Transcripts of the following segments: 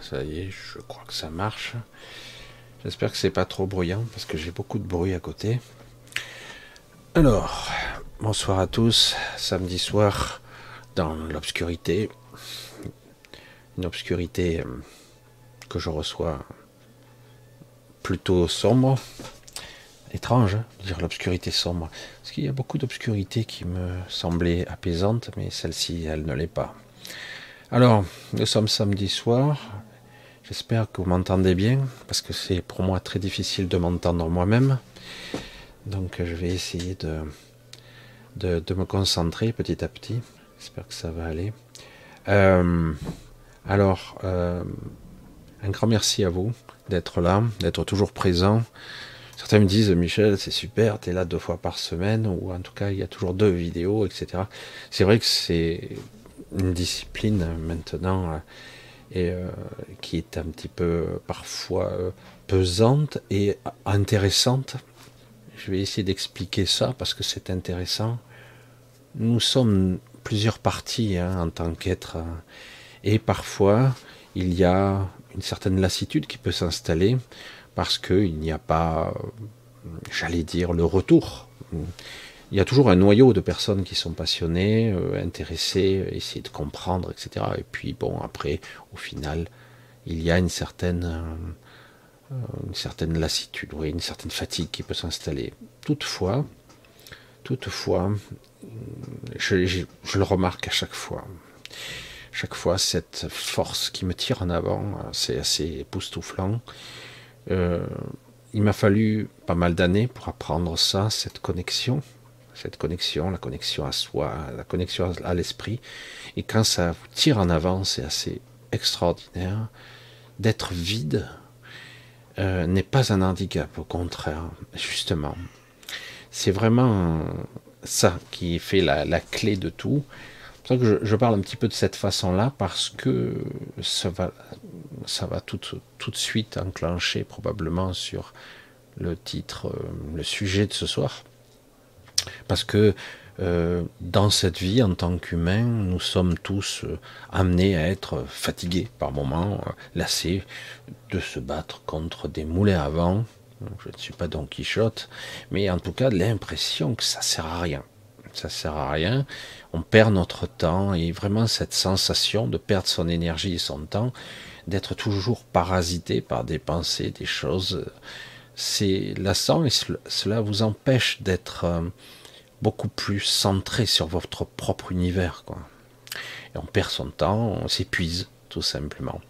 Ça y est, je crois que ça marche. J'espère que c'est pas trop bruyant parce que j'ai beaucoup de bruit à côté. Alors, bonsoir à tous. Samedi soir, dans l'obscurité. Une obscurité euh, que je reçois plutôt sombre. Étrange, hein, dire l'obscurité sombre. Parce qu'il y a beaucoup d'obscurité qui me semblaient apaisantes, mais celle-ci, elle ne l'est pas. Alors, nous sommes samedi soir. J'espère que vous m'entendez bien, parce que c'est pour moi très difficile de m'entendre moi-même. Donc je vais essayer de, de, me concentrer petit à petit. J'espère que ça va aller. Euh, alors, euh, un grand merci à vous d'être là, d'être toujours présent. Certains me disent, Michel, c'est super, tu es là deux fois par semaine, ou en tout cas, il y a toujours deux vidéos, etc. C'est vrai que c'est une discipline maintenant euh, et, euh, qui est un petit peu parfois euh, pesante et intéressante. Je vais essayer d'expliquer ça parce que c'est intéressant. Nous sommes plusieurs parties hein, en tant qu'être et parfois il y a une certaine lassitude qui peut s'installer parce qu'il n'y a pas, j'allais dire, le retour il y a toujours un noyau de personnes qui sont passionnées, euh, intéressées, essayer de comprendre, etc. Et puis bon, après, au final, il y a une certaine, euh, une certaine lassitude, oui, une certaine fatigue qui peut s'installer. Toutefois, toutefois, je, je, le remarque à chaque fois. Chaque fois, cette force qui me tire en avant, c'est assez époustouflant. Euh, il m'a fallu pas mal d'années pour apprendre ça, cette connexion cette connexion, la connexion à soi, la connexion à l'esprit. Et quand ça vous tire en avant, c'est assez extraordinaire. D'être vide euh, n'est pas un handicap, au contraire, justement. C'est vraiment ça qui fait la, clé de tout. C'est pour ça que je, parle un petit peu de cette façon-là, parce que ça va, ça va tout, tout de suite enclencher probablement sur le titre, euh, le sujet de ce soir. Parce que euh, dans cette vie, en tant qu'humain, nous sommes tous euh, amenés à être fatigués par moments, euh, lassés de se battre contre des moulins à vent. Je ne suis pas Don Quichotte, mais en tout cas l'impression que ça sert à rien. Ça sert à rien. On perd notre temps et vraiment cette sensation de perdre son énergie et son temps, d'être toujours parasité par des pensées, des choses, c'est lassant et cela vous empêche d'être beaucoup plus centré sur votre propre univers. Quoi. Et on perd son temps, on s'épuise, tout simplement.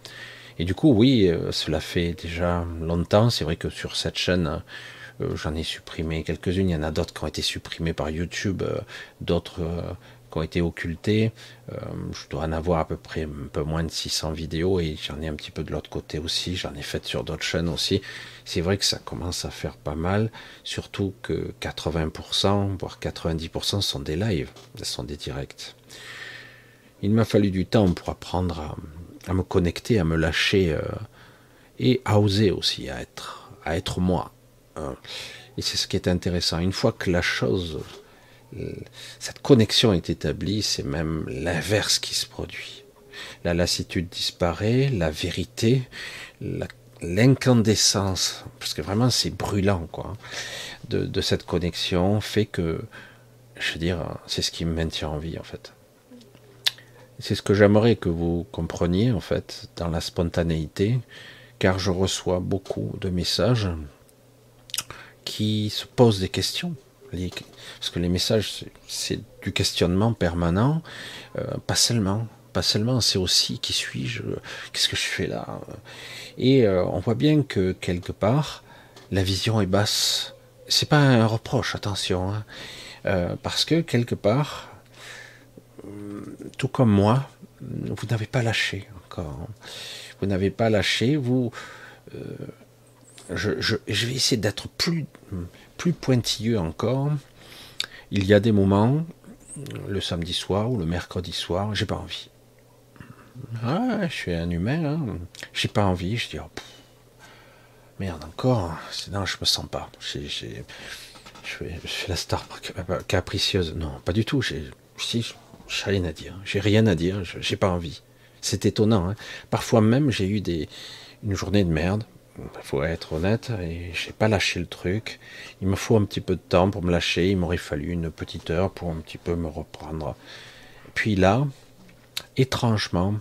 Et du coup, oui, euh, cela fait déjà longtemps. C'est vrai que sur cette chaîne, euh, j'en ai supprimé quelques-unes. Il y en a d'autres qui ont été supprimées par YouTube, euh, d'autres ont été occultées. je dois en avoir à peu près un peu moins de 600 vidéos et j'en ai un petit peu de l'autre côté aussi. J'en ai fait sur d'autres chaînes aussi c'est vrai que ça commence à faire pas mal, surtout que 80%, voire 90% sont des lives, sont des directs. Il m'a fallu du temps pour apprendre à, me connecter, à me lâcher euh, et à oser aussi, à être, à être moi. Hein. Et c'est ce qui est intéressant. Une fois que la chose, cette connexion est établie, c'est même l'inverse qui se produit. La lassitude disparaît, la vérité, l'incandescence, parce que vraiment c'est brûlant, quoi, de, cette connexion fait que, je veux dire, c'est ce qui me maintient en vie, en fait. C'est ce que j'aimerais que vous compreniez, en fait, dans la spontanéité, car je reçois beaucoup de messages qui se posent des questions. Parce que les messages, c'est du questionnement permanent, euh, pas seulement, pas seulement, c'est aussi qui suis-je, qu'est-ce que je fais là. Et euh, on voit bien que quelque part, la vision est basse. C'est pas un reproche, attention, hein. euh, parce que quelque part, euh, tout comme moi, vous n'avez pas lâché encore. Vous n'avez pas lâché. Vous, je, vais essayer d'être plus, plus pointilleux encore. Il y a des moments, le samedi soir ou le mercredi soir, j'ai pas envie. Ah, je suis un humain, hein. j'ai pas envie, je dis, oh, merde encore, non, je me sens pas. je, fais, la star capricieuse. Non, pas du tout, j'ai rien à dire, j'ai rien à dire, j'ai pas envie. C'est étonnant. Hein. Parfois même, j'ai eu des, une journée de merde. Il faut être honnête, et j'ai pas lâché le truc. Il me faut un petit peu de temps pour me lâcher. Il m'aurait fallu une petite heure pour un petit peu me reprendre. puis là, étrangement,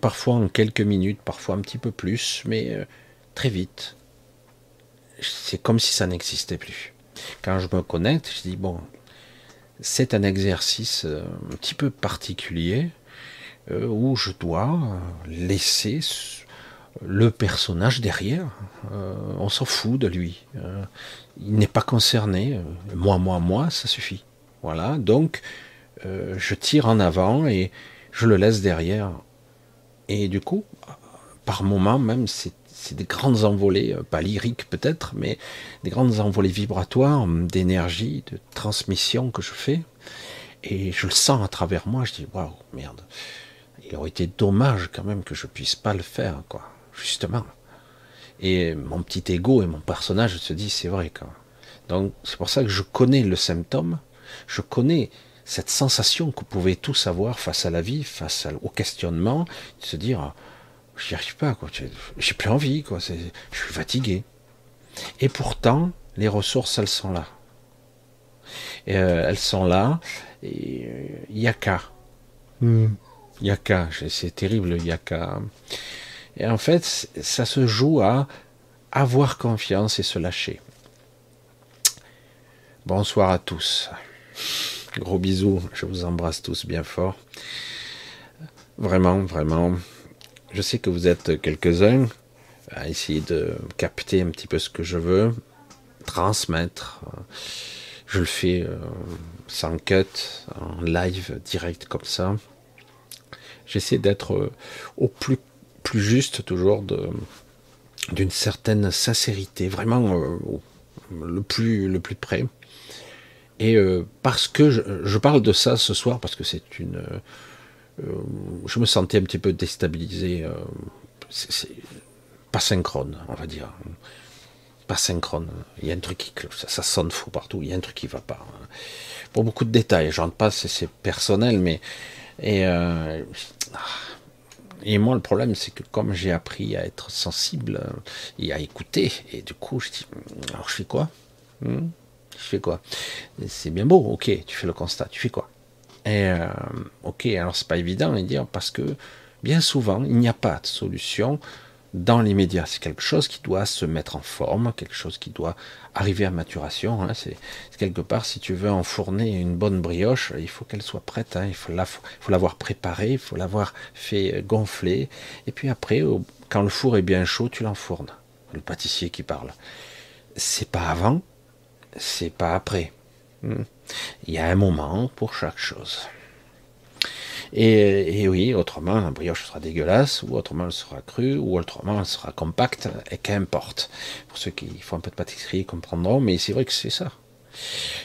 parfois en quelques minutes, parfois un petit peu plus, mais euh, très vite, c'est comme si ça n'existait plus. Quand je me connecte, je dis bon, c'est un exercice euh, un petit peu particulier euh, où je dois laisser le personnage derrière. on s'en fout de lui. il n'est pas concerné. Moi, moi, moi, ça suffit. Voilà. Donc, je tire en avant et je le laisse derrière. Et du coup, par moments même, c'est des grandes envolées, euh, pas lyriques peut-être, mais des grandes envolées vibratoires d'énergie, de transmission que je fais. Et je le sens à travers moi, je dis, waouh, merde. Il aurait été dommage quand même que je puisse pas le faire, quoi, justement. Et mon petit ego et mon personnage se disent, c'est vrai. Donc, c'est pour ça que je connais le symptôme, je connais cette sensation que vous pouvez tous avoir face à la vie, face au questionnement, de se dire j'y arrive pas, quoi. J'ai plus envie, quoi. Je suis fatigué. Et pourtant, les ressources, elles sont là. Et, euh, elles sont là. Et il n'y a qu'à. Il n'y a qu'à. C'est terrible, il n'y a qu'à. Et en fait, ça se joue à avoir confiance et se lâcher. Bonsoir à tous. Gros bisous, je vous embrasse tous bien fort. Vraiment, vraiment. Je sais que vous êtes quelques-uns à essayer de capter un petit peu ce que je veux, transmettre. Je le fais euh, sans cut, en live, direct comme ça. J'essaie d'être euh, au plus, juste toujours d'une certaine sincérité, vraiment euh, le plus, le plus près. Et euh, parce que je, parle de ça ce soir, parce que c'est une. Euh, je me sentais un petit peu déstabilisé. Pas synchrone, on va dire. Pas synchrone. Il y a un truc qui. Ça, ça sonne faux partout. Il y a un truc qui va pas. Pour beaucoup de détails, j'en pas, c'est personnel, mais. Et, et moi, le problème, c'est que comme j'ai appris à être sensible et à écouter, et du coup, je dis alors je fais quoi hmm tu fais quoi? C'est bien beau, ok, tu fais le constat, tu fais quoi? Et euh, ok, alors c'est pas évident de dire parce que bien souvent il n'y a pas de solution dans l'immédiat. C'est quelque chose qui doit se mettre en forme, quelque chose qui doit arriver à maturation. Hein. C'est quelque part, si tu veux enfourner une bonne brioche, il faut qu'elle soit prête. Hein. Il faut l'avoir préparée, il faut l'avoir fait gonfler. Et puis après, quand le four est bien chaud, tu l'enfournes. Le pâtissier qui parle. C'est pas avant, c'est pas après. Hmm. Il y a un moment pour chaque chose. Et, oui, autrement, la brioche sera dégueulasse, ou autrement elle sera crue, ou autrement elle sera compacte, et qu'importe. Pour ceux qui font un peu de pâtisserie, ils comprendront, mais c'est vrai que c'est ça.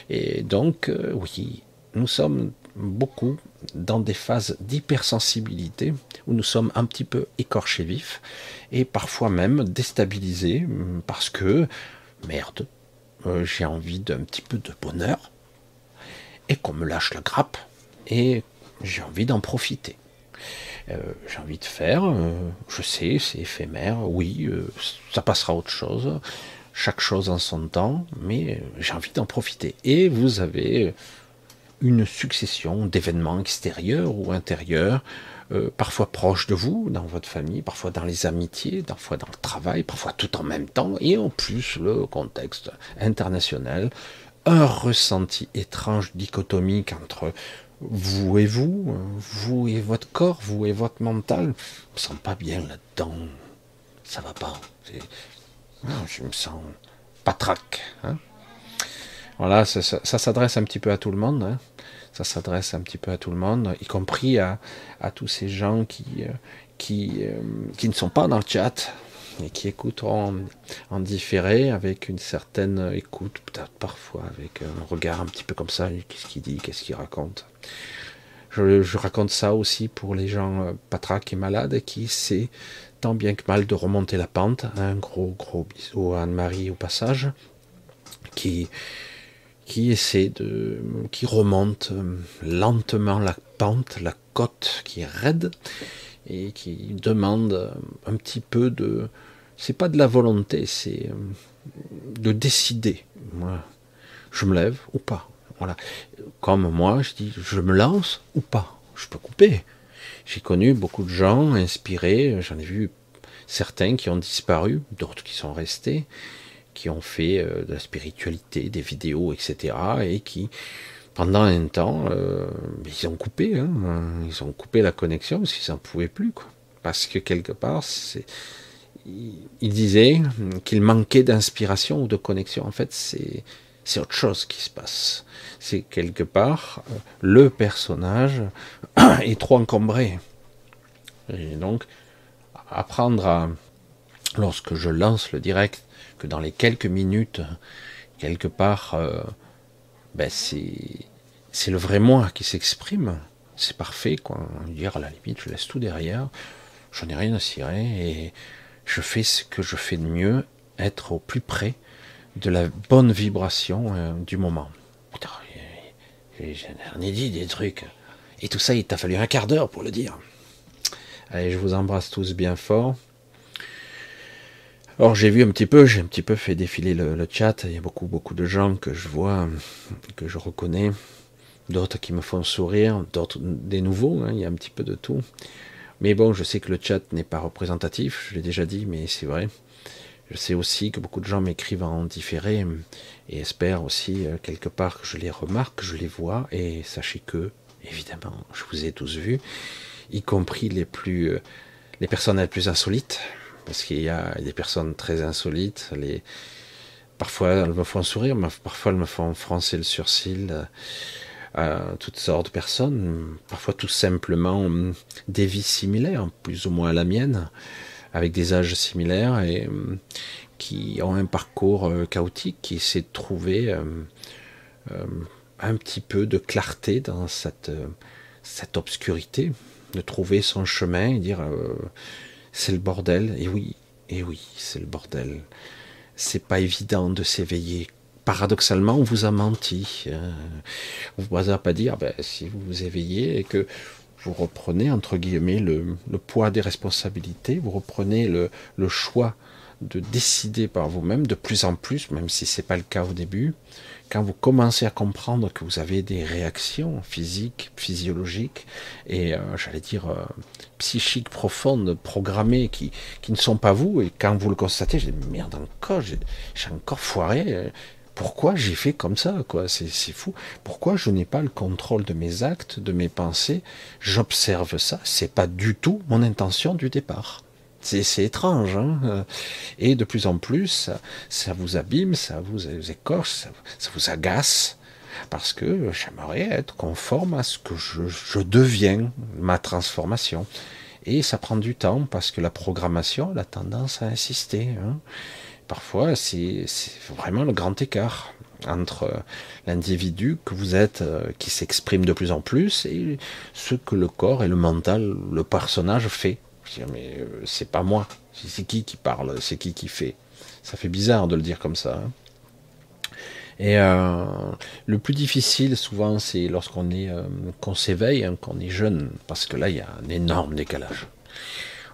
Et donc, euh, oui, nous sommes beaucoup dans des phases d'hypersensibilité, où nous sommes un petit peu écorchés vifs, et parfois même déstabilisés, parce que, merde, euh, j'ai envie d'un petit peu de bonheur et qu'on me lâche la grappe et j'ai envie d'en profiter. Euh, j'ai envie de faire, euh, je sais, c'est éphémère, oui, ça passera autre chose, chaque chose en son temps, mais j'ai envie d'en profiter. Et vous avez une succession d'événements extérieurs ou intérieurs euh, parfois proche de vous, dans votre famille, parfois dans les amitiés, parfois dans le travail, parfois tout en même temps, et en plus le contexte international, un ressenti étrange dichotomique entre vous et vous, vous et votre corps, vous et votre mental. Je me sens pas bien là-dedans. Ça va pas. je me sens patraque. Hein voilà, ça, s'adresse un petit peu à tout le monde. Hein ça s'adresse un petit peu à tout le monde, y compris à, tous ces gens qui, euh, qui, euh, qui ne sont pas dans le chat et qui écoutent en, différé avec une certaine écoute, peut-être parfois avec un regard un petit peu comme ça, qu'est-ce qu'il dit, qu'est-ce qu'il raconte. Je, raconte ça aussi pour les gens euh, patraques et malades qui sait tant bien que mal de remonter la pente. Un gros gros bisou à Anne-Marie au passage, qui qui essaie de, qui remonte euh, lentement la pente, la côte qui est raide et qui demande un petit peu de. C'est pas de la volonté, c'est de décider. Moi, je me lève ou pas. Voilà. Comme moi, je dis, je me lance ou pas. Je peux couper. J'ai connu beaucoup de gens inspirés. J'en ai vu certains qui ont disparu, d'autres qui sont restés, qui ont fait euh, de la spiritualité, des vidéos, etc. Et qui, pendant un temps, euh, ils ont coupé. Hein. ils ont coupé la connexion parce qu'ils n'en pouvaient plus. Quoi. Parce que quelque part, c'est il disait qu'il manquait d'inspiration ou de connexion. En fait, c'est autre chose qui se passe. C'est quelque part le personnage est trop encombré. Et donc, apprendre à, lorsque je lance le direct, que dans les quelques minutes, quelque part, euh, ben c'est, le vrai moi qui s'exprime. C'est parfait, quoi. Dire à la limite, je laisse tout derrière, je n'ai rien à cirer et je fais ce que je fais de mieux, être au plus près de la bonne vibration euh, du moment. Putain, j'en ai dit des trucs. Et tout ça, il t'a fallu un quart d'heure pour le dire. Allez, je vous embrasse tous bien fort. Alors j'ai vu un petit peu, j'ai un petit peu fait défiler le, chat. Il y a beaucoup, beaucoup de gens que je vois, que je reconnais, d'autres qui me font sourire, d'autres des nouveaux. Hein, il y a un petit peu de tout. Mais bon, je sais que le chat n'est pas représentatif. Je l'ai déjà dit, mais c'est vrai. Je sais aussi que beaucoup de gens m'écrivent en différé et espèrent aussi euh, quelque part que je les remarque, que je les vois. Et sachez que, évidemment, je vous ai tous vus, y compris les plus, euh, les personnes les plus insolites, parce qu'il y a des personnes très insolites. Les, parfois elles me font sourire, mais parfois elles me font froncer le sourcil. Euh, toutes sortes de personnes, parfois tout simplement des vies similaires, plus ou moins à la mienne avec des âges similaires et euh, qui ont un parcours euh, chaotique, qui essaient de trouver euh, un petit peu de clarté dans cette, cette obscurité, de trouver son chemin et dire c'est le bordel. Et oui, et oui, c'est le bordel. C'est pas évident de s'éveiller. Paradoxalement, on vous a menti. Hein. On vous a pas dire, ben, si vous vous éveillez et que vous reprenez entre guillemets le, poids des responsabilités, vous reprenez le, choix de décider par vous-même de plus en plus, même si ce n'est pas le cas au début, quand vous commencez à comprendre que vous avez des réactions physiques, physiologiques et, euh, j'allais dire, euh, psychiques profondes, programmées, qui, qui ne sont pas vous, et quand vous le constatez, je dis, merde, encore, j'ai encore foiré, pourquoi j'ai fait comme ça quoi c'est fou. Pourquoi je n'ai pas le contrôle de mes actes de mes pensées? J'observe ça c'est pas du tout mon intention du départ c'est étrange hein. Et de plus en plus ça, vous abîme ça vous écorche ça, vous agace. Parce que j'aimerais être conforme à ce que je, deviens ma transformation. Et ça prend du temps parce que la programmation elle a tendance à insister hein. Parfois c'est vraiment le grand écart entre l'individu que vous êtes, euh, qui s'exprime de plus en plus, et ce que le corps et le mental, le personnage fait. Mais euh, c'est pas moi, c'est qui qui parle, c'est qui qui fait? Ça fait bizarre de le dire comme ça. Hein. Et euh, le plus difficile, souvent, c'est lorsqu'on est, qu'on s'éveille, hein, qu'on est jeune, parce que là, il y a un énorme décalage.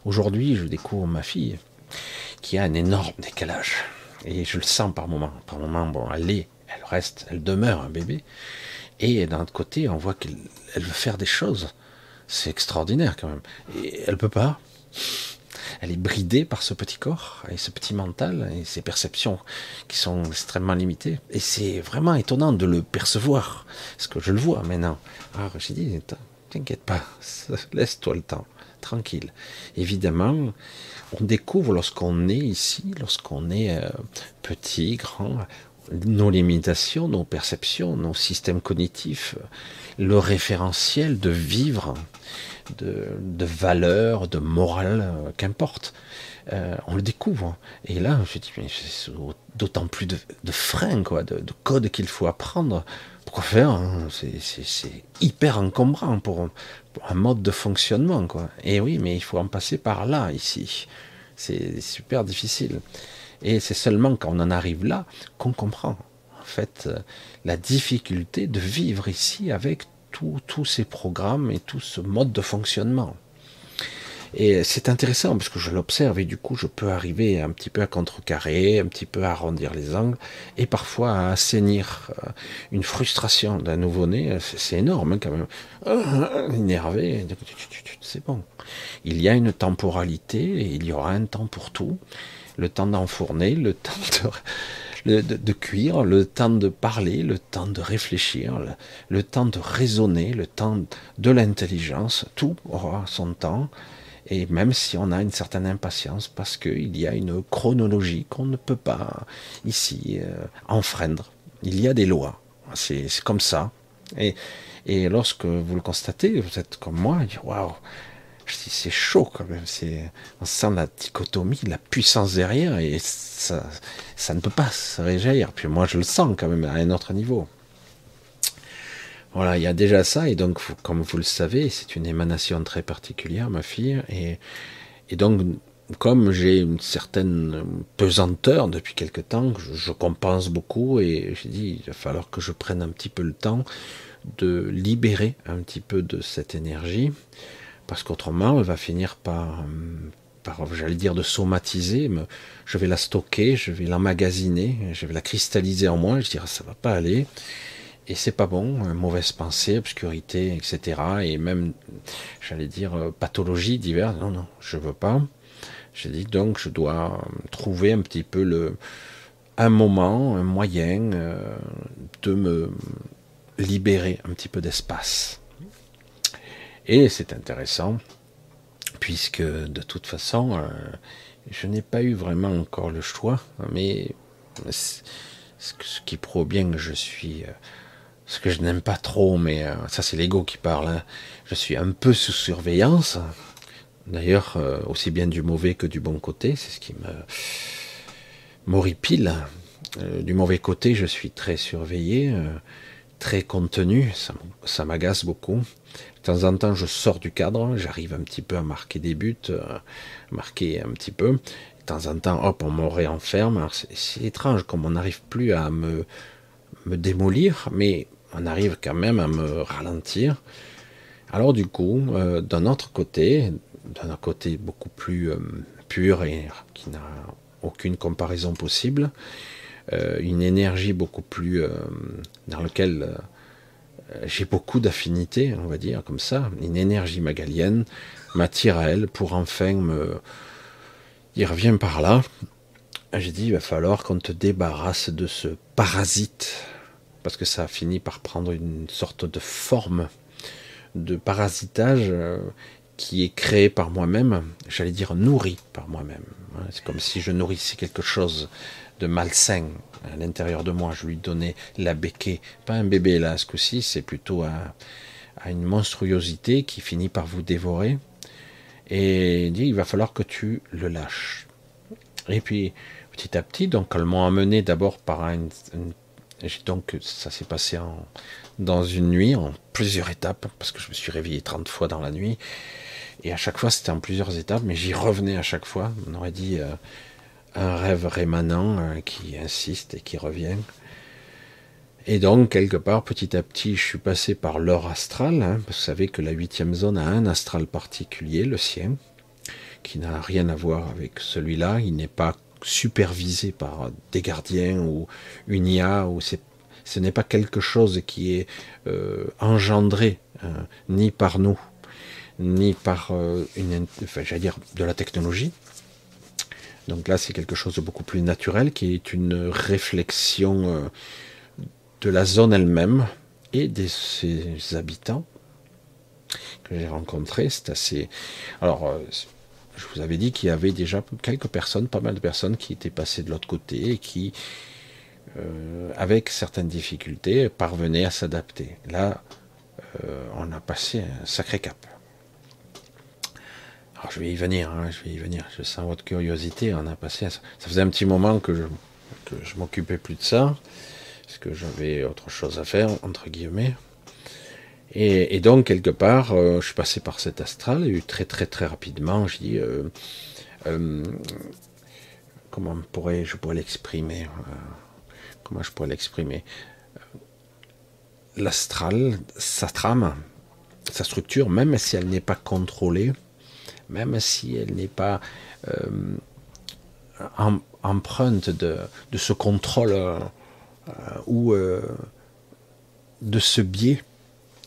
Aujourd'hui, je découvre ma fille qui a un énorme décalage. Et je le sens par moment. Par moment, bon, elle est, elle reste, elle demeure un bébé. Et d'un autre côté, on voit qu'elle veut faire des choses. C'est extraordinaire quand même. Et elle peut pas. Elle est bridée par ce petit corps et ce petit mental et ses perceptions qui sont extrêmement limitées. Et c'est vraiment étonnant de le percevoir. Parce que je le vois maintenant. Alors j'ai dit, t'inquiète pas, laisse-toi le temps, tranquille. Évidemment, on découvre lorsqu'on est ici, lorsqu'on est euh, petit, grand, nos limitations, nos perceptions, nos systèmes cognitifs, le référentiel de vivre, de, de valeur, de morale, euh, qu'importe. Euh, on le découvre. Et là, je dis, c'est d'autant plus de, freins, quoi, de, codes qu'il faut apprendre. Pourquoi faire hein? C'est hyper encombrant pour, un mode de fonctionnement, quoi. Et oui, mais il faut en passer par là, ici. C'est super difficile. Et c'est seulement quand on en arrive là qu'on comprend, en fait, euh, la difficulté de vivre ici avec tous ces programmes et tout ce mode de fonctionnement. Et c'est intéressant parce que je l'observe et du coup je peux arriver un petit peu à contrecarrer, un petit peu à arrondir les angles et parfois à assainir euh, une frustration d'un nouveau-né. C'est énorme hein, quand même. Euh, énervé, c'est bon. Il y a une temporalité et il y aura un temps pour tout. Le temps d'enfourner, le temps de, de, cuire, le temps de parler, le temps de réfléchir, le, le temps de raisonner, le temps de l'intelligence. Tout aura son temps et même si on a une certaine impatience, parce qu'il y a une chronologie qu'on ne peut pas ici euh, enfreindre. Il y a des lois. C'est comme ça. Et, et lorsque vous le constatez, vous êtes comme moi, waouh, c'est chaud quand même. On sent la dichotomie, la puissance derrière, et ça, ça ne peut pas se réjaillir. Puis moi, je le sens quand même à un autre niveau. Voilà, il y a déjà ça, et donc, comme vous le savez, c'est une émanation très particulière, ma fille, et, et donc, comme j'ai une certaine pesanteur depuis quelque temps, je, je compense beaucoup, et j'ai dit, il va falloir que je prenne un petit peu le temps de libérer un petit peu de cette énergie, parce qu'autrement, elle va finir par, par j'allais dire, de somatiser, je vais la stocker, je vais l'emmagasiner, je vais la cristalliser en moi, je dirais, ça va pas aller, et c'est pas bon, euh, mauvaise pensée, obscurité, etc. Et même, j'allais dire, euh, pathologies diverses. Non, non, je veux pas. J'ai dit donc, je dois trouver un petit peu le, un moment, un moyen euh, de me libérer un petit peu d'espace. Et c'est intéressant, puisque de toute façon, je n'ai pas eu vraiment encore le choix, mais ce qui prouve bien que je suis ce que je n'aime pas trop, mais euh, ça c'est l'ego qui parle. Hein. Je suis un peu sous surveillance. D'ailleurs, euh, aussi bien du mauvais que du bon côté, c'est ce qui me m'horripile. Euh, du mauvais côté, je suis très surveillé, très contenu, ça m'agace beaucoup. De temps en temps, je sors du cadre, j'arrive un petit peu à marquer des buts, marquer un petit peu. De temps en temps, hop, on me réenferme. C'est étrange comme on n'arrive plus à me, démolir, mais on arrive quand même à me ralentir. Alors du coup, euh, d'un autre côté, d'un côté beaucoup plus euh, pur et qui n'a aucune comparaison possible, euh, une énergie beaucoup plus dans laquelle j'ai beaucoup d'affinités, on va dire comme ça, une énergie magalienne m'attire à elle pour enfin me dire viens par là. J'ai dit il va falloir qu'on te débarrasse de ce parasite parce que ça a fini par prendre une sorte de forme de parasitage euh, qui est créé par moi-même, j'allais dire nourri par moi-même. C'est comme si je nourrissais quelque chose de malsain à l'intérieur de moi. Je lui donnais la béquée, pas un bébé là, ce coup-ci, c'est plutôt à, une monstruosité qui finit par vous dévorer. Et dit, il va falloir que tu le lâches. Et puis, petit à petit, donc, elles m'ont amené d'abord par une donc ça s'est passé en, dans une nuit, en plusieurs étapes, parce que je me suis réveillé 30 fois dans la nuit. Et à chaque fois, c'était en plusieurs étapes, mais j'y revenais à chaque fois. On aurait dit euh, un rêve rémanent euh, qui insiste et qui revient. Et donc, quelque part, petit à petit, je suis passé par l'heure astral. Hein, vous savez que la huitième zone a un astral particulier, le sien, qui n'a rien à voir avec celui-là. Il n'est pas supervisé par des gardiens ou une IA, ou ce n'est pas quelque chose qui est euh, engendré hein, ni par nous, ni par euh, une, enfin, dire de la technologie. Donc là, c'est quelque chose de beaucoup plus naturel, qui est une réflexion euh, de la zone elle-même et de ses habitants que j'ai rencontrés. C'est assez. Alors, je vous avais dit qu'il y avait déjà quelques personnes, pas mal de personnes qui étaient passées de l'autre côté et qui, euh, avec certaines difficultés, parvenaient à s'adapter. Là, euh, on a passé un sacré cap. Alors je vais y venir, hein, je vais y venir. Je sens votre curiosité. On a passé. Ça faisait un petit moment que je que je m'occupais plus de ça, parce que j'avais autre chose à faire entre guillemets. Et, donc, quelque part, euh, je suis passé par cet astral, et très très très rapidement, je dis, euh, euh, comment pourrais, je pourrais l'exprimer Comment je pourrais l'exprimer? L'astral, sa trame, sa structure, même si elle n'est pas contrôlée, même si elle n'est pas euh, empreinte de, ce contrôle euh, ou euh, de ce biais,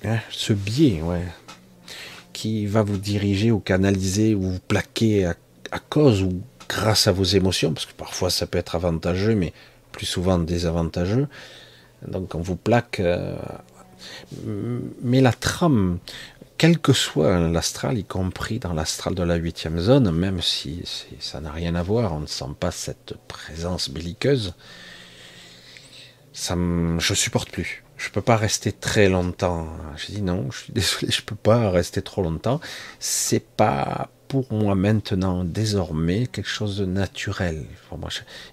hein, ce biais, qui va vous diriger ou canaliser ou vous plaquer à, cause ou grâce à vos émotions, parce que parfois ça peut être avantageux, mais plus souvent désavantageux. Donc on vous plaque. mais la trame quel que soit l'astral, y compris dans l'astral de la huitième zone, même si ça n'a rien à voir, on ne sent pas cette présence belliqueuse, ça me, je supporte plus. Je peux pas rester très longtemps. Je dis non, je suis désolé, je peux pas rester trop longtemps. C'est pas pour moi maintenant, désormais, quelque chose de naturel.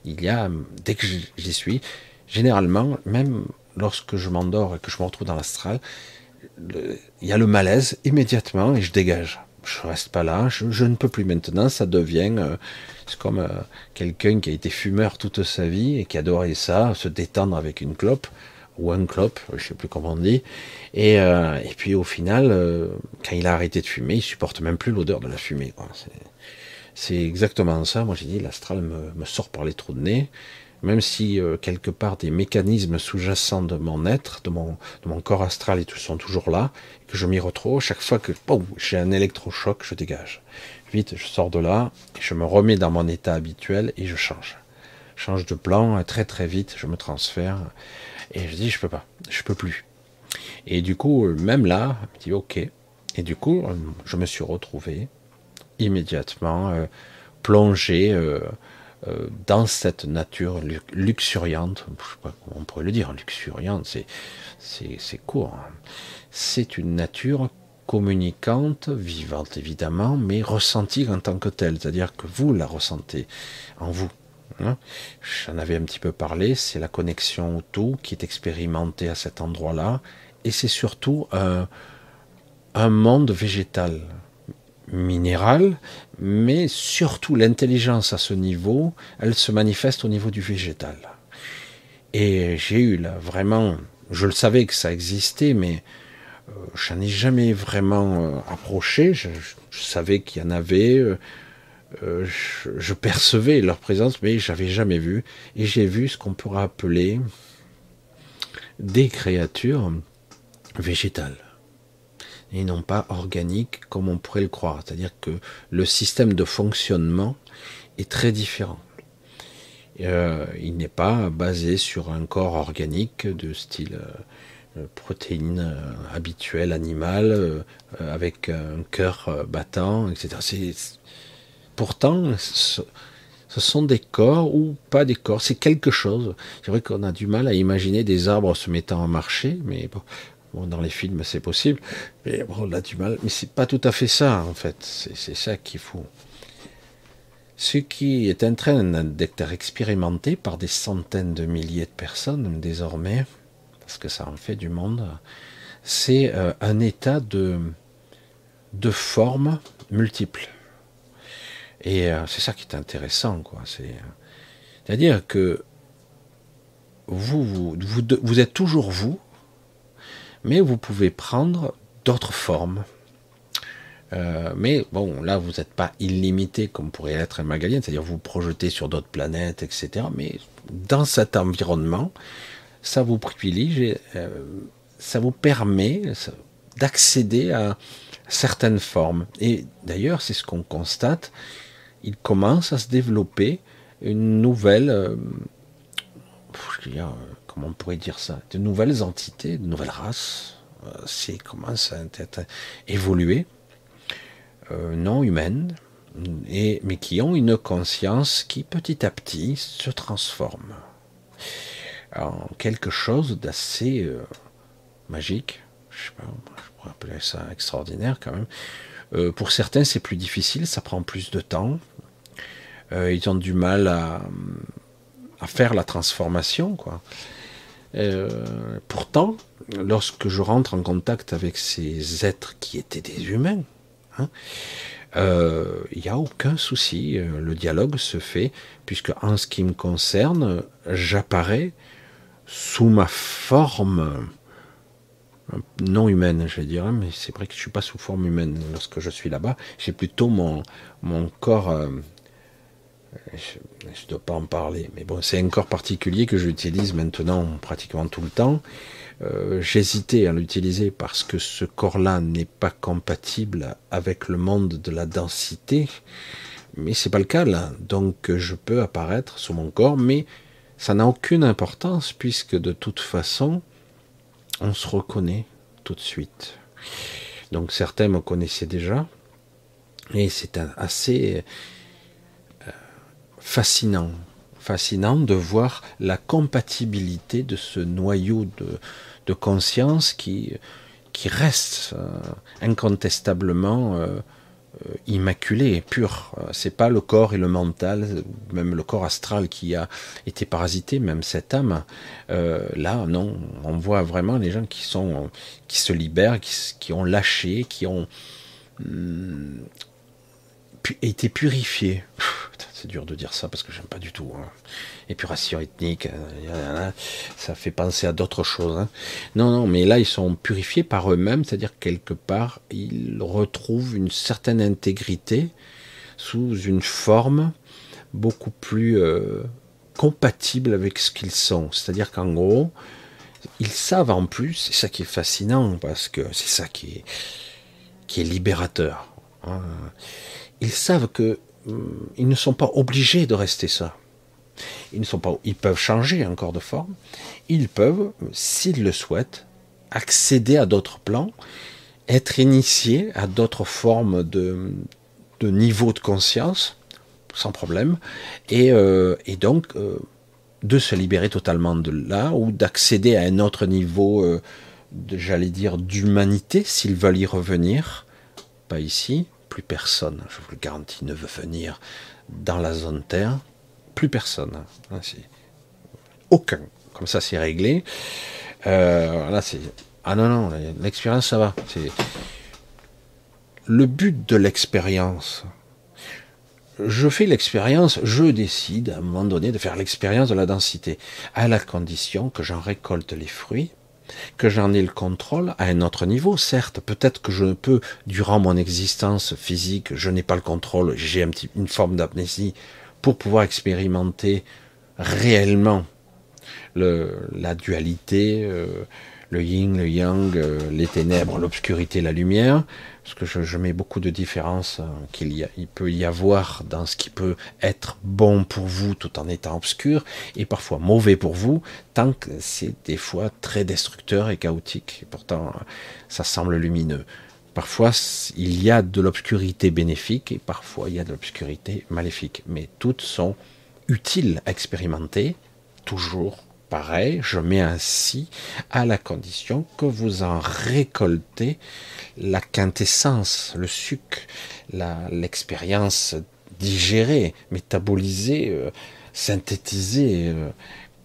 il y a, dès que j'y suis, généralement, même lorsque je m'endors et que je me retrouve dans l'astral, il y a le malaise immédiatement et je dégage. Je reste pas là, je, ne peux plus maintenant. Ça devient, euh, c'est comme euh, quelqu'un qui a été fumeur toute sa vie et qui adorait ça, se détendre avec une clope ou un clope, je sais plus comment on dit. Et, euh, et puis au final, quand il a arrêté de fumer, il supporte même plus l'odeur de la fumée. C'est exactement ça. Moi j'ai dit, l'astral me, me, sort par les trous de nez même si euh, quelque part des mécanismes sous-jacents de mon être, de mon, de mon corps astral et tout sont toujours là, que je m'y retrouve, chaque fois que j'ai un électrochoc, je dégage. Vite, je sors de là, je me remets dans mon état habituel et je change. Je change de plan très très vite, je me transfère et je dis je peux pas, je peux plus. Et du coup, même là, je me dis ok. Et du coup, je me suis retrouvé immédiatement euh, plongé. Euh, euh, dans cette nature luxuriante, je sais pas comment on pourrait le dire, luxuriante, c'est, c'est, court. Hein. C'est une nature communicante, vivante évidemment, mais ressentie en tant que telle, c'est-à-dire que vous la ressentez en vous. Hein. J'en avais un petit peu parlé, c'est la connexion au tout qui est expérimentée à cet endroit-là, et c'est surtout un monde végétal minérale, mais surtout l'intelligence à ce niveau, elle se manifeste au niveau du végétal. Et j'ai eu là vraiment, je le savais que ça existait, mais euh, j'en ai jamais vraiment euh, approché. Je, savais qu'il y en avait, euh, je, percevais leur présence, mais j'avais jamais vu. Et j'ai vu ce qu'on pourrait appeler des créatures végétales et non pas organique comme on pourrait le croire. C'est-à-dire que le système de fonctionnement est très différent. Euh, il n'est pas basé sur un corps organique de style euh, protéines euh, habituelles animales avec un cœur battant, etc. Pourtant, ce, ce sont des corps ou pas des corps, c'est quelque chose. C'est vrai qu'on a du mal à imaginer des arbres se mettant en marché, mais bon, Bon, dans les films, c'est possible, mais bon, on du mal. Mais c'est pas tout à fait ça, en fait. C'est ça qu'il faut. Ce qui est en train d'être expérimenté par des centaines de milliers de personnes désormais, parce que ça en fait du monde, c'est euh, un état de, de formes multiples. Et euh, c'est ça qui est intéressant, quoi. C'est-à-dire que vous, vous, vous êtes toujours vous, mais vous pouvez prendre d'autres formes. Euh, mais bon, là, vous n'êtes pas illimité comme pourrait être un Magalien, c'est-à-dire vous projetez sur d'autres planètes, etc. Mais dans cet environnement, ça vous privilégie, euh, ça vous permet d'accéder à certaines formes. Et d'ailleurs, c'est ce qu'on constate, il commence à se développer une nouvelle, euh, comment on pourrait dire ça, de nouvelles entités, de nouvelles races, euh, c'est commence à être évolué, euh, non humaines, mais qui ont une conscience qui petit à petit se transforme en quelque chose d'assez euh, magique, je sais pas, je pourrais appeler ça extraordinaire quand même. pour certains, c'est plus difficile, ça prend plus de temps. ils ont du mal à, à faire la transformation, quoi. Euh, pourtant, lorsque je rentre en contact avec ces êtres qui étaient des humains, hein, euh, il n'y a aucun souci, euh, le dialogue se fait, puisque en ce qui me concerne, j'apparais sous ma forme non humaine, je vais dire, hein, mais c'est vrai que je suis pas sous forme humaine lorsque je suis là-bas. J'ai plutôt mon, mon corps. Euh, je ne dois pas en parler, mais bon, c'est un corps particulier que j'utilise maintenant pratiquement tout le temps. Euh, j'hésitais à l'utiliser parce que ce corps-là n'est pas compatible avec le monde de la densité, mais c'est pas le cas là. Donc je peux apparaître sous mon corps, mais ça n'a aucune importance puisque de toute façon, on se reconnaît tout de suite. Donc certains me connaissaient déjà, et c'est assez euh, fascinant, fascinant de voir la compatibilité de ce noyau de, conscience qui, reste euh, incontestablement euh, euh, immaculé et pur. C'est pas le corps et le mental, même le corps astral qui a été parasité, même cette âme. là, non, on voit vraiment les gens qui sont, qui se libèrent, qui, ont lâché, qui ont été purifiés. C'est dur de dire ça parce que j'aime pas du tout. Hein. Épuration ethnique, euh, ça fait penser à d'autres choses. Hein. Non, non, mais là ils sont purifiés par eux-mêmes, c'est-à-dire quelque part ils retrouvent une certaine intégrité sous une forme beaucoup plus euh, compatible avec ce qu'ils sont. C'est-à-dire qu'en gros, ils savent en plus, c'est ça qui est fascinant parce que c'est ça qui est, qui est libérateur. Hein. Ils savent que ils ne sont pas obligés de rester ça. Ils ne sont pas, ils peuvent changer encore de forme. Ils peuvent, s'ils le souhaitent, accéder à d'autres plans, être initiés à d'autres formes de, de niveau de conscience, sans problème, et, euh, donc euh, de se libérer totalement de là ou d'accéder à un autre niveau, euh, j'allais dire, d'humanité, s'ils veulent y revenir, pas ici, plus personne, je vous le garantis, ne veut venir dans la zone Terre. Plus personne. Hein, aucun. Comme ça, c'est réglé. Euh. Ah non, non, l'expérience, ça va. C'est le but de l'expérience. Je fais l'expérience, je décide à un moment donné de faire l'expérience de la densité, à la condition que j'en récolte les fruits que j'en ai le contrôle à un autre niveau. Certes, peut-être que je ne peux, durant mon existence physique, je n'ai pas le contrôle, j'ai une forme d'amnésie pour pouvoir expérimenter réellement le, la dualité, euh, le yin, le yang, euh, les ténèbres, l'obscurité, la lumière, parce que je, mets beaucoup de différences hein, qu'il peut y avoir dans ce qui peut être bon pour vous tout en étant obscur et parfois mauvais pour vous, tant que c'est des fois très destructeur et chaotique. Et pourtant, ça semble lumineux. Parfois, il y a de l'obscurité bénéfique et parfois il y a de l'obscurité maléfique. Mais toutes sont utiles à expérimenter, toujours pareil, je mets ainsi à la condition que vous en récoltez la quintessence, le suc, l'expérience digérée, métabolisée, euh, synthétisée, euh,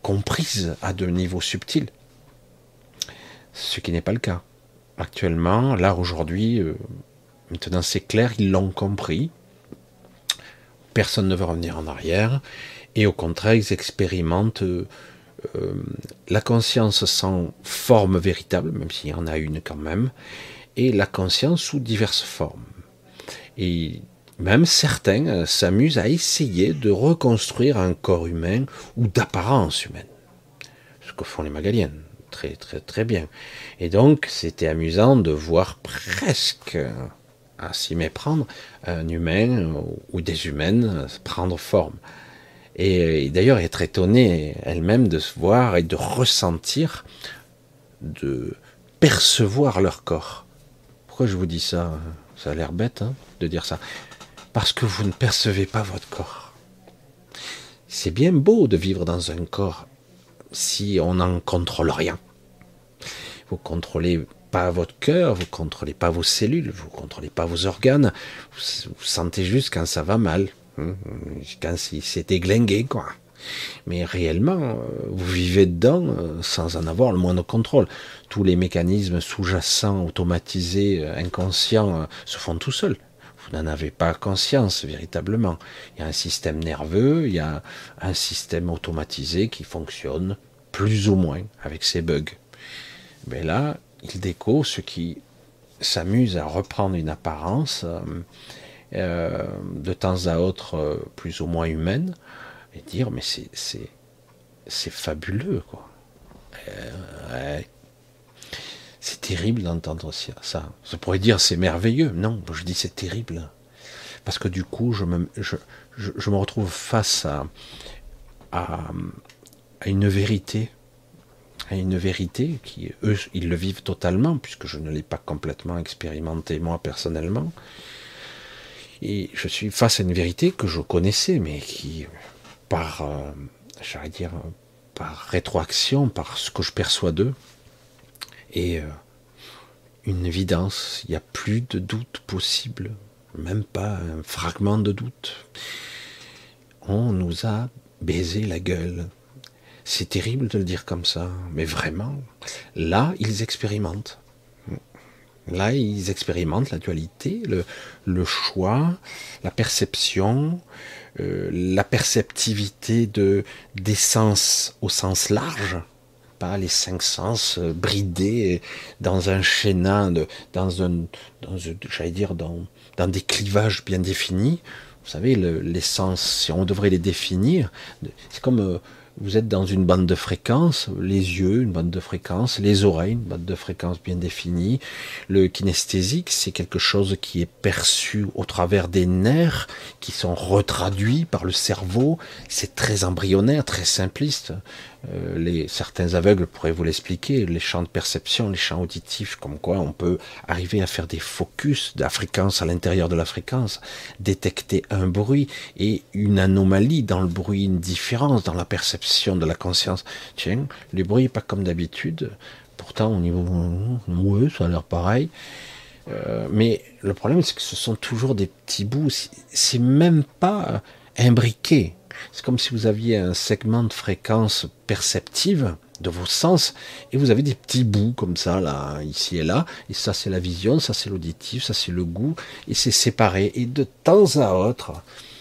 comprise à de niveaux subtils. Ce qui n'est pas le cas. Actuellement, là aujourd'hui, euh, maintenant c'est clair, ils l'ont compris. Personne ne veut revenir en arrière. Et au contraire, ils expérimentent euh, la conscience sans forme véritable, même s'il y en a une quand même, et la conscience sous diverses formes. Et même certains euh, s'amusent à essayer de reconstruire un corps humain ou d'apparence humaine. Ce que font les Magaliennes. Très, très, très bien. Et donc, c'était amusant de voir presque, à s'y méprendre, un humain ou des humaines prendre forme et, d'ailleurs être étonnée elle-même de se voir et de ressentir, de percevoir leur corps. Pourquoi je vous dis ça? Ça a l'air bête hein, de dire ça. Parce que vous ne percevez pas votre corps. C'est bien beau de vivre dans un corps si on n'en contrôle rien. Vous contrôlez pas votre cœur, vous contrôlez pas vos cellules, vous contrôlez pas vos organes, vous, sentez juste quand ça va mal, quand c'était glingué, quoi. Mais réellement, euh, vous vivez dedans euh, sans en avoir le moindre contrôle. Tous les mécanismes sous-jacents, automatisés, euh, inconscients, se font tout seuls. Vous n'en avez pas conscience véritablement. Il y a un système nerveux, il y a un système automatisé qui fonctionne plus ou moins avec ses bugs. Mais là, il déco ceux qui s'amusent à reprendre une apparence euh, de temps à autre plus ou moins humaine et dire mais c'est fabuleux quoi. C'est terrible d'entendre ça. Ça pourrait dire c'est merveilleux. Non, je dis c'est terrible. Parce que du coup, je me, je, je, me retrouve face à, à, une vérité. À une vérité qui, eux, ils le vivent totalement, puisque je ne l'ai pas complètement expérimenté moi personnellement. Et je suis face à une vérité que je connaissais, mais qui, par, euh, j'allais dire, par rétroaction, par ce que je perçois d'eux, et euh, une évidence. Il n'y a plus de doute possible, même pas un fragment de doute. On nous a baisé la gueule. C'est terrible de le dire comme ça, mais vraiment, là, ils expérimentent. Là, ils expérimentent la dualité, le, choix, la perception, euh, la perceptivité de d'essence au sens large, pas les cinq sens euh, bridés dans un chaînin, dans un, j'allais dire, dans, des clivages bien définis. Vous savez, l'essence, si on devrait les définir, c'est comme euh, vous êtes dans une bande de fréquences, les yeux, une bande de fréquences, les oreilles, une bande de fréquences bien définie. Le kinesthésique, c'est quelque chose qui est perçu au travers des nerfs, qui sont retraduits par le cerveau. C'est très embryonnaire, très simpliste. Euh, les, certains aveugles pourraient vous l'expliquer, les champs de perception, les champs auditifs, comme quoi on peut arriver à faire des focus de la fréquence à l'intérieur de la fréquence, détecter un bruit et une anomalie dans le bruit, une différence dans la perception de la conscience. Tiens, le bruit pas comme d'habitude, pourtant au niveau, oui, ça a l'air pareil. Euh, mais le problème, c'est que ce sont toujours des petits bouts. C'est même pas imbriqué. C'est comme si vous aviez un segment de fréquence perceptive de vos sens et vous avez des petits bouts comme ça là ici et là. Et ça c'est la vision ça c'est l'auditif ça c'est le goût. Et c'est séparé. Et de temps à autre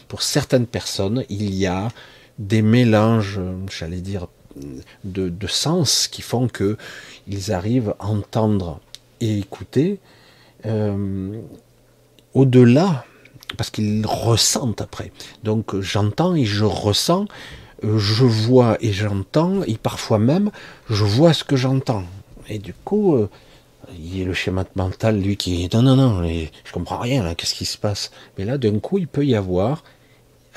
pour certaines personnes il y a des mélanges j'allais dire de, de sens qui font que ils arrivent à entendre et écouter euh, au-delà parce qu'ils ressentent après. Donc j'entends et je ressens, euh, je vois et j'entends, et parfois même je vois ce que j'entends. Et du coup, euh, il y a le schéma mental, lui, qui non, non, non, je comprends rien, là, qu'est-ce qui se passe? Mais là, d'un coup, il peut y avoir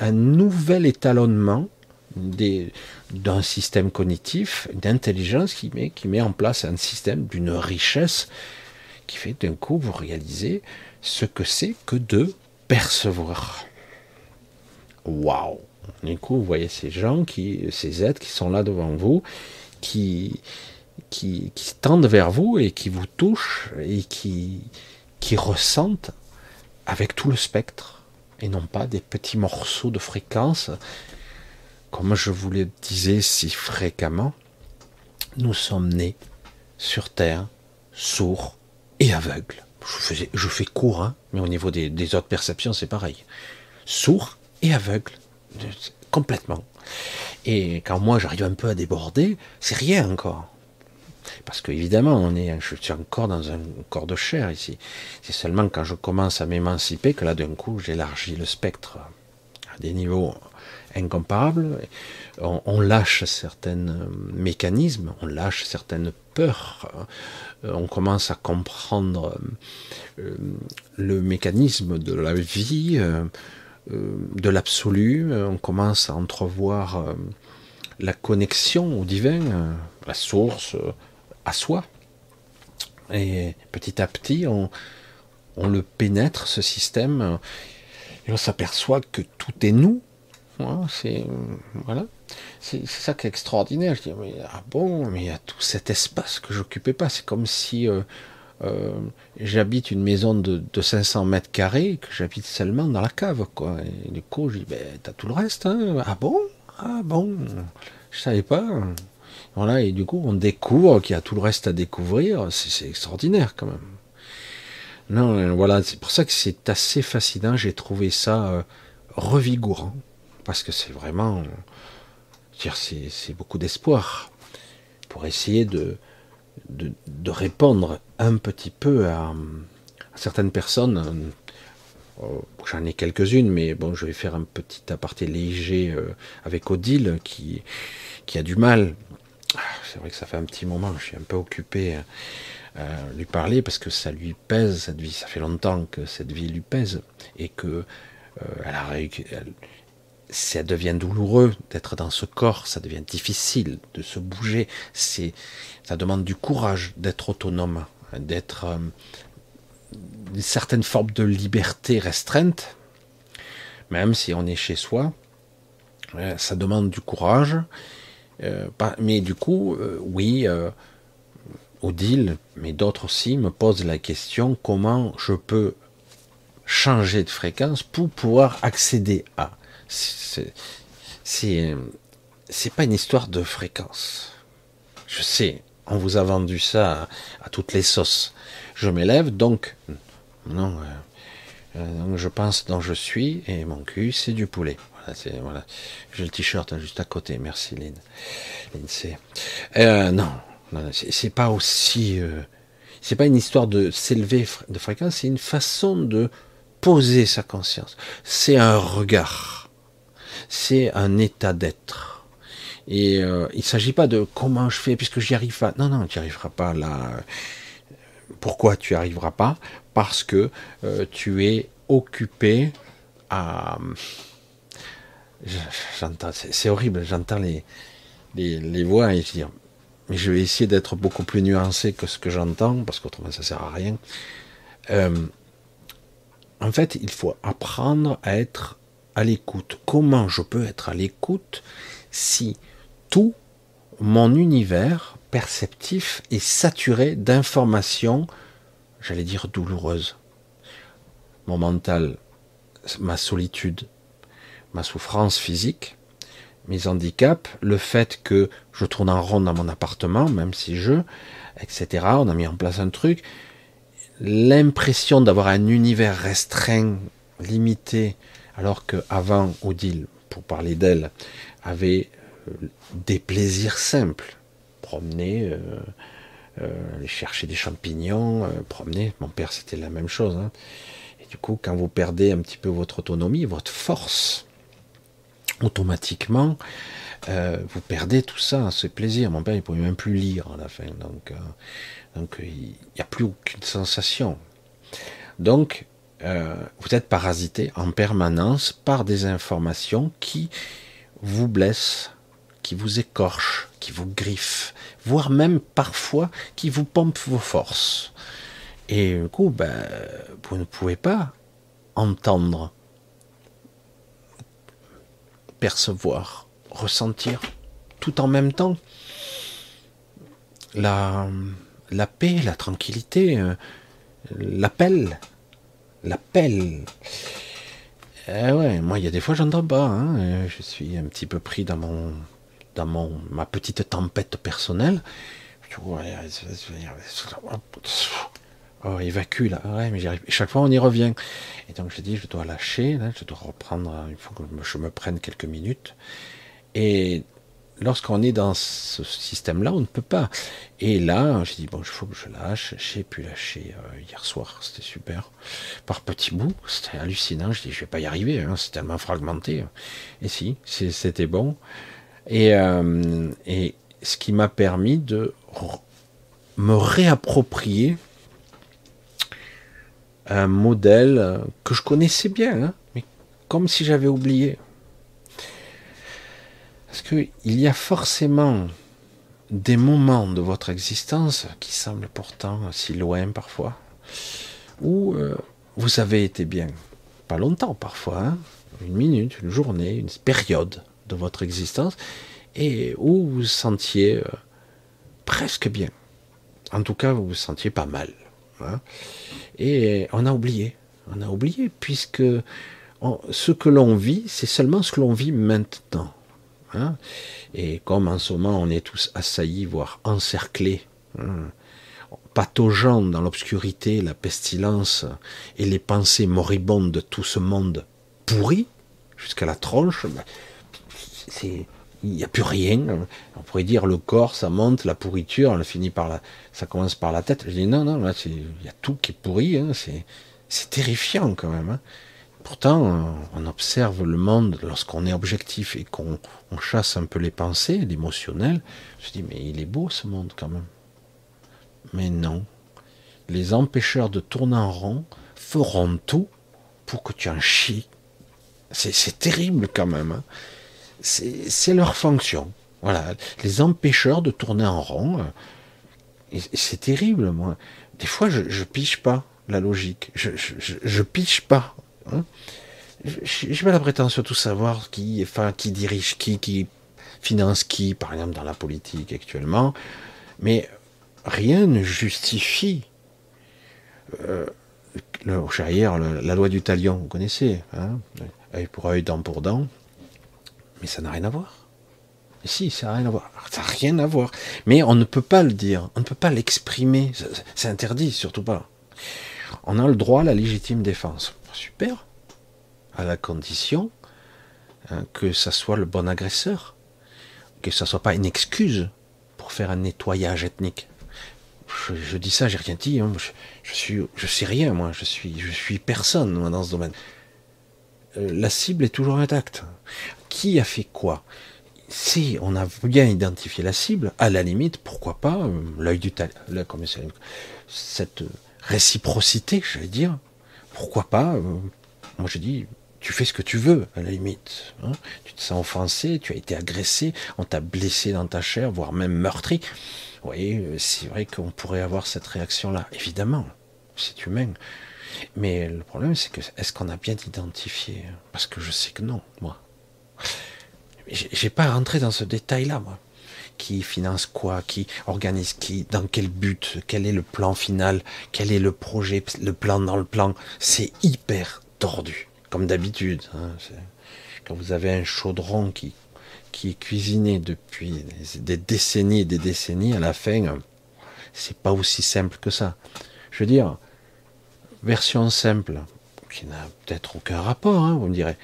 un nouvel étalonnement d'un système cognitif, d'intelligence qui met, qui met en place un système d'une richesse qui fait d'un coup, vous réalisez ce que c'est que de percevoir. Waouh Du coup, vous voyez ces gens, qui, ces êtres qui sont là devant vous, qui, qui, qui tendent vers vous et qui vous touchent et qui, qui ressentent avec tout le spectre et non pas des petits morceaux de fréquence. Comme je vous le disais si fréquemment, nous sommes nés sur Terre sourds et aveugles je, fais court, hein, mais au niveau des, autres perceptions, c'est pareil. Sourd et aveugle, complètement. Et quand moi j'arrive un peu à déborder, c'est rien encore. Parce que évidemment, on est, je suis encore dans un corps de chair ici. C'est seulement quand je commence à m'émanciper que là, d'un coup, j'élargis le spectre à des niveaux incomparables. On, lâche certains mécanismes, on lâche certaines peurs, euh, on commence à comprendre euh, le mécanisme de la vie, euh, de l'absolu, on commence à entrevoir la connexion au divin, la source, à soi. Et petit à petit, on, le pénètre, ce système, et on s'aperçoit que tout est nous, c'est voilà, c'est ça qui est extraordinaire. Je dis mais ah bon, mais il y a tout cet espace que j'occupais pas. C'est comme si euh, euh, j'habite une maison de, 500 mètres carrés que j'habite seulement dans la cave quoi. Et du coup, je dis ben t'as tout le reste. Hein ah bon, ah bon, je savais pas. Voilà et du coup on découvre qu'il y a tout le reste à découvrir. C'est extraordinaire quand même. Non, voilà, c'est pour ça que c'est assez fascinant. J'ai trouvé ça euh, revigorant parce que c'est vraiment, c'est beaucoup d'espoir pour essayer de, répondre un petit peu à, certaines personnes. Euh, j'en ai quelques-unes, mais bon, je vais faire un petit aparté léger euh, avec Odile qui, a du mal. C'est vrai que ça fait un petit moment, je suis un peu occupé à lui parler parce que ça lui pèse cette vie. Ça fait longtemps que cette vie lui pèse et que elle a, ça devient douloureux d'être dans ce corps, ça devient difficile de se bouger, ça demande du courage d'être autonome, d'être euh, une certaine forme de liberté restreinte, même si on est chez soi, ça demande du courage, euh, mais du coup, euh, oui, Odile, mais d'autres aussi me posent la question comment je peux changer de fréquence pour pouvoir accéder à c'est pas une histoire de fréquence. Je sais, on vous a vendu ça à, toutes les sauces. Je m'élève, donc non, euh, euh, donc je pense dont je suis et mon cul c'est du poulet. Voilà, voilà. J'ai le t-shirt hein, juste à côté. Merci Lynn. Lynn c'est euh, non, non c'est pas aussi. c'est pas une histoire de s'élever de fréquence, c'est une façon de poser sa conscience. C'est un regard c'est un état d'être. Et euh, il ne s'agit pas de comment je fais puisque j'y arrive pas. Non, non, tu n'y arriveras pas là. Pourquoi tu n'y arriveras pas? Parce que euh, tu es occupé à. J'entends, c'est horrible, j'entends les, les, voix et je dis, mais je vais essayer d'être beaucoup plus nuancé que ce que j'entends, parce qu'autrement ça sert à rien. Euh, en fait, il faut apprendre à être à l'écoute. Comment je peux être à l'écoute si tout mon univers perceptif est saturé d'informations, j'allais dire douloureuses? Mon mental, ma solitude, ma souffrance physique, mes handicaps, le fait que je tourne en rond dans mon appartement, même si je, etc. On a mis en place un truc. L'impression d'avoir un univers restreint, limité, alors qu'avant, Odile, pour parler d'elle, avait euh, des plaisirs simples. Promener, euh, euh, aller chercher des champignons, promener. Mon père, c'était la même chose. Hein. Et du coup, quand vous perdez un petit peu votre autonomie, votre force, automatiquement, vous perdez tout ça, ce plaisir. Mon père, il ne pouvait même plus lire à la fin. Donc, donc il n'y a plus aucune sensation. Donc, euh, vous êtes parasité en permanence par des informations qui vous blessent, qui vous écorchent, qui vous griffent, voire même parfois qui vous pompent vos forces. Et du coup, ben, vous ne pouvez pas entendre, percevoir, ressentir tout en même temps la, la paix, la tranquillité, euh, l'appel l'appel. Eh ouais, moi, il y a des fois, j'entends pas. Hein. Je suis un petit peu pris dans mon, dans mon, ma petite tempête personnelle. Oh, évacue là. Ouais, mais j'arrive. Chaque fois, on y revient. Et donc, je dis, je dois lâcher. je dois reprendre. Il faut que je me prenne quelques minutes. Et lorsqu'on est dans ce système-là, on ne peut pas. Et là, j'ai dit, bon, il faut que je lâche. J'ai pu lâcher euh, hier soir, c'était super. Par petits bouts, c'était hallucinant. Je dis, je vais pas y arriver, hein, c'est tellement fragmenté. Et si, c'était bon. Et, euh, et ce qui m'a permis de me réapproprier un modèle que je connaissais bien, hein, mais comme si j'avais oublié. Parce qu'il y a forcément des moments de votre existence qui semblent pourtant si loin parfois, où euh, vous avez été bien. Pas longtemps parfois, hein. une minute, une journée, une période de votre existence, et où vous vous sentiez euh, presque bien. En tout cas, vous vous sentiez pas mal. Hein. Et on a oublié. On a oublié, puisque ce que l'on vit, c'est seulement ce que l'on vit maintenant. Hein. et comme en ce moment on est tous assaillis, voire encerclés, hein, pataugeant dans l'obscurité, la pestilence et les pensées moribondes de tout ce monde pourri, jusqu'à la tronche, ben, c'est Il n'y a plus rien. On pourrait dire le corps, ça monte, la pourriture, elle finit par la, ça commence par la tête. Je dis non, non, il y a tout qui est pourri. Hein, c'est terrifiant quand même. Hein. Pourtant, on observe le monde lorsqu'on est objectif et qu'on chasse un peu les pensées, l'émotionnel. Je dis, mais il est beau ce monde quand même. Mais non. Les empêcheurs de tourner en rond feront tout pour que tu en chies. C'est terrible quand même. Hein. C'est leur fonction. Voilà. Les empêcheurs de tourner en rond. Euh, c'est terrible, moi. Des fois, je, je piche pas la logique. Je, je, je piche pas. Hein. Je n'ai pas la prétention de tout savoir qui, qui dirige qui, qui finance qui, par exemple, dans la politique actuellement. Mais rien ne justifie euh, la loi du talion, vous connaissez, hein, œil pour œil, dent pour dent, mais ça n'a rien à voir. si, ça n'a rien à voir. Ça n'a rien à voir. Mais on ne peut pas le dire, on ne peut pas l'exprimer, c'est interdit, surtout pas. On a le droit à la légitime défense. Super, à la condition hein, que ça soit le bon agresseur, que ça soit pas une excuse pour faire un nettoyage ethnique je, dis ça, j'ai rien dit. Hein. Je, je, suis, je sais rien, moi. Je suis, je suis personne dans ce domaine. Euh, la cible est toujours intacte. Qui a fait quoi? Si on a bien identifié la cible, à la limite, pourquoi pas euh, l'œil du talent, cette réciprocité, j'allais dire. Pourquoi pas euh, Moi, je dis, tu fais ce que tu veux, à la limite. Hein. tu te sens offensé, tu as été agressé, on t'a blessé dans ta chair, voire même meurtri. Oui, c'est vrai qu'on pourrait avoir cette réaction-là. Évidemment, c'est humain. Mais le problème, c'est que est-ce qu'on a bien identifié? Parce que je sais que non, moi. J'ai pas rentré dans ce détail-là, moi. Qui finance quoi Qui organise qui Dans quel but Quel est le plan final Quel est le projet Le plan dans le plan C'est hyper tordu, comme d'habitude. Hein. Quand vous avez un chaudron qui qui est cuisiné depuis des décennies et des décennies, à la fin, c'est pas aussi simple que ça. Je veux dire, version simple, qui n'a peut-être aucun rapport, hein, vous me direz.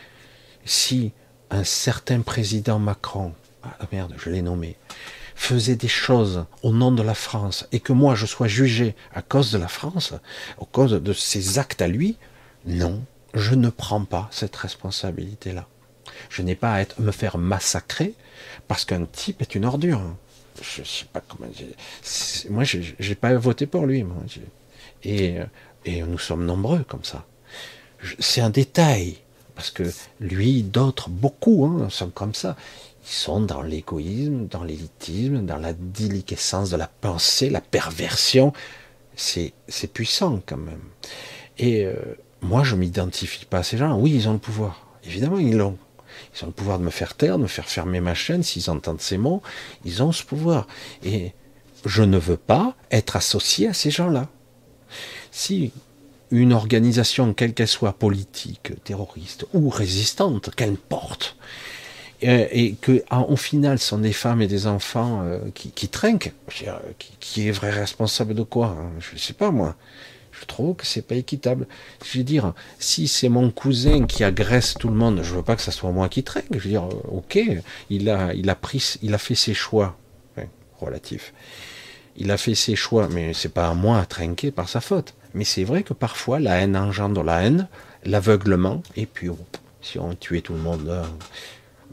Si un certain président Macron, ah merde, je l'ai nommé, faisait des choses au nom de la France et que moi je sois jugé à cause de la France, à cause de ses actes à lui, non, je ne prends pas cette responsabilité-là. Je n'ai pas à être, me faire massacrer parce qu'un type est une ordure. Je sais pas comment. Moi, j'ai pas voté pour lui. Et, et nous sommes nombreux comme ça. C'est un détail parce que lui, d'autres, beaucoup, hein, sont comme ça. Ils sont dans l'égoïsme, dans l'élitisme, dans la déliquescence de la pensée, la perversion. C'est puissant quand même. Et euh, moi, je m'identifie pas à ces gens. Oui, ils ont le pouvoir. Évidemment, ils l'ont. Ils ont le pouvoir de me faire taire, de me faire fermer ma chaîne. S'ils entendent ces mots, ils ont ce pouvoir. Et je ne veux pas être associé à ces gens-là. Si une organisation, quelle qu'elle soit, politique, terroriste ou résistante, qu'elle porte, euh, et que au final sont des femmes et des enfants euh, qui, trinquent, qui, est vrai responsable de quoi hein? Je ne sais pas moi. Je trouve que c'est pas équitable. Je veux dire, si c'est mon cousin qui agresse tout le monde, je veux pas que ça soit moi qui traîne. Je veux dire, euh, ok, il a, il a pris, il a fait ses choix, relatifs. Il a fait ses choix, mais c'est pas à moi à trinquer par sa faute. Mais c'est vrai que parfois la haine engendre la haine, l'aveuglement, et puis oh, si on tuait tout le monde là.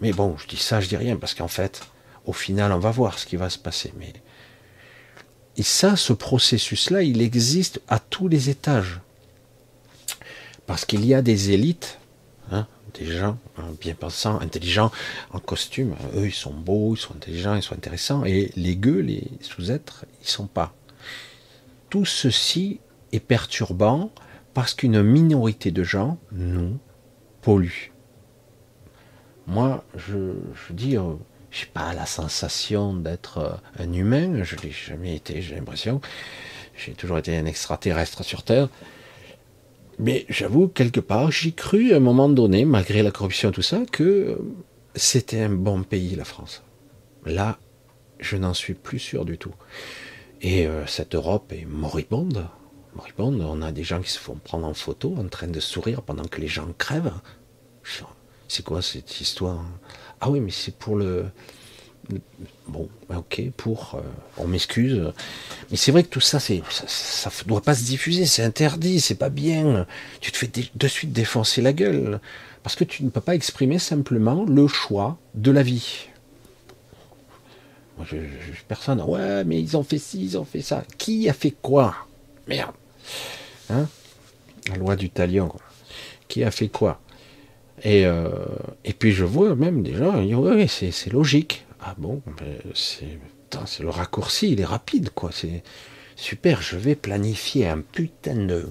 Mais bon, je dis ça, je dis rien, parce qu'en fait, au final, on va voir ce qui va se passer. Mais et ça, ce processus-là, il existe à tous les étages. Parce qu'il y a des élites, hein, des gens hein, bien pensants, intelligents, en costume. Eux, ils sont beaux, ils sont intelligents, ils sont intéressants. Et les gueux, les sous-êtres, ils sont pas. Tout ceci est perturbant parce qu'une minorité de gens nous polluent. Moi, je, je dis, euh, j'ai pas la sensation d'être euh, un humain, je l'ai jamais été, j'ai l'impression. J'ai toujours été un extraterrestre sur Terre. Mais j'avoue, quelque part, j'y cru à un moment donné, malgré la corruption et tout ça, que c'était un bon pays, la France. Là, je n'en suis plus sûr du tout. Et euh, cette Europe est moribonde. Moribonde. On a des gens qui se font prendre en photo en train de sourire pendant que les gens crèvent. C'est quoi cette histoire? Ah oui, mais c'est pour le. Bon, ok, pour. Euh, on m'excuse. Mais c'est vrai que tout ça, ça, ne doit pas se diffuser, c'est interdit, c'est pas bien. Tu te fais de suite défoncer la gueule. Parce que tu ne peux pas exprimer simplement le choix de la vie. Moi, je, personne. Ouais, mais ils ont fait ci, ils ont fait ça. Qui a fait quoi? Merde. Hein? La loi du talion. Qui a fait quoi? Et, euh, et puis je vois même des gens, oui, c'est logique. Ah bon, c'est le raccourci, il est rapide, quoi. C'est super, je vais planifier un putain de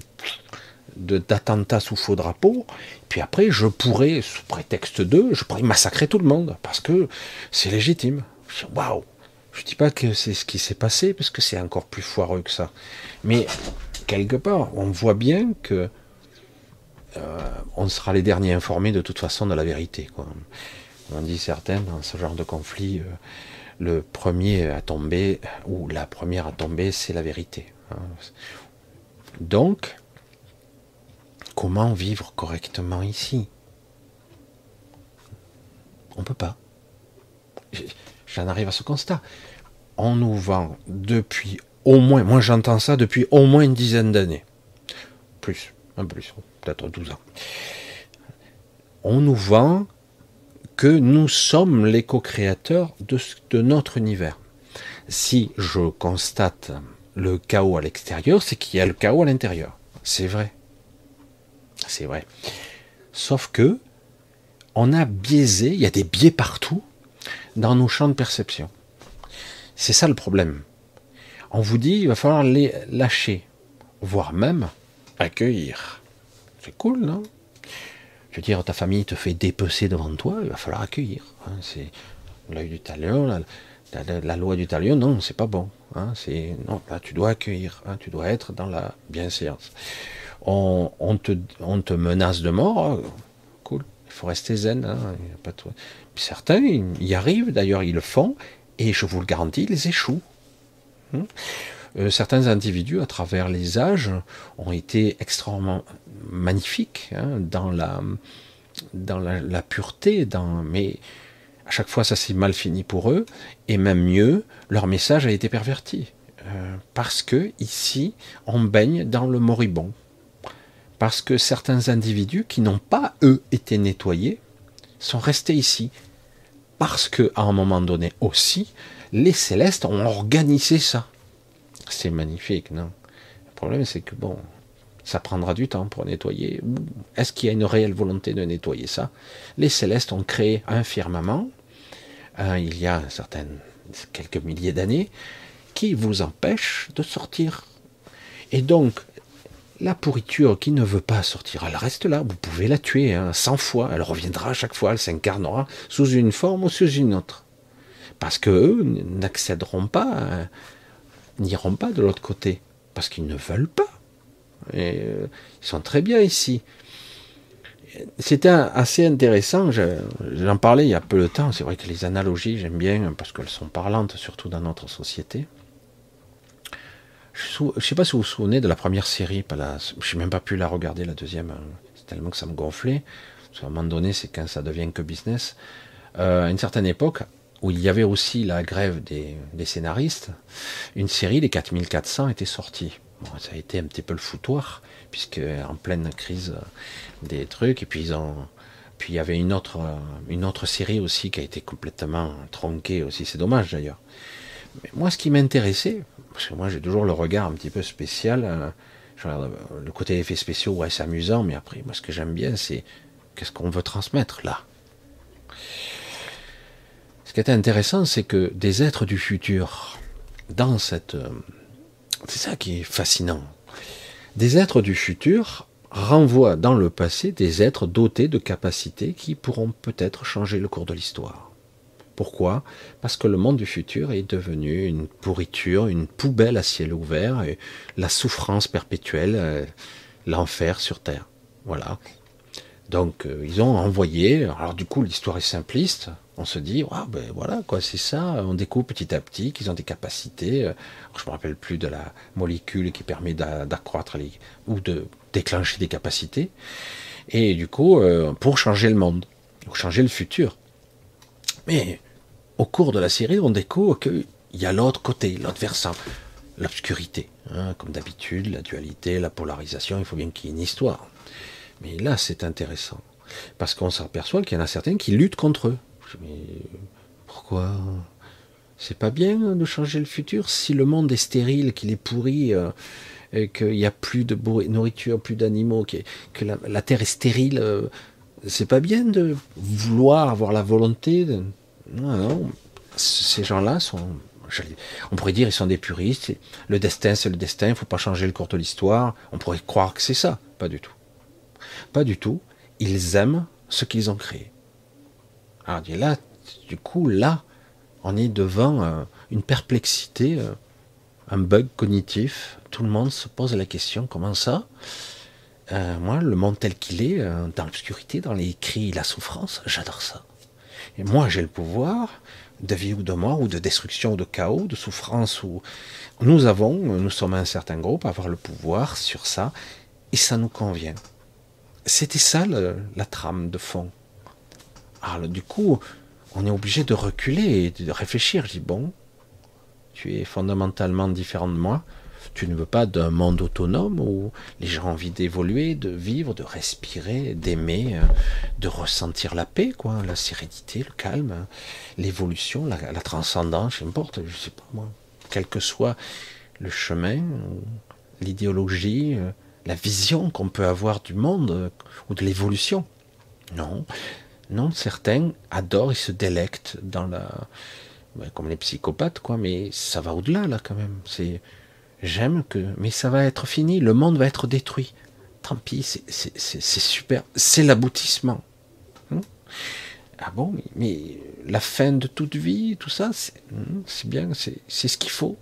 d'attentat sous faux drapeau, puis après je pourrais, sous prétexte de, je pourrais massacrer tout le monde, parce que c'est légitime. Waouh Je dis pas que c'est ce qui s'est passé, parce que c'est encore plus foireux que ça. Mais quelque part, on voit bien que on sera les derniers informés de toute façon de la vérité. Quoi. On dit certains, dans ce genre de conflit, euh, le premier à tomber, ou la première à tomber, c'est la vérité. Hein. Donc, comment vivre correctement ici? On ne peut pas. J'en arrive à ce constat. On nous vend depuis au moins, moi j'entends ça depuis au moins une dizaine d'années. Plus, un plus, peut-être 12 ans. On nous vend que nous sommes les co-créateurs de, notre univers. Si je constate le chaos à l'extérieur, c'est qu'il y a le chaos à l'intérieur. C'est vrai. C'est vrai. Sauf que on a biaisé, il y a des biais partout dans nos champs de perception. C'est ça le problème. On vous dit, il va falloir les lâcher, voire même accueillir. C'est cool, non? Je veux dire, ta famille te fait dépecer devant toi, il va falloir accueillir. Hein. c'est l'œil du talion, la, loi du talion, non, c'est pas bon. Hein. c'est non, là tu dois accueillir, hein. tu dois être dans la bienséance. On, te, menace de mort, oh, cool, il faut rester zen. Certains y arrivent, d'ailleurs ils le font, et je vous le garantis, ils échouent. Euh, certains individus, à travers les âges, ont été extrêmement magnifiques hein, dans, la, pureté, mais à chaque fois ça s'est mal fini pour eux, et même mieux, leur message a été perverti. Euh, parce que ici, on baigne dans le moribond. Parce que certains individus qui n'ont pas, eux, été nettoyés, sont restés ici. Parce que, à un moment donné aussi, les célestes ont organisé ça. C'est magnifique, non? Le problème, c'est que bon, ça prendra du temps pour nettoyer. Est-ce qu'il y a une réelle volonté de nettoyer ça? Les célestes ont créé un firmament, euh, il y a certaines, quelques milliers d'années, qui vous empêche de sortir. Et donc, la pourriture qui ne veut pas sortir, elle reste là. Vous pouvez la tuer hein, 100 fois. Elle reviendra à chaque fois. Elle s'incarnera sous une forme ou sous une autre. Parce qu'eux n'accéderont pas à, n'iront pas de l'autre côté, parce qu'ils ne veulent pas. Euh, ils sont très bien ici. C'était assez intéressant, j'en parlais il y a peu de temps, c'est vrai que les analogies, j'aime bien, parce qu'elles sont parlantes, surtout dans notre société. Je ne sais pas si vous vous souvenez de la première série, pas je n'ai même pas pu la regarder, la deuxième, c'est tellement que ça me gonflait. à un moment donné, c'est quand ça devient que business. Euh, à une certaine époque, où il y avait aussi la grève des, scénaristes, une série, les 4400, était sortie. ça a été un petit peu le foutoir, puisque en pleine crise des trucs, et puis ils puis il y avait une autre, une autre série aussi qui a été complètement tronquée aussi, c'est dommage d'ailleurs. Mais moi, ce qui m'intéressait, parce que moi j'ai toujours le regard un petit peu spécial, euh, le côté effets spéciaux, ouais, c'est amusant, mais après, moi ce que j'aime bien, c'est qu'est-ce qu'on veut transmettre là? Ce qui est intéressant, c'est que des êtres du futur, dans cette... Euh, c'est ça qui est fascinant. Des êtres du futur renvoient dans le passé des êtres dotés de capacités qui pourront peut-être changer le cours de l'histoire. Pourquoi? Parce que le monde du futur est devenu une pourriture, une poubelle à ciel ouvert, et la souffrance perpétuelle, euh, l'enfer sur Terre. Voilà. Donc euh, ils ont envoyé, alors du coup l'histoire est simpliste, on se dit, ben voilà, quoi, c'est ça. On découvre petit à petit qu'ils ont des capacités. Euh, je me rappelle plus de la molécule qui permet d'accroître les, ou de déclencher des capacités. Et du coup, euh, pour changer le monde, pour changer le futur. Mais au cours de la série, on découvre qu'il y a l'autre côté, l'autre versant, l'obscurité. Hein, comme d'habitude, la dualité, la polarisation, il faut bien qu'il y ait une histoire. Mais là, c'est intéressant. Parce qu'on s'aperçoit qu'il y en a certains qui luttent contre eux. Mais pourquoi? C'est pas bien de changer le futur si le monde est stérile, qu'il est pourri, euh, qu'il n'y a plus de nourriture, plus d'animaux, que, la, terre est stérile. Euh, c'est pas bien de vouloir avoir la volonté de... Non, non. Ces gens-là sont on pourrait dire ils sont des puristes. Le destin, c'est le destin. Il ne faut pas changer le cours de l'histoire. On pourrait croire que c'est ça. Pas du tout. Pas du tout. Ils aiment ce qu'ils ont créé. Alors là, du coup, là, on est devant euh, une perplexité, euh, un bug cognitif. Tout le monde se pose la question comment ça? Euh, Moi, le monde tel qu'il est, dans l'obscurité, dans les cris, la souffrance, j'adore ça. Et moi, j'ai le pouvoir de vie ou de mort, ou de destruction, ou de chaos, de souffrance. Ou... Nous avons, nous sommes un certain groupe, avoir le pouvoir sur ça, et ça nous convient. C'était ça la trame de fond. Alors du coup, on est obligé de reculer et de réfléchir. Je dis, bon, tu es fondamentalement différent de moi, tu ne veux pas d'un monde autonome où les gens ont envie d'évoluer, de vivre, de respirer, d'aimer, euh, de ressentir la paix, quoi, la sérénité, le calme, l'évolution, la, transcendance, n'importe, je sais pas moi, quel que soit le chemin, l'idéologie, euh, la vision qu'on peut avoir du monde euh, ou de l'évolution. Non, non, certains adorent et se délectent dans la, comme les psychopathes, quoi, mais ça va au-delà là quand même. C'est J'aime que, mais ça va être fini, le monde va être détruit. Tant pis, c'est super, c'est l'aboutissement. Hein? Ah bon, mais, la fin de toute vie, tout ça, c'est hein, bien, c'est ce qu'il faut.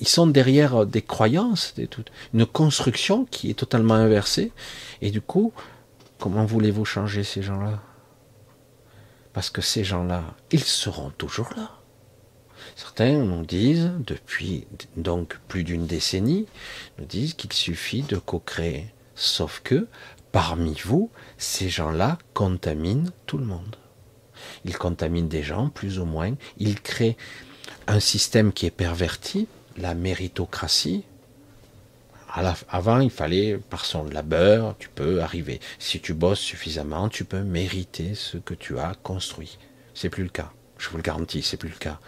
Ils sont derrière des croyances, des, une construction qui est totalement inversée. Et du coup, comment voulez-vous changer ces gens-là? Parce que ces gens-là, ils seront toujours là. Certains nous disent, depuis donc plus d'une décennie, nous disent qu'il suffit de co-créer. Sauf que, parmi vous, ces gens-là contaminent tout le monde. Ils contaminent des gens, plus ou moins. Ils créent un système qui est perverti, la méritocratie. Avant, il fallait, par son labeur, tu peux arriver. Si tu bosses suffisamment, tu peux mériter ce que tu as construit. C'est plus le cas. Je vous le garantis, c'est plus le cas.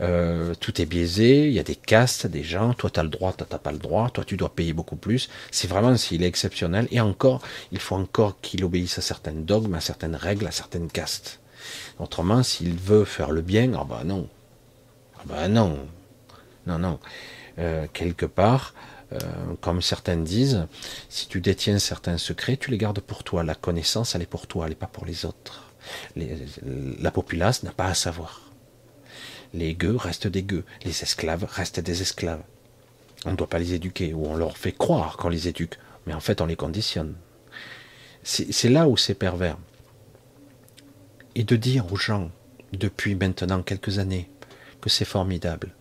Euh, tout est biaisé, il y a des castes, des gens, toi tu as le droit, toi t'as pas le droit, toi tu dois payer beaucoup plus. C'est vraiment s'il est exceptionnel. Et encore, il faut encore qu'il obéisse à certains dogmes, à certaines règles, à certaines castes. Autrement, s'il veut faire le bien, ah ben non. Ah ben non. Non, non. Euh, quelque part, euh, comme certains disent, si tu détiens certains secrets, tu les gardes pour toi. La connaissance, elle est pour toi, elle n'est pas pour les autres la populace n'a pas à savoir. Les gueux restent des gueux, les esclaves restent des esclaves. On ne doit pas les éduquer, ou on leur fait croire qu'on les éduque, mais en fait on les conditionne. C'est là où c'est pervers. Et de dire aux gens, depuis maintenant quelques années, que c'est formidable,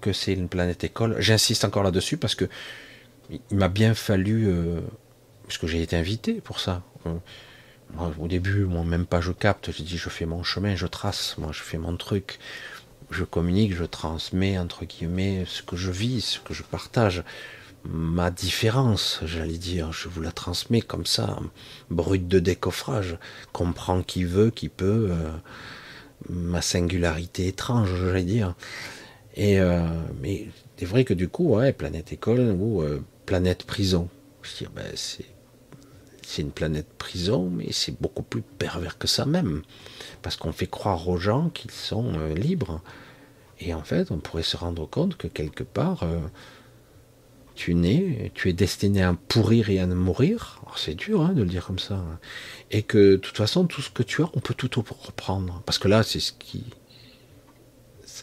que c'est une planète école, j'insiste encore là-dessus parce que il m'a bien fallu, euh, parce que j'ai été invité pour ça. Euh, au début, moi, même pas je capte, je dis je fais mon chemin, je trace, moi je fais mon truc, je communique, je transmets, entre guillemets, ce que je vis, ce que je partage, ma différence, j'allais dire, je vous la transmets comme ça, brut de décoffrage, comprend qui veut, qui peut, euh, ma singularité étrange, j'allais dire. Et euh, mais c'est vrai que du coup, ouais, planète école ou euh, planète prison, je ben, c'est c'est une planète prison, mais c'est beaucoup plus pervers que ça même. Parce qu'on fait croire aux gens qu'ils sont euh, libres. Et en fait, on pourrait se rendre compte que quelque part, tu nais, tu es destiné à pourrir et à mourir. C'est dur hein, de le dire comme ça. Et que de toute façon, tout ce que tu as, on peut tout reprendre. Parce que là, c'est ce qui.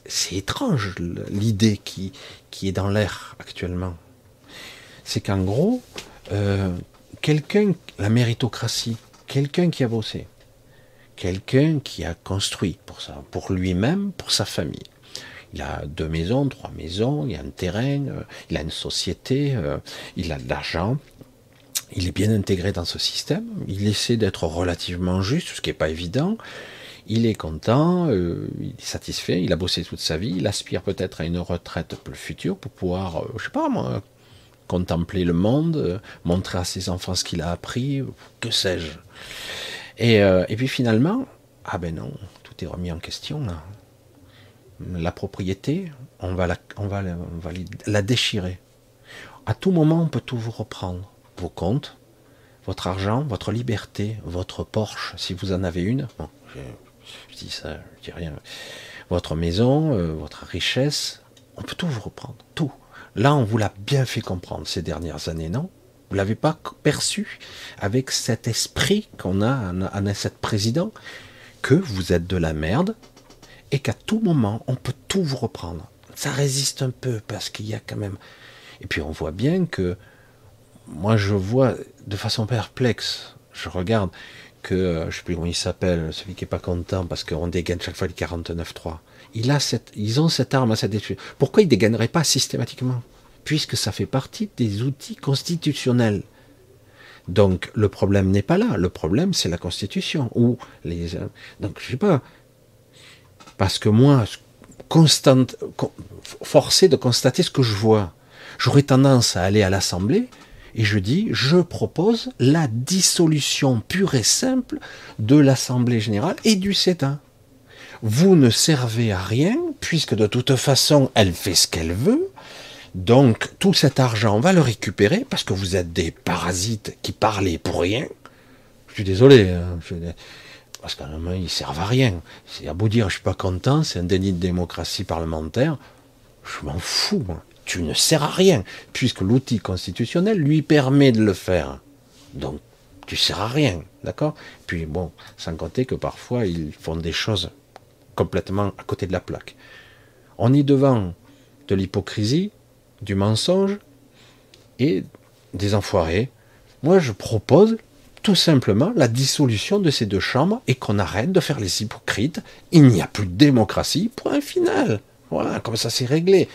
C'est étrange l'idée qui, qui est dans l'air actuellement. C'est qu'en gros, euh, quelqu'un, la méritocratie, quelqu'un qui a bossé, quelqu'un qui a construit pour pour lui-même, pour sa famille. Il a deux maisons, trois maisons, il a un terrain, euh, il a une société, euh, il a de l'argent, il est bien intégré dans ce système, il essaie d'être relativement juste, ce qui n'est pas évident, il est content, euh, il est satisfait, il a bossé toute sa vie, il aspire peut-être à une retraite pour le futur pour pouvoir, euh, je sais pas moi, contempler le monde, euh, montrer à ses enfants ce qu'il a appris, que sais-je. Et, et, puis finalement, ah ben non, tout est remis en question. La propriété, on va la, déchirer. À tout moment, on peut tout vous reprendre. Vos comptes, votre argent, votre liberté, votre Porsche, si vous en avez une. Je, dis ça, je dis rien. Votre maison, euh, votre richesse, on peut tout vous reprendre, tout. Là, on vous l'a bien fait comprendre ces dernières années, non? Vous l'avez pas perçu avec cet esprit qu'on a en, cette président que vous êtes de la merde et qu'à tout moment, on peut tout vous reprendre. Ça résiste un peu parce qu'il y a quand même. Et puis on voit bien que moi je vois de façon perplexe, je regarde que, euh, je sais plus comment il s'appelle, celui qui est pas content parce qu'on dégaine chaque fois les 49.3. Il ils ont cette arme à cette détruire. Pourquoi ils dégaineraient pas systématiquement? Puisque ça fait partie des outils constitutionnels. Donc le problème n'est pas là. Le problème c'est la Constitution ou les. Euh, donc je sais pas. Parce que moi, constante, forcé de constater ce que je vois, j'aurais tendance à aller à l'Assemblée et je dis, je propose la dissolution pure et simple de l'Assemblée générale et du Sénat. Vous ne servez à rien, puisque de toute façon, elle fait ce qu'elle veut. Donc, tout cet argent, on va le récupérer, parce que vous êtes des parasites qui parlez pour rien. Je suis désolé. Hein, parce qu'à un moment, ils servent à rien. C'est à beau dire, je suis pas content, c'est un déni de démocratie parlementaire. Je m'en fous, moi tu ne sers à rien, puisque l'outil constitutionnel lui permet de le faire. Donc, tu sers à rien, d'accord? Puis bon, sans compter que parfois ils font des choses complètement à côté de la plaque. On est devant de l'hypocrisie, du mensonge et des enfoirés. Moi, je propose tout simplement la dissolution de ces deux chambres et qu'on arrête de faire les hypocrites. Il n'y a plus de démocratie, point final. Voilà, comme ça c'est réglé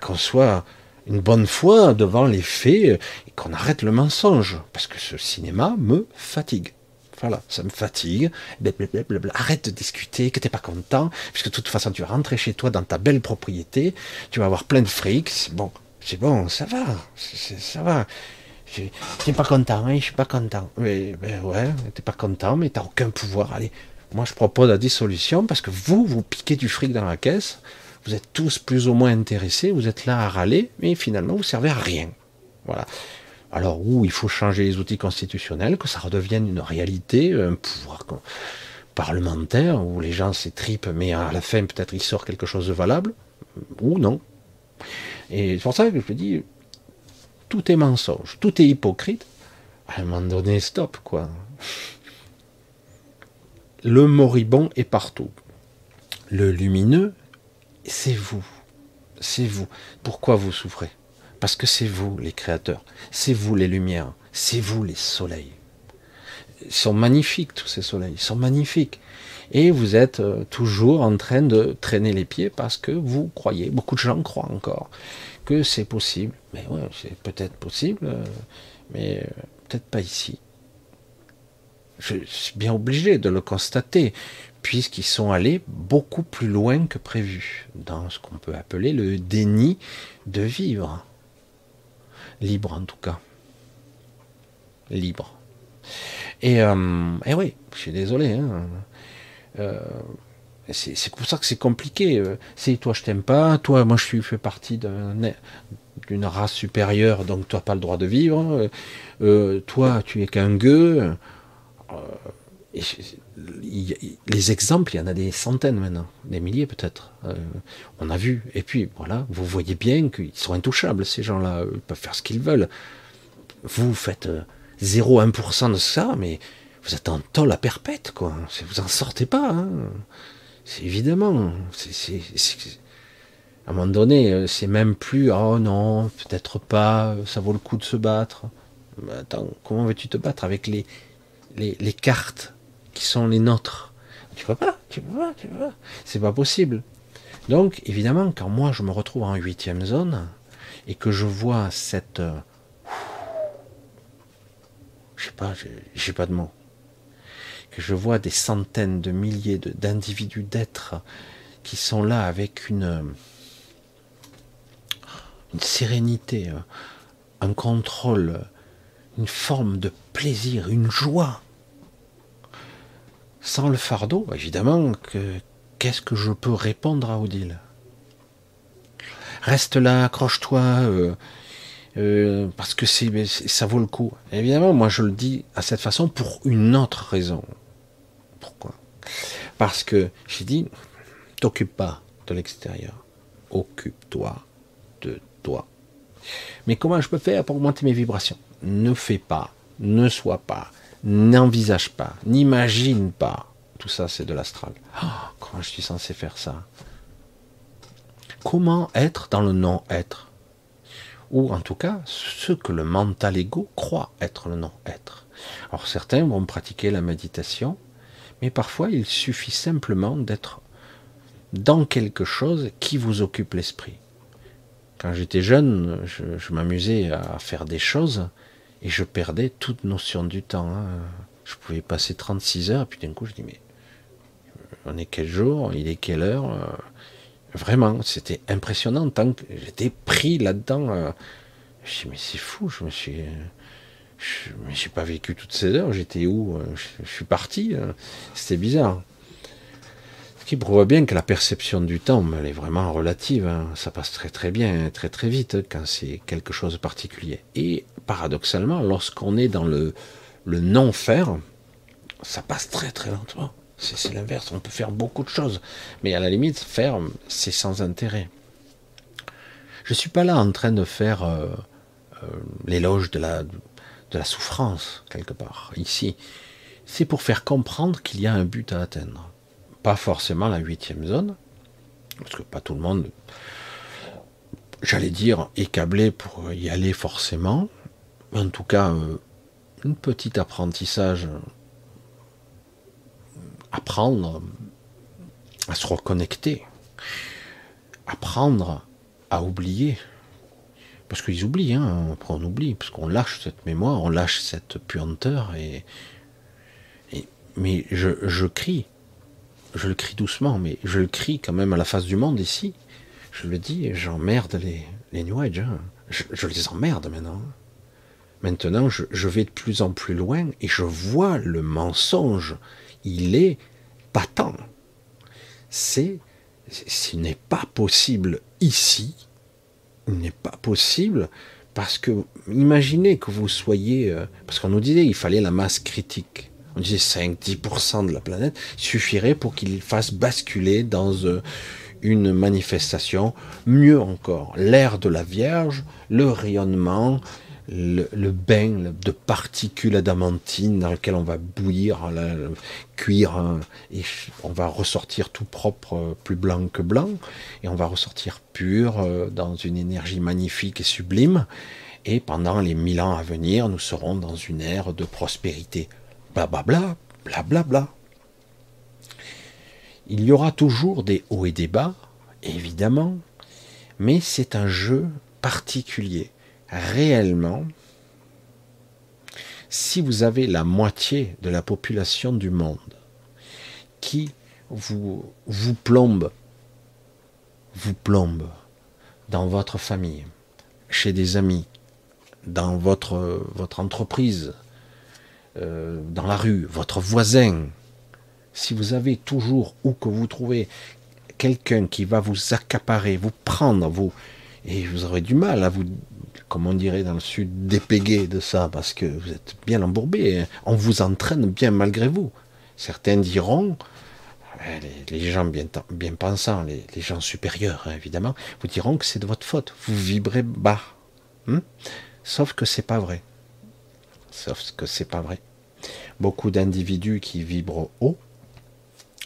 qu'on soit une bonne fois devant les faits et qu'on arrête le mensonge. Parce que ce cinéma me fatigue. Voilà, ça me fatigue. Arrête de discuter, que t'es pas content, puisque de toute façon tu vas rentrer chez toi dans ta belle propriété, tu vas avoir plein de fric. Bon, c'est bon, ça va, ça va. T'es pas content, hein, je suis pas content. Mais, ben ouais, t'es pas content, mais t'as aucun pouvoir. Allez, moi je propose la dissolution parce que vous, vous piquez du fric dans la caisse vous êtes tous plus ou moins intéressés, vous êtes là à râler, mais finalement vous servez à rien. Voilà. Alors où il faut changer les outils constitutionnels, que ça redevienne une réalité, un pouvoir parlementaire, où les gens s'étripent, mais à la fin peut-être il sort quelque chose de valable, ou non. Et c'est pour ça que je dis, tout est mensonge, tout est hypocrite. À un moment donné, stop, quoi. Le moribond est partout. Le lumineux c'est vous. C'est vous. Pourquoi vous souffrez? Parce que c'est vous les créateurs. C'est vous les lumières. C'est vous les soleils. Ils sont magnifiques tous ces soleils. Ils sont magnifiques. Et vous êtes euh, toujours en train de traîner les pieds parce que vous croyez, beaucoup de gens croient encore, que c'est possible. Mais ouais, c'est peut-être possible, euh, mais euh, peut-être pas ici. Je suis bien obligé de le constater puisqu'ils sont allés beaucoup plus loin que prévu, dans ce qu'on peut appeler le déni de vivre. Libre en tout cas. Libre. Et, euh, et oui, je suis désolé. Hein. Euh, c'est pour ça que c'est compliqué. C'est toi je t'aime pas, toi moi je suis fais partie d'une race supérieure, donc tu n'as pas le droit de vivre. Euh, toi tu es qu'un gueux les exemples, il y en a des centaines maintenant, des milliers peut-être. Euh, on a vu. Et puis voilà, vous voyez bien qu'ils sont intouchables, ces gens-là. Ils peuvent faire ce qu'ils veulent. Vous faites 0,1% euh, de ça, mais vous êtes en tol à perpète, quoi. Vous en sortez pas. Hein. C'est évidemment. À un moment donné, euh, c'est même plus oh non, peut-être pas, ça vaut le coup de se battre. Attends, comment veux-tu te battre avec les cartes qui sont les nôtres. Tu peux pas, tu peux pas, tu peux pas. C'est pas possible. Donc, évidemment, quand moi je me retrouve en huitième zone et que je vois cette. Je sais pas, j'ai pas de mots. que je vois des centaines de milliers d'individus, d'êtres qui sont là avec une, une sérénité, un contrôle, une forme de plaisir, une joie. Sans le fardeau, évidemment, que qu'est-ce que je peux répondre à Odile? Reste là, accroche-toi, euh, euh, parce que c'est, ça vaut le coup. évidemment, moi je le dis à cette façon pour une autre raison. Pourquoi? Parce que j'ai dit, t'occupe pas de l'extérieur, occupe-toi de toi. Mais comment je peux faire pour augmenter mes vibrations? Ne fais pas, ne sois pas, n'envisage pas, n'imagine pas. Tout ça, c'est de l'astral. Oh, comment je suis censé faire ça? Comment être dans le non-être? Ou en tout cas, ce que le mental ego croit être le non-être. Alors certains vont pratiquer la méditation, mais parfois il suffit simplement d'être dans quelque chose qui vous occupe l'esprit. Quand j'étais jeune, je, m'amusais à faire des choses et je perdais toute notion du temps. Hein. Je pouvais passer 36 heures, puis d'un coup je dis mais on est quel jour, il est quelle heure? Vraiment, c'était impressionnant tant que j'étais pris là-dedans. Euh. Je dis mais c'est fou, je me suis, pas vécu toutes ces heures. J'étais où? Je, suis parti. C'était bizarre qui prouve bien que la perception du temps, elle est vraiment relative. Hein. Ça passe très très bien, très très vite quand c'est quelque chose de particulier. Et paradoxalement, lorsqu'on est dans le, le non-faire, ça passe très très lentement. C'est l'inverse. On peut faire beaucoup de choses, mais à la limite, faire, c'est sans intérêt. Je suis pas là en train de faire euh, euh, l'éloge de la, de la souffrance quelque part. Ici, c'est pour faire comprendre qu'il y a un but à atteindre pas forcément la huitième zone, parce que pas tout le monde, j'allais dire, est câblé pour y aller forcément. En tout cas, euh, un petit apprentissage, apprendre à se reconnecter, apprendre à oublier. Parce qu'ils oublient, hein, après on oublie, parce qu'on lâche cette mémoire, on lâche cette puanteur, et, mais je, je crie, je le crie doucement, mais je le crie quand même à la face du monde ici. Je le dis, j'emmerde les, les New Age. Hein. Je, les emmerde maintenant. Maintenant, je, vais de plus en plus loin et je vois le mensonge. Il est patent. C'est, ce n'est pas possible ici. Il n'est pas possible parce que, imaginez que vous soyez, euh, parce qu'on nous disait il fallait la masse critique on disait 5-10% de la planète, suffirait pour qu'il fasse basculer dans euh, une manifestation. Mieux encore, l'air de la Vierge, le rayonnement, le, bain de particules adamantines dans lequel on va bouillir, cuire, hein, et on va ressortir tout propre, euh, plus blanc que blanc, et on va ressortir pur euh, dans une énergie magnifique et sublime. Et pendant les mille ans à venir, nous serons dans une ère de prospérité blablabla, blablabla. Il y aura toujours des hauts et des bas, évidemment, mais c'est un jeu particulier. Réellement, si vous avez la moitié de la population du monde qui vous, vous plombe, vous plombe dans votre famille, chez des amis, dans votre, votre entreprise, euh, dans la rue, votre voisin, si vous avez toujours où que vous trouvez quelqu'un qui va vous accaparer, vous prendre, vous, et vous aurez du mal à vous, comme on dirait dans le sud, dépéguer de ça, parce que vous êtes bien embourbé, hein. on vous entraîne bien malgré vous. Certains diront, euh, les, gens bien, bien pensants, les, gens supérieurs hein, évidemment, vous diront que c'est de votre faute, vous vibrez bas. Hein. Sauf que c'est pas vrai. Sauf que c'est pas vrai. Beaucoup d'individus qui vibrent haut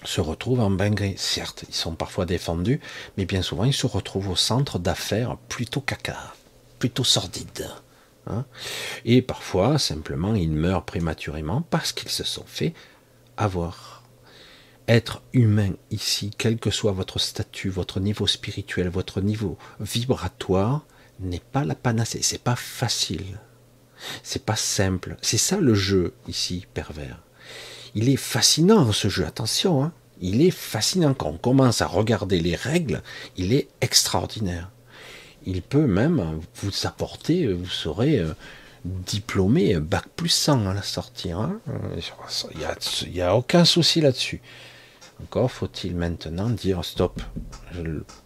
se retrouvent en gris. Certes, ils sont parfois défendus, mais bien souvent ils se retrouvent au centre d'affaires plutôt caca, plutôt sordides. Hein. Et parfois, simplement, ils meurent prématurément parce qu'ils se sont fait avoir. Être humain ici, quel que soit votre statut, votre niveau spirituel, votre niveau vibratoire, n'est pas la panacée. C'est pas facile. C'est pas simple. C'est ça le jeu ici pervers. il est fascinant ce jeu. Attention, hein. il est fascinant quand on commence à regarder les règles. Il est extraordinaire. Il peut même vous apporter, vous serez euh, diplômé bac plus 100 à la sortie. Hein. Il n'y a, aucun souci là-dessus. Encore faut-il maintenant dire stop.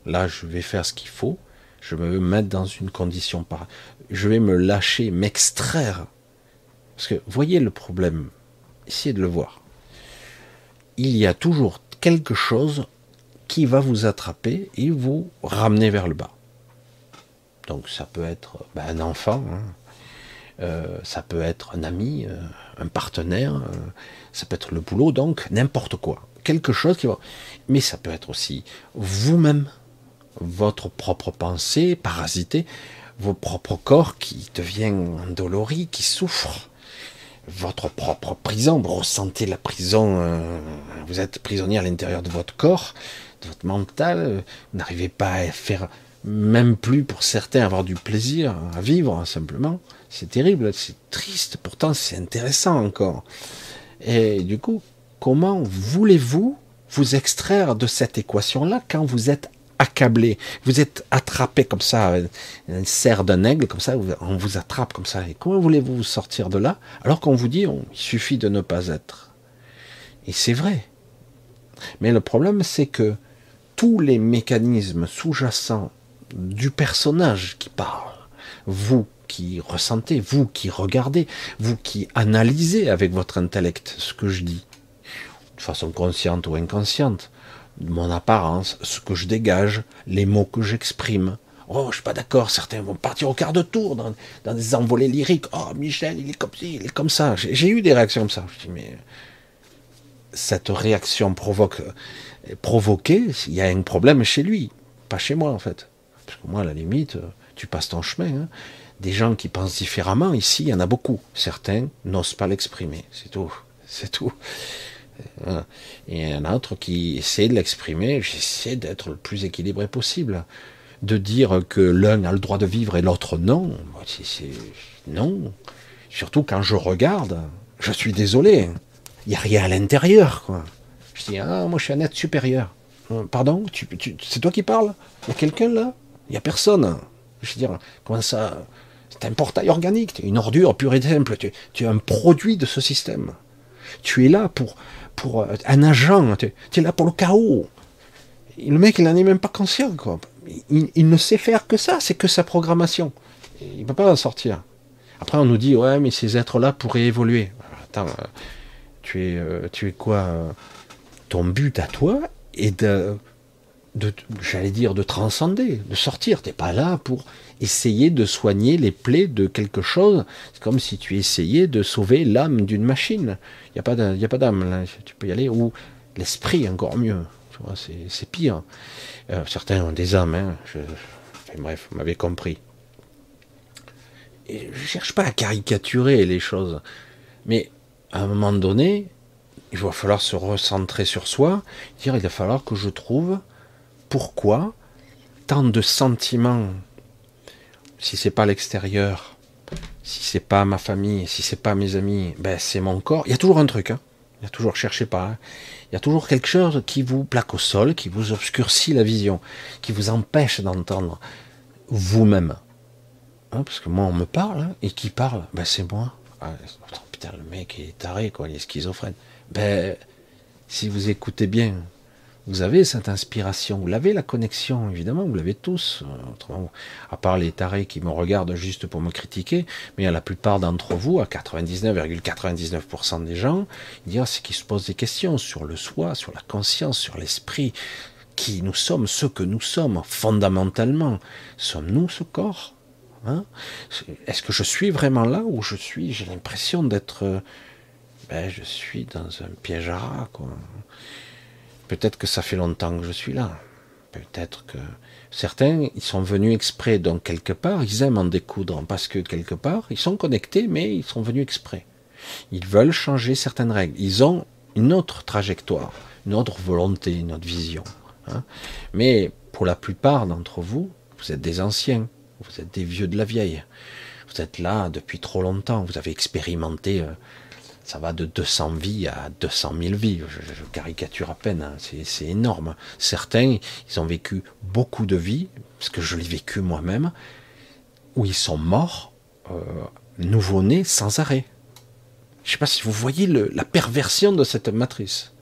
là, je vais faire ce qu'il faut. Je me mettre dans une condition par. Je vais me lâcher, m'extraire. Parce que voyez le problème. Essayez de le voir. Il y a toujours quelque chose qui va vous attraper et vous ramener vers le bas. Donc ça peut être ben, un enfant, hein. euh, ça peut être un ami, euh, un partenaire, euh, ça peut être le boulot, donc n'importe quoi. Quelque chose qui va. Mais ça peut être aussi vous-même, votre propre pensée parasité, vos propres corps qui devient endolori, qui souffre, votre propre prison, vous ressentez la prison, vous êtes prisonnier à l'intérieur de votre corps, de votre mental, vous n'arrivez pas à faire même plus pour certains avoir du plaisir à vivre simplement. C'est terrible, c'est triste, pourtant c'est intéressant encore. Et du coup, comment voulez-vous vous extraire de cette équation-là quand vous êtes accablé, vous êtes attrapé comme ça, une serre d'un aigle, comme ça, on vous attrape comme ça. Et comment voulez-vous vous sortir de là alors qu'on vous dit, il suffit de ne pas être? Et c'est vrai. Mais le problème, c'est que tous les mécanismes sous-jacents du personnage qui parle. Vous qui ressentez, vous qui regardez, vous qui analysez avec votre intellect ce que je dis, de façon consciente ou inconsciente, mon apparence, ce que je dégage, les mots que j'exprime. Oh, je suis pas d'accord, certains vont partir au quart de tour dans, des envolées lyriques. Oh, Michel, il est comme comme ça. J'ai eu des réactions comme ça. Je dis, mais cette réaction provoque, provoquée, il y a un problème chez lui, pas chez moi en fait. Parce que moi, à la limite, euh, tu passes ton chemin. Hein. Des gens qui pensent différemment, ici, il y en a beaucoup. Certains n'osent pas l'exprimer. C'est tout. C'est tout. Euh, et il y en a d'autres qui essaient de l'exprimer. J'essaie d'être le plus équilibré possible. De dire que l'un a le droit de vivre et l'autre non. C'est, non. Surtout quand je regarde, je suis désolé. Il n'y a rien à l'intérieur. Quoi. Je dis, ah, moi je suis un être supérieur. Euh, pardon, c'est toi qui parles? Il y a quelqu'un là? Il n'y a personne. Je veux dire, comment ça? C'est un portail organique, tu une ordure pure et simple, tu, es un produit de ce système. Tu es là pour, pour euh, un agent, tu, es là pour le chaos. le mec, il n'en est même pas conscient. Quoi. Il, ne sait faire que ça, c'est que sa programmation. Il ne peut pas en sortir. Après, on nous dit, ouais, mais ces êtres-là pourraient évoluer. Attends, euh, tu es, euh, tu es quoi Ton but à toi est de j'allais dire, de transcender, de sortir. T'es pas là pour essayer de soigner les plaies de quelque chose. C'est comme si tu essayais de sauver l'âme d'une machine. Il n'y a pas d'âme. Tu peux y aller. Ou l'esprit, encore mieux. C'est pire. Euh, certains ont des âmes. Hein. bref, vous m'avez compris. Je cherche pas à caricaturer les choses. Mais à un moment donné, il va falloir se recentrer sur soi. Dire, il va falloir que je trouve pourquoi tant de sentiments si c'est pas l'extérieur, si c'est pas ma famille, si c'est pas mes amis, ben c'est mon corps. Il y a toujours un truc, hein. Il y a toujours, cherchez pas. Hein. Il y a toujours quelque chose qui vous plaque au sol, qui vous obscurcit la vision, qui vous empêche d'entendre vous-même. Hein, parce que moi, on me parle, hein, et qui parle Ben c'est moi. Ah, putain, le mec est taré, quoi, il est schizophrène. Ben, si vous écoutez bien, vous avez cette inspiration, vous l'avez la connexion, évidemment, vous l'avez tous. Autrement, à part les tarés qui me regardent juste pour me critiquer, mais à la plupart d'entre vous, à 99,99% des gens, il y a c'est qu'ils se posent des questions sur le soi, sur la conscience, sur l'esprit, qui nous sommes, ce que nous sommes fondamentalement. Sommes-nous ce corps hein? Est-ce que je suis vraiment là ou je suis, j'ai l'impression d'être, ben, je suis dans un piège à rats, quoi. Peut-être que ça fait longtemps que je suis là. Peut-être que certains, ils sont venus exprès, donc quelque part, ils aiment en découdre, parce que quelque part, ils sont connectés, mais ils sont venus exprès. Ils veulent changer certaines règles. Ils ont une autre trajectoire, une autre volonté, une autre vision. Hein. Mais pour la plupart d'entre vous, vous êtes des anciens, vous êtes des vieux de la vieille. Vous êtes là depuis trop longtemps, vous avez expérimenté euh, ça va de 200 vies à 200 000 vies. Je, caricature à peine, hein. c'est énorme. Certains, ils ont vécu beaucoup de vies, parce que je l'ai vécu moi-même, où ils sont morts, euh, nouveau-nés, sans arrêt. Je ne sais pas si vous voyez la perversion de cette matrice.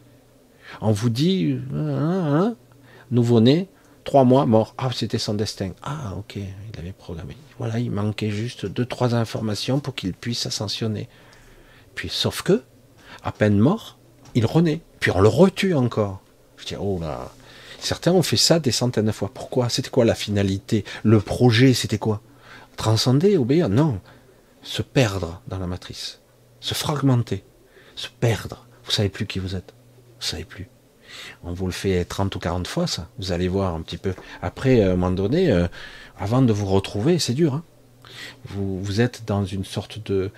On vous dit, hein, hein, nouveau-né, trois mois, mort. Ah, c'était son destin. Ah, ok, il avait programmé. Voilà, il manquait juste deux, trois informations pour qu'il puisse ascensionner. Puis, sauf que, à peine mort, il renaît. Puis on le retue encore. Je dis, oh là. Certains ont fait ça des centaines de fois. Pourquoi? C'était quoi la finalité? Le projet, c'était quoi? Transcender, obéir? Non. Se perdre dans la matrice. Se fragmenter. Se perdre. Vous savez plus qui vous êtes. Vous savez plus. On vous le fait 30 ou 40 fois, ça. Vous allez voir un petit peu. Après, à un moment donné, euh, avant de vous retrouver, c'est dur. Hein. vous, vous êtes dans une sorte de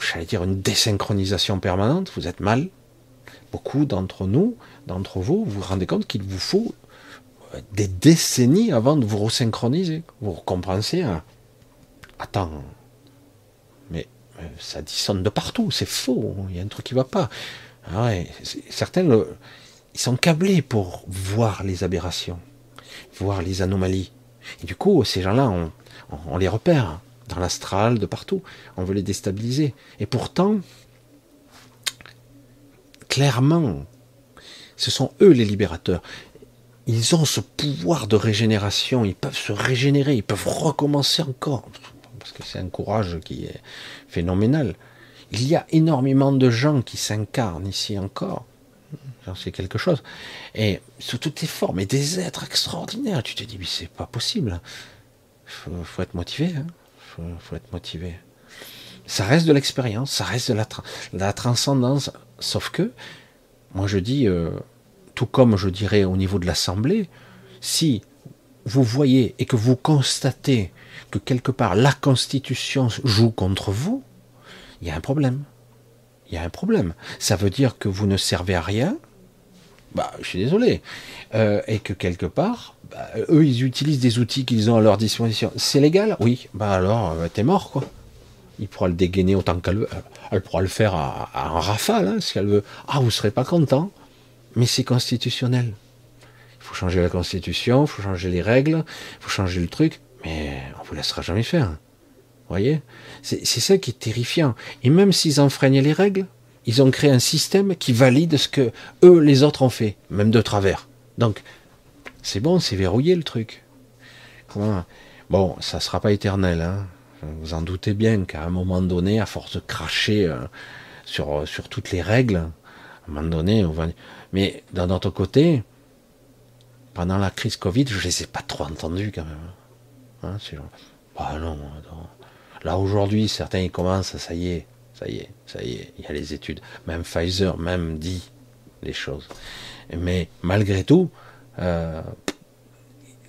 j'allais dire, une désynchronisation permanente, vous êtes mal. Beaucoup d'entre nous, d'entre vous, vous vous rendez compte qu'il vous faut euh, des décennies avant de vous resynchroniser. Vous comprenez hein. Attends, mais euh, ça dissonne de partout, c'est faux, il y a un truc qui ne va pas. Ah certains, ils sont câblés pour voir les aberrations, voir les anomalies. Et du coup, ces gens-là, on les repère dans l'astral, de partout. On veut les déstabiliser. Et pourtant, clairement, ce sont eux les libérateurs. Ils ont ce pouvoir de régénération, ils peuvent se régénérer, ils peuvent recommencer encore, parce que c'est un courage qui est phénoménal. Il y a énormément de gens qui s'incarnent ici encore, j'en sais quelque chose, et sous toutes les formes, et des êtres extraordinaires. Tu te dis, mais c'est pas possible. Il faut, être motivé. Hein faut, faut être motivé. Ça reste de l'expérience, ça reste de la, transcendance. Sauf que, moi je dis, euh, tout comme je dirais au niveau de l'Assemblée, si vous voyez et que vous constatez que quelque part la Constitution joue contre vous, il y a un problème. Il y a un problème. Ça veut dire que vous ne servez à rien. Bah, je suis désolé. Euh, et que quelque part, bah, eux, ils utilisent des outils qu'ils ont à leur disposition. C'est légal? Oui. Bah alors, euh, t'es mort, quoi. Il pourra le dégainer autant qu'elle veut. Elle pourra le faire à, un rafale, hein, si elle veut. Ah, vous serez pas content, mais c'est constitutionnel. Il faut changer la constitution, il faut changer les règles, il faut changer le truc, mais on vous laissera jamais faire. Vous voyez C'est ça qui est terrifiant. Et même s'ils enfreignent les règles, ils ont créé un système qui valide ce que eux, les autres, ont fait, même de travers. Donc, c'est bon, c'est verrouillé le truc. Bon, ça ne sera pas éternel. Hein. Vous en doutez bien qu'à un moment donné, à force de cracher euh, sur, sur toutes les règles, à un moment donné, on va... Mais d'un autre côté, pendant la crise Covid, je ne les ai pas trop entendus quand même. Hein, bah non, Là aujourd'hui, certains ils commencent, ça y est, ça y est, ça y est, il y a les études. Même Pfizer même dit les choses. Mais malgré tout, euh,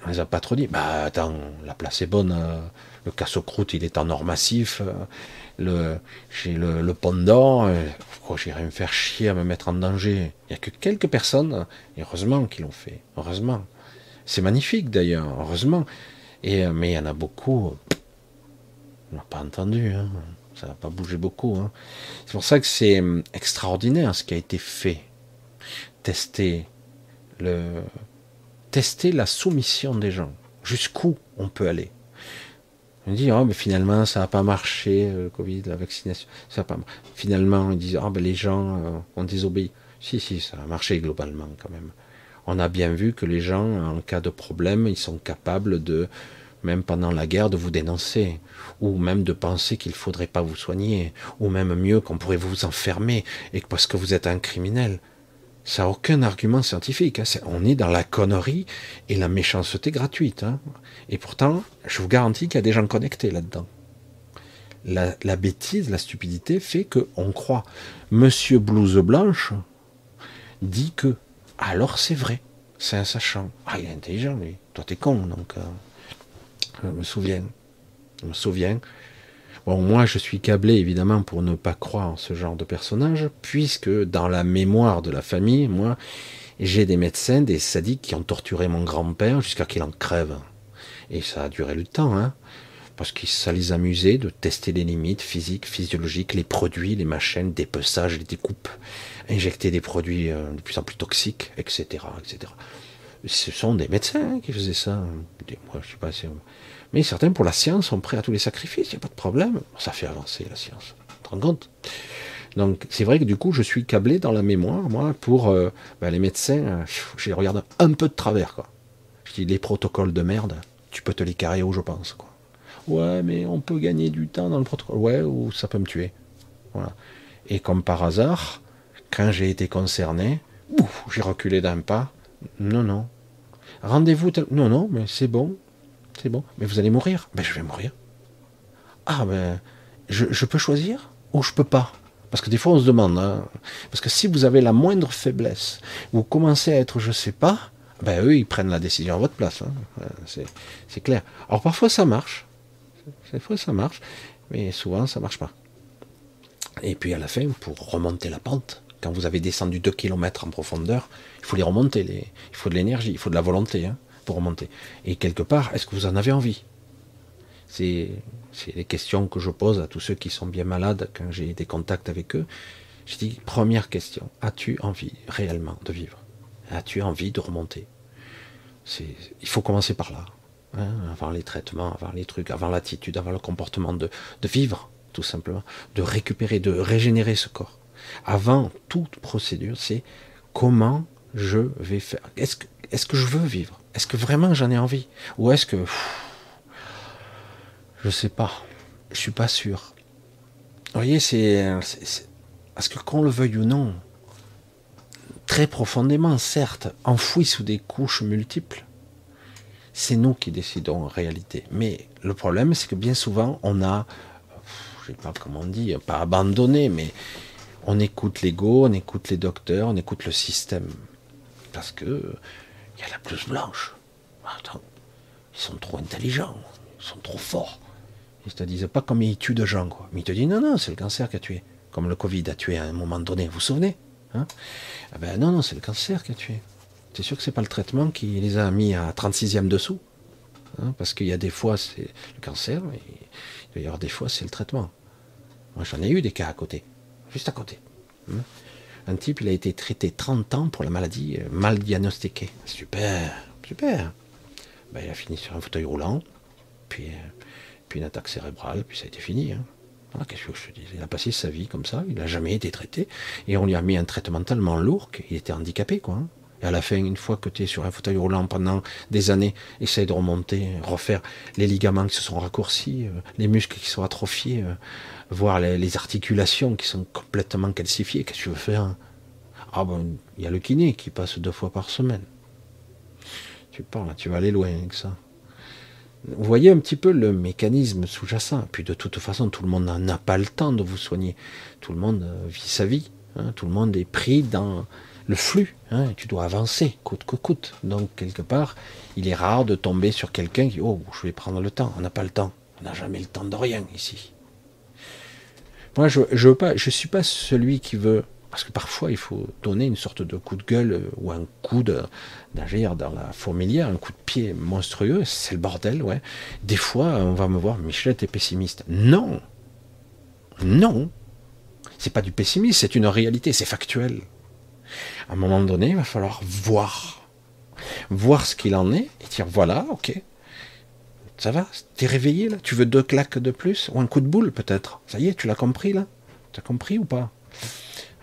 on les a pas trop dit. Bah attends, la place est bonne. Euh, le casse-croûte, il est en or massif. Euh, le, j'ai le, le pourquoi j'irais me faire chier à me mettre en danger Il n'y a que quelques personnes, heureusement, qui l'ont fait. Heureusement. C'est magnifique d'ailleurs, heureusement. Et, mais il y en a beaucoup. On n'a pas entendu. Hein. Ça n'a pas bougé beaucoup. Hein. C'est pour ça que c'est extraordinaire ce qui a été fait. Tester le, tester la soumission des gens, jusqu'où on peut aller. On dit, oh, mais finalement, ça n'a pas marché, le Covid, la vaccination. Ça pas... Finalement, ils disent, oh, ben, les gens euh, ont désobéi. Si, si, ça a marché globalement quand même. On a bien vu que les gens, en cas de problème, ils sont capables de, même pendant la guerre, de vous dénoncer, ou même de penser qu'il ne faudrait pas vous soigner, ou même mieux qu'on pourrait vous enfermer, et parce que vous êtes un criminel. Ça n'a aucun argument scientifique. Hein. on est dans la connerie et la méchanceté gratuite. Hein. Et pourtant, je vous garantis qu'il y a des gens connectés là-dedans. La, bêtise, la stupidité fait qu'on croit. Monsieur Blouse Blanche dit que. Alors c'est vrai. C'est un sachant. Ah, il est intelligent, lui. Toi, t'es con, donc. Euh, je me souviens. Je me souviens Bon, moi, je suis câblé évidemment pour ne pas croire en ce genre de personnage, puisque dans la mémoire de la famille, moi, j'ai des médecins, des sadiques qui ont torturé mon grand-père jusqu'à qu'il en crève. Et ça a duré le temps, hein. parce que ça les amusait de tester les limites physiques, physiologiques, les produits, les machines, dépeçage, les découpes, injecter des produits euh, de plus en plus toxiques, etc., etc. Ce sont des médecins qui faisaient ça. Moi, je sais pas si... Mais certains, pour la science, sont prêts à tous les sacrifices, il n'y a pas de problème. Ça fait avancer la science. Tu te Donc, c'est vrai que du coup, je suis câblé dans la mémoire, moi, pour euh, ben, les médecins. Euh, je regarde un peu de travers, quoi. Je dis, les protocoles de merde, tu peux te les carrer où je pense, quoi. Ouais, mais on peut gagner du temps dans le protocole. Ouais, ou ça peut me tuer. Voilà. Et comme par hasard, quand j'ai été concerné, j'ai reculé d'un pas. Non, non. Rendez-vous. Non, non, mais c'est bon. C'est bon. Mais vous allez mourir. Ben, je vais mourir. Ah, ben, je, peux choisir ou je peux pas? Parce que des fois, on se demande. Hein. parce que si vous avez la moindre faiblesse, vous commencez à être je sais pas, ben eux, ils prennent la décision à votre place. Hein. C'est clair. Alors parfois, ça marche. Des fois, ça marche. Mais souvent, ça marche pas. Et puis à la fin, pour remonter la pente, quand vous avez descendu 2 km en profondeur, il faut les remonter. Il faut de l'énergie, il faut de la volonté hein, pour remonter. Et quelque part, est-ce que vous en avez envie? C'est les questions que je pose à tous ceux qui sont bien malades quand j'ai des contacts avec eux. Je dis, première question, as-tu envie réellement de vivre? As-tu envie de remonter? Il faut commencer par là. Hein, avant les traitements, avant les trucs, avant l'attitude, avant le comportement de, vivre, tout simplement, de récupérer, de régénérer ce corps. Avant toute procédure, c'est comment je vais faire. Est que je veux vivre? Est-ce que vraiment j'en ai envie? Ou est-ce que. je sais pas. Je suis pas sûr. Vous voyez, c'est. Parce que qu'on le veuille ou non, très profondément, certes, enfoui sous des couches multiples, c'est nous qui décidons en réalité. Mais le problème, c'est que bien souvent, on a, je sais pas comment on dit, pas abandonné, mais on écoute l'ego, on écoute les docteurs, on écoute le système. Parce que il y a la blouse blanche. Attends, ils sont trop intelligents, ils sont trop forts. Ils te disent pas comme ils tuent de gens, quoi. Mais ils te disent non, non, c'est le cancer qui a tué. Comme le Covid a tué à un moment donné, vous vous souvenez hein? Ah ben non, non, c'est le cancer qui a tué. C'est sûr que c'est pas le traitement qui les a mis à 36e dessous. Hein, parce qu'il y a des fois c'est le cancer, et d'ailleurs des fois c'est le traitement. Moi j'en ai eu des cas à côté, juste à côté. Hein. Un type, il a été traité 30 ans pour la maladie euh, mal diagnostiquée. Super, super. Ben, il a fini sur un fauteuil roulant, puis, euh, puis une attaque cérébrale, puis ça a été fini. Hein. Qu'est-ce que je te dis? Il a passé sa vie comme ça, il n'a jamais été traité, et on lui a mis un traitement tellement lourd qu'il était handicapé, quoi. Hein. Et à la fin, une fois que tu es sur un fauteuil roulant pendant des années, essaye de remonter, refaire les ligaments qui se sont raccourcis, euh, les muscles qui sont atrophiés, euh, voir les, articulations qui sont complètement calcifiées. Qu'est-ce que tu veux faire Ah ben, il y a le kiné qui passe deux fois par semaine. Tu parles, tu vas aller loin avec ça. Vous voyez un petit peu le mécanisme sous-jacent. Puis de toute façon, tout le monde n'a pas le temps de vous soigner. Tout le monde euh, vit sa vie. Hein. Tout le monde est pris dans le flux. Hein, tu dois avancer, coûte que coûte. Donc, quelque part, il est rare de tomber sur quelqu'un qui, oh, je vais prendre le temps. On n'a pas le temps. On n'a jamais le temps de rien ici. Moi, je ne pas, je suis pas celui qui veut, parce que parfois, il faut donner une sorte de coup de gueule ou un coup d'agir dans la fourmilière, un coup de pied monstrueux. C'est le bordel, ouais. Des fois, on va me voir, Michel, t'es pessimiste. Non, non, c'est pas du pessimisme, c'est une réalité, c'est factuel. À un moment donné, il va falloir voir. Voir ce qu'il en est et dire voilà, ok. Ça va T'es réveillé là Tu veux deux claques de plus Ou un coup de boule peut-être Ça y est, tu l'as compris là Tu as compris ou pas?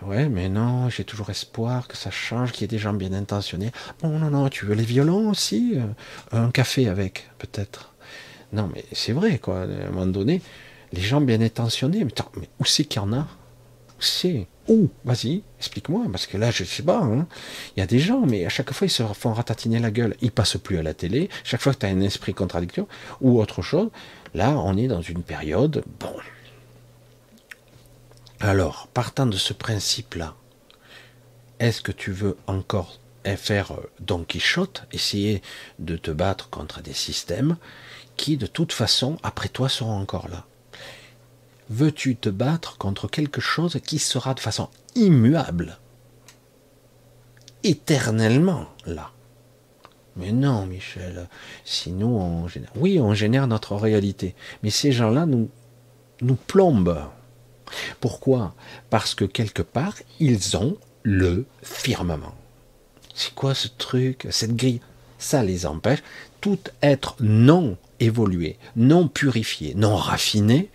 Ouais, mais non, j'ai toujours espoir que ça change, qu'il y ait des gens bien intentionnés. Bon, non, non, tu veux les violons aussi? Euh, Un café avec, peut-être. Non, mais c'est vrai, quoi. À un moment donné, les gens bien intentionnés, mais, mais où c'est qu'il y en a? Où c'est? Où Vas-y, explique-moi, parce que là, je sais pas. Hein. Il y a des gens, mais à chaque fois, ils se font ratatiner la gueule. Ils passent plus à la télé. Chaque fois que tu as un esprit contradictoire ou autre chose, là, on est dans une période. Bon. Alors, partant de ce principe-là, est-ce que tu veux encore faire Don Quichotte, essayer de te battre contre des systèmes qui, de toute façon, après toi, seront encore là? Veux-tu te battre contre quelque chose qui sera de façon immuable, éternellement là Mais non, Michel, sinon on génère. Oui, on génère notre réalité. Mais ces gens-là nous, nous plombent. Pourquoi? Parce que quelque part, ils ont le firmament. C'est quoi ce truc, cette grille? Ça les empêche. Tout être non évolué, non purifié, non raffiné,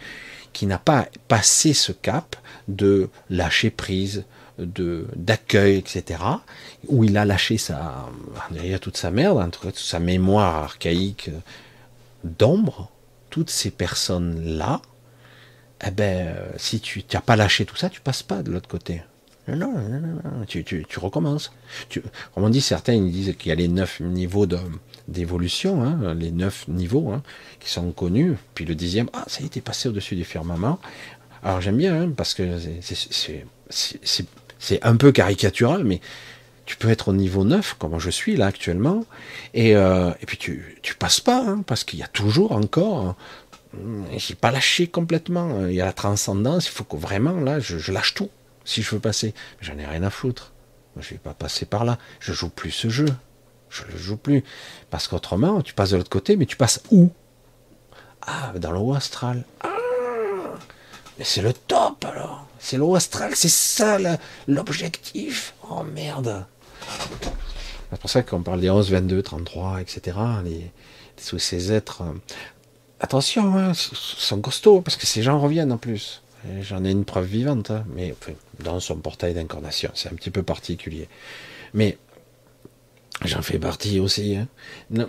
qui n'a pas passé ce cap de lâcher prise, de d'accueil, etc., où il a lâché sa, derrière toute sa merde, entre toute sa mémoire archaïque d'ombre, toutes ces personnes-là, eh ben, si tu n'as pas lâché tout ça, tu passes pas de l'autre côté. Non, non, non, non, tu, recommences. Tu, comme on dit, certains disent qu'il y a les neuf niveaux d'évolution, hein, les neuf niveaux hein, qui sont connus. Puis le dixième, ah, ça est, t'es passé au-dessus du firmament. Alors j'aime bien, hein, parce que c'est un peu caricatural, mais tu peux être au niveau 9, comme je suis là actuellement, et, euh, puis tu, tu passes pas, parce qu'il y a toujours encore j'ai pas lâché complètement. Il y a la transcendance. Il faut que vraiment, là, je, lâche tout. Si je veux passer, j'en ai rien à foutre. Je vais pas passer par là. Je joue plus ce jeu. Je le joue plus. Parce qu'autrement, tu passes de l'autre côté, mais tu passes où? Ah, dans le haut astral. Ah Mais c'est le top alors. C'est le haut astral, c'est ça l'objectif. Oh merde. C'est pour ça qu'on parle des 11, 22, 33, etc. Les, tous ces êtres attention, hein, sont costauds, parce que ces gens reviennent en plus. J'en ai une preuve vivante, hein, mais dans son portail d'incarnation, c'est un petit peu particulier. Mais j'en fais partie aussi. Hein.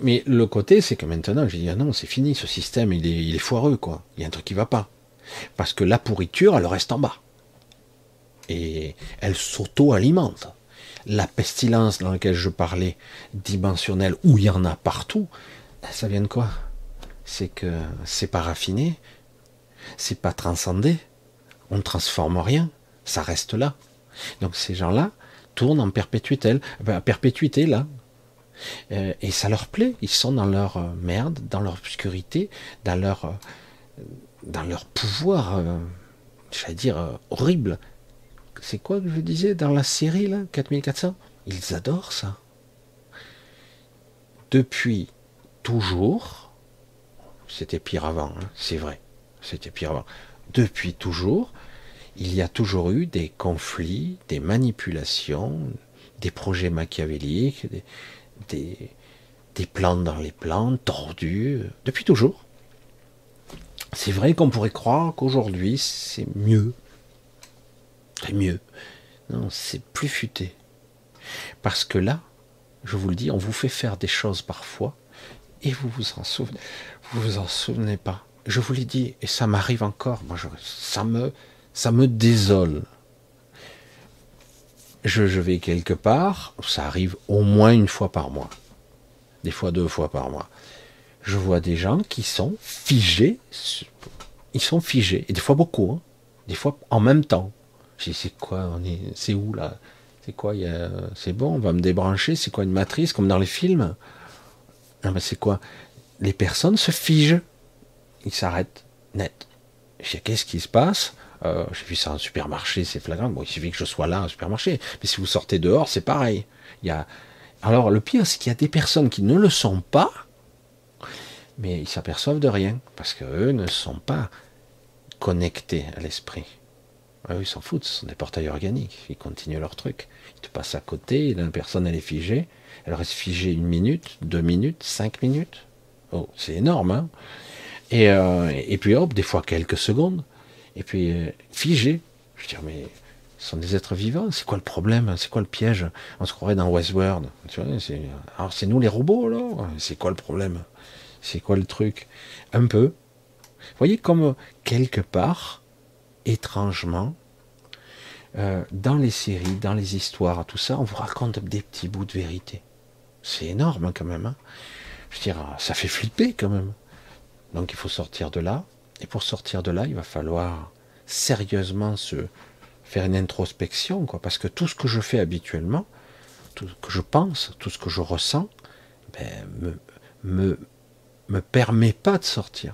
mais le côté, c'est que maintenant, je dis, ah non, c'est fini, ce système, il est, foireux, quoi. Il y a un truc qui va pas. Parce que la pourriture, elle reste en bas. Et elle s'auto-alimente. La pestilence dans laquelle je parlais, dimensionnelle, où il y en a partout, ça vient de quoi? C'est que c'est pas raffiné, c'est pas transcendé, on ne transforme rien, ça reste là. Donc ces gens-là tournent en perpétuité, ben, perpétuité là, euh, et ça leur plaît. Ils sont dans leur euh, merde, dans leur obscurité, dans leur, euh, dans leur pouvoir, j'allais dire horrible. C'est quoi que je disais dans la série là, 4400 Ils adorent ça. Depuis toujours, c'était pire avant, hein, c'est vrai. C'était pire avant. Depuis toujours, il y a toujours eu des conflits, des manipulations, des projets machiavéliques, des, des, plans dans les plans, tordus, depuis toujours. C'est vrai qu'on pourrait croire qu'aujourd'hui c'est mieux. C'est mieux. Non, c'est plus futé. Parce que là, je vous le dis, on vous fait faire des choses parfois et vous vous en souvenez. Vous vous en souvenez pas. Je vous l'ai dit, et ça m'arrive encore. Moi, ça me, ça me désole. Je, vais quelque part, ça arrive au moins une fois par mois, des fois deux fois par mois. Je vois des gens qui sont figés, ils sont figés, et des fois beaucoup, hein. des fois en même temps. Je dis, c'est quoi, c'est où là? C'est quoi C'est bon, on va me débrancher, c'est quoi une matrice comme dans les films? Non mais c'est quoi? Les personnes se figent. Ils s'arrêtent net. Qu'est-ce qui se passe? Euh, J'ai vu ça en supermarché, c'est flagrant. Bon, il suffit que je sois là en supermarché. Mais si vous sortez dehors, c'est pareil. Il y a... Alors le pire, c'est qu'il y a des personnes qui ne le sont pas, mais ils s'aperçoivent de rien, parce qu'eux ne sont pas connectés à l'esprit. Eux, ils s'en foutent, ce sont des portails organiques, ils continuent leur truc. Ils te passent à côté, la personne elle est figée, elle reste figée une minute, deux minutes, cinq minutes. Oh, c'est énorme, hein et, euh, et, puis hop, des fois quelques secondes, et puis euh, figé. Je dire, mais ce sont des êtres vivants, c'est quoi le problème? C'est quoi le piège? On se croirait dans Westworld. Alors c'est nous les robots, alors? C'est quoi le problème? C'est quoi le truc? Un peu. Vous voyez comme quelque part, étrangement, euh, dans les séries, dans les histoires, tout ça, on vous raconte des petits bouts de vérité. C'est énorme hein, quand même. Hein je veux dire, ça fait flipper quand même. Donc il faut sortir de là. Et pour sortir de là, il va falloir sérieusement se faire une introspection, quoi. Parce que tout ce que je fais habituellement, tout ce que je pense, tout ce que je ressens, ben, me, me, me permet pas de sortir,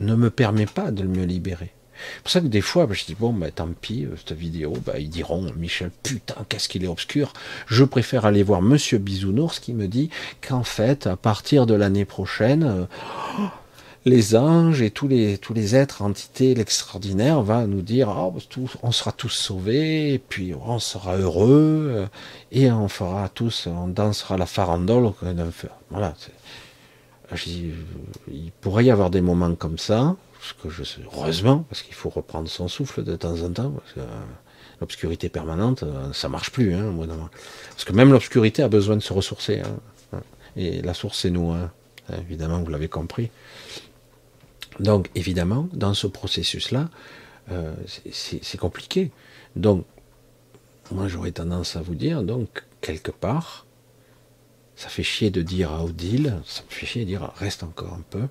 ne me permet pas de me libérer. C'est pour ça que des fois, bah, je dis, bon, bah, tant pis, euh, cette vidéo, ils diront, Michel, putain, qu'est-ce qu'il est obscur. Je préfère aller voir Monsieur Bisounours qui me dit qu'en fait, à partir de l'année prochaine, euh, les anges et tous les, tous les êtres, entités, l'extraordinaire va nous dire, oh, on sera tous sauvés, et puis on sera heureux, euh, et on fera tous, on dansera la farandole. Voilà. Il pourrait y avoir des moments comme ça, je heureusement, parce qu'il faut reprendre son souffle de temps en temps, parce que euh, l'obscurité permanente, euh, ça marche plus, hein, Parce que même l'obscurité a besoin de se ressourcer. Hein. Et la source, c'est nous, hein. évidemment, vous l'avez compris. Donc, évidemment, dans ce processus-là, euh, c'est compliqué. Donc, moi, j'aurais tendance à vous dire, donc, quelque part, ça fait chier de dire à Odile, ça me fait chier de dire, reste encore un peu.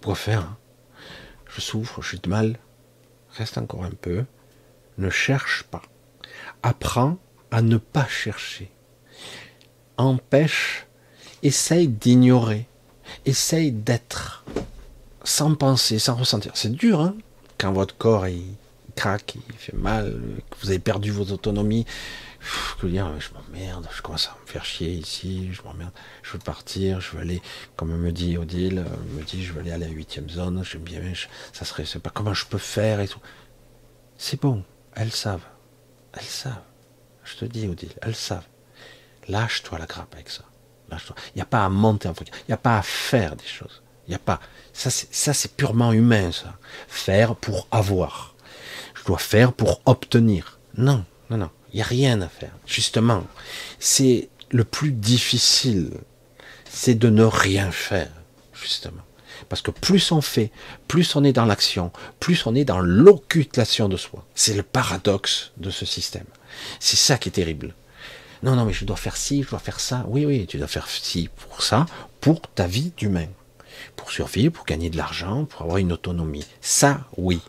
Pourquoi faire Je souffre, je suis de mal. Reste encore un peu. Ne cherche pas. Apprends à ne pas chercher. Empêche, essaye d'ignorer. Essaye d'être sans penser, sans ressentir. C'est dur, hein Quand votre corps il craque, il fait mal, que vous avez perdu vos autonomies. Je veux dire, je m'emmerde, je commence à me faire chier ici, je m'emmerde, je veux partir, je veux aller, comme me dit Odile, me dit, je veux aller à la huitième zone, j'aime bien, ça serait, c'est pas comment je peux faire et tout. C'est bon, elles savent, elles savent. Je te dis, Odile, elles savent. Lâche-toi la grappe avec ça. Lâche-toi. Il n'y a pas à monter en. Il n'y a pas à faire des choses. Il n'y a pas. Ça, c'est purement humain, ça. Faire pour avoir. Je dois faire pour obtenir. Non, non, non. Il n'y a rien à faire. Justement, c'est le plus difficile. C'est de ne rien faire, justement. Parce que plus on fait, plus on est dans l'action, plus on est dans l'occultation de soi. C'est le paradoxe de ce système. C'est ça qui est terrible. Non, non, mais je dois faire ci, je dois faire ça. Oui, oui, tu dois faire ci pour ça, pour ta vie d'humain pour survivre, pour gagner de l'argent, pour avoir une autonomie. Ça, oui.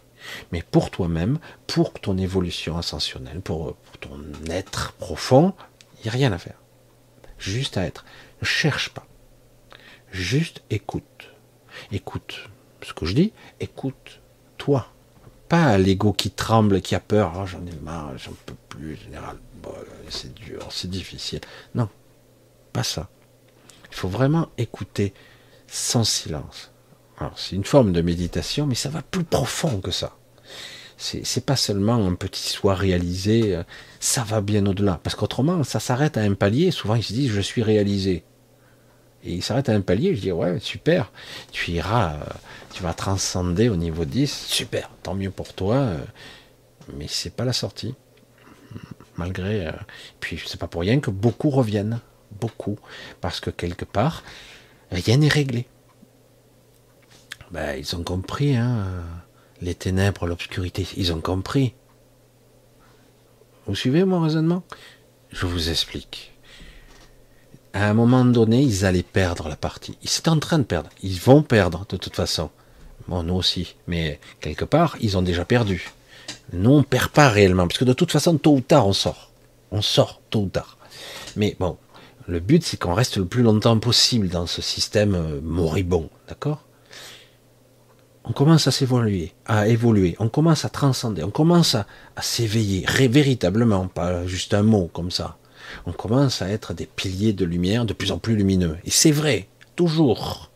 Mais pour toi-même, pour ton évolution ascensionnelle, pour, ton être profond, il n'y a rien à faire. Juste à être. Ne cherche pas. Juste écoute. Écoute ce que je dis, écoute toi. Pas l'ego qui tremble, qui a peur, oh, j'en ai marre, j'en peux plus, général, c'est dur, c'est difficile. Non, pas ça. Il faut vraiment écouter sans silence. C'est une forme de méditation, mais ça va plus profond que ça. C'est pas seulement un petit soi réalisé, euh, ça va bien au-delà. Parce qu'autrement, ça s'arrête à un palier. Souvent, ils se disent, je suis réalisé. Et il s'arrête à un palier, je dis, ouais, super, tu iras, euh, tu vas transcender au niveau 10, super, tant mieux pour toi, euh, mais c'est pas la sortie. Malgré. puis, c'est pas pour rien que beaucoup reviennent. Beaucoup. Parce que quelque part, rien n'est réglé. Ben, ils ont compris, hein, les ténèbres, l'obscurité, ils ont compris. Vous suivez mon raisonnement? Je vous explique. À un moment donné, ils allaient perdre la partie. Ils étaient en train de perdre. Ils vont perdre de toute façon. Bon, nous aussi. Mais quelque part, ils ont déjà perdu. Nous, on ne perd pas réellement. Parce que de toute façon, tôt ou tard, on sort. On sort tôt ou tard. Mais bon, le but, c'est qu'on reste le plus longtemps possible dans ce système euh, moribond, d'accord? On commence à s'évoluer, à évoluer, on commence à transcender, on commence à, à s'éveiller, véritablement, pas juste un mot comme ça. On commence à être des piliers de lumière de plus en plus lumineux. Et c'est vrai, toujours.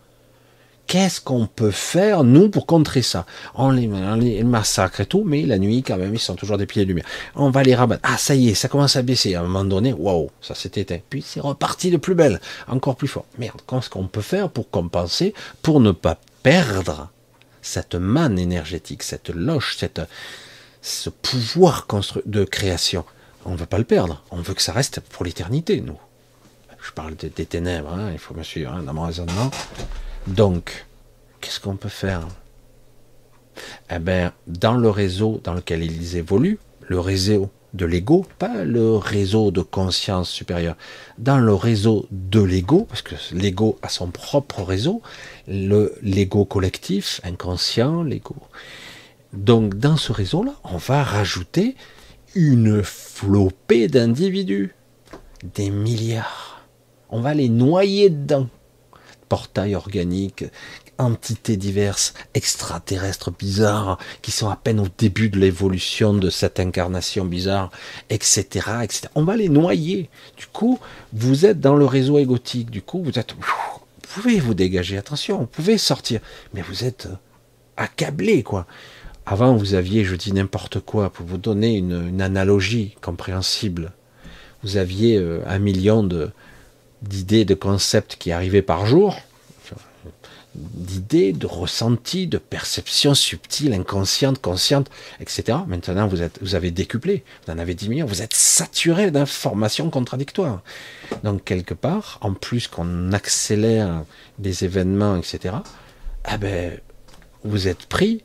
Qu'est-ce qu'on peut faire, nous, pour contrer ça? On les, massacre et tout, mais la nuit, quand même, ils sont toujours des pieds de lumière. On va les rabattre. Ah, ça y est, ça commence à baisser. À un moment donné, waouh, ça s'est éteint. Puis c'est reparti de plus belle, encore plus fort. Merde, qu'est-ce qu'on peut faire pour compenser, pour ne pas perdre cette manne énergétique, cette loche, cette, ce pouvoir de création? On ne veut pas le perdre. On veut que ça reste pour l'éternité, nous. Je parle des, ténèbres, hein, il faut me suivre hein, dans mon raisonnement. Donc, qu'est-ce qu'on peut faire? Eh bien, dans le réseau dans lequel ils évoluent, le réseau de l'ego, pas le réseau de conscience supérieure, dans le réseau de l'ego, parce que l'ego a son propre réseau, le l'ego collectif, inconscient, l'ego. Donc dans ce réseau-là, on va rajouter une flopée d'individus, des milliards. On va les noyer dedans portails organiques, entités diverses, extraterrestres bizarres, qui sont à peine au début de l'évolution de cette incarnation bizarre, etc., etc. On va les noyer. Du coup, vous êtes dans le réseau égotique. Du coup, vous êtes, vous pouvez vous dégager. Attention, vous pouvez sortir, mais vous êtes accablé, quoi. Avant, vous aviez, je dis n'importe quoi, pour vous donner une, analogie compréhensible. Vous aviez euh, un million de, d'idées, de concepts qui arrivaient par jour, d'idées, de ressentis, de perceptions subtiles, inconscientes, conscientes, etc. Maintenant, vous, avez décuplé, vous en avez 10 millions, vous êtes saturé d'informations contradictoires. Donc, quelque part, en plus qu'on accélère des événements, etc., eh ben, vous êtes pris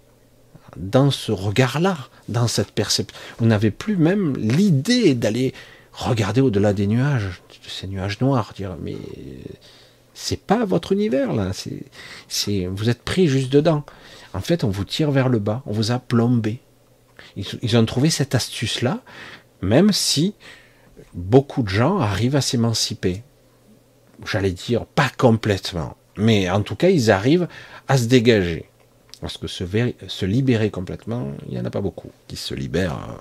dans ce regard-là, dans cette perception. Vous n'avez plus même l'idée d'aller regarder au-delà des nuages, de ces nuages noirs, dire mais c'est pas votre univers là, vous êtes pris juste dedans. En fait, on vous tire vers le bas, on vous a plombé. Ils, ont trouvé cette astuce-là, même si beaucoup de gens arrivent à s'émanciper. J'allais dire pas complètement, mais en tout cas, ils arrivent à se dégager. Parce que se, se libérer complètement, il n'y en a pas beaucoup qui se libèrent euh,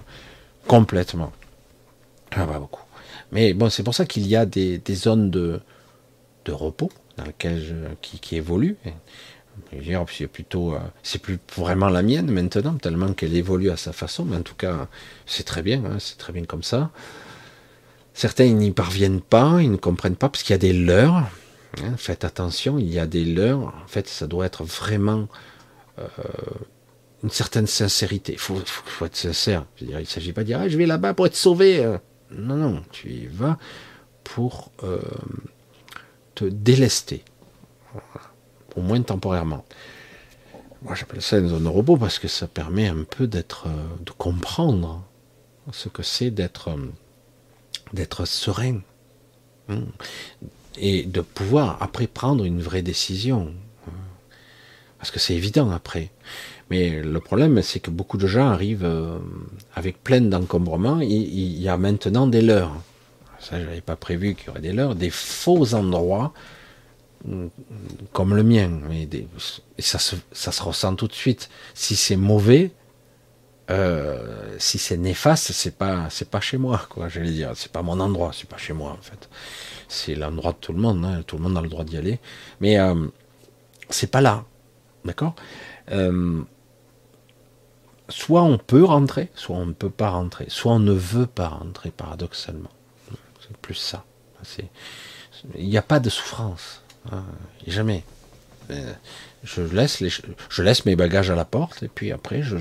complètement. Pas beaucoup. Mais bon, c'est pour ça qu'il y a des, zones de, de, repos dans lesquelles qui, qui, évoluent. C'est plutôt, euh, c'est plus vraiment la mienne maintenant, tellement qu'elle évolue à sa façon. Mais en tout cas, c'est très bien, hein, c'est très bien comme ça. Certains n'y parviennent pas, ils ne comprennent pas parce qu'il y a des leurs. Hein, faites attention, il y a des leurs. En fait, ça doit être vraiment euh, une certaine sincérité. Il faut, être sincère. il ne s'agit pas de dire ah, je vais là-bas pour être sauvé. Euh. Non, non, tu y vas pour euh, te délester, au moins temporairement. Moi, j'appelle ça une zone repos parce que ça permet un peu d'être, de comprendre ce que c'est d'être, d'être serein hein, et de pouvoir après prendre une vraie décision. Parce que c'est évident après. Mais le problème, c'est que beaucoup de gens arrivent euh, avec plein d'encombrements. Il, y a maintenant des leurs. Ça, je n'avais pas prévu qu'il y aurait des leurs, des faux endroits mm, comme le mien. Mais et ça se, ça se ressent tout de suite. Si c'est mauvais, euh, si c'est néfaste, c'est pas, c'est pas chez moi, quoi. J'allais dire, c'est pas mon endroit, c'est pas chez moi en fait. C'est l'endroit de tout le monde. Hein. Tout le monde a le droit d'y aller. Mais euh, c'est pas là. D'accord? Euh, Soit on peut rentrer, soit on ne peut pas rentrer, soit on ne veut pas rentrer, paradoxalement. C'est plus ça. Il n'y a pas de souffrance. Hein, jamais. Euh, je laisse, mes bagages à la porte et puis après je,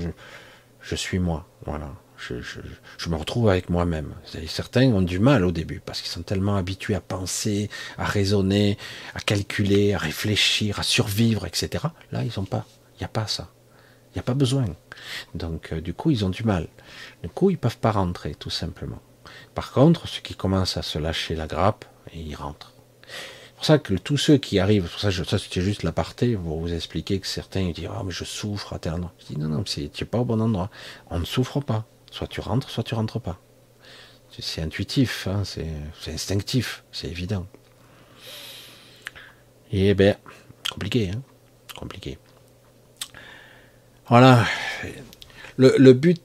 je suis moi. Voilà. Je, je, me retrouve avec moi-même. Certains ont du mal au début parce qu'ils sont tellement habitués à penser, à raisonner, à calculer, à réfléchir, à survivre, etc. Là, ils n'ont pas. Il n'y a pas ça. Il n'y a pas besoin. Donc, euh, du coup, ils ont du mal. Du coup, ils ne peuvent pas rentrer, tout simplement. Par contre, ceux qui commencent à se lâcher la grappe, ils rentrent. C'est pour ça que tous ceux qui arrivent, ça, c'était juste l'aparté, pour vous expliquer que certains disent Ah, mais je souffre à tel endroit. Je dis Non, non, tu n'es pas au bon endroit. On ne souffre pas. Soit tu rentres, soit tu rentres pas. C'est intuitif, hein, c'est instinctif, c'est évident. Et ben, compliqué, hein compliqué. Voilà. Le, but,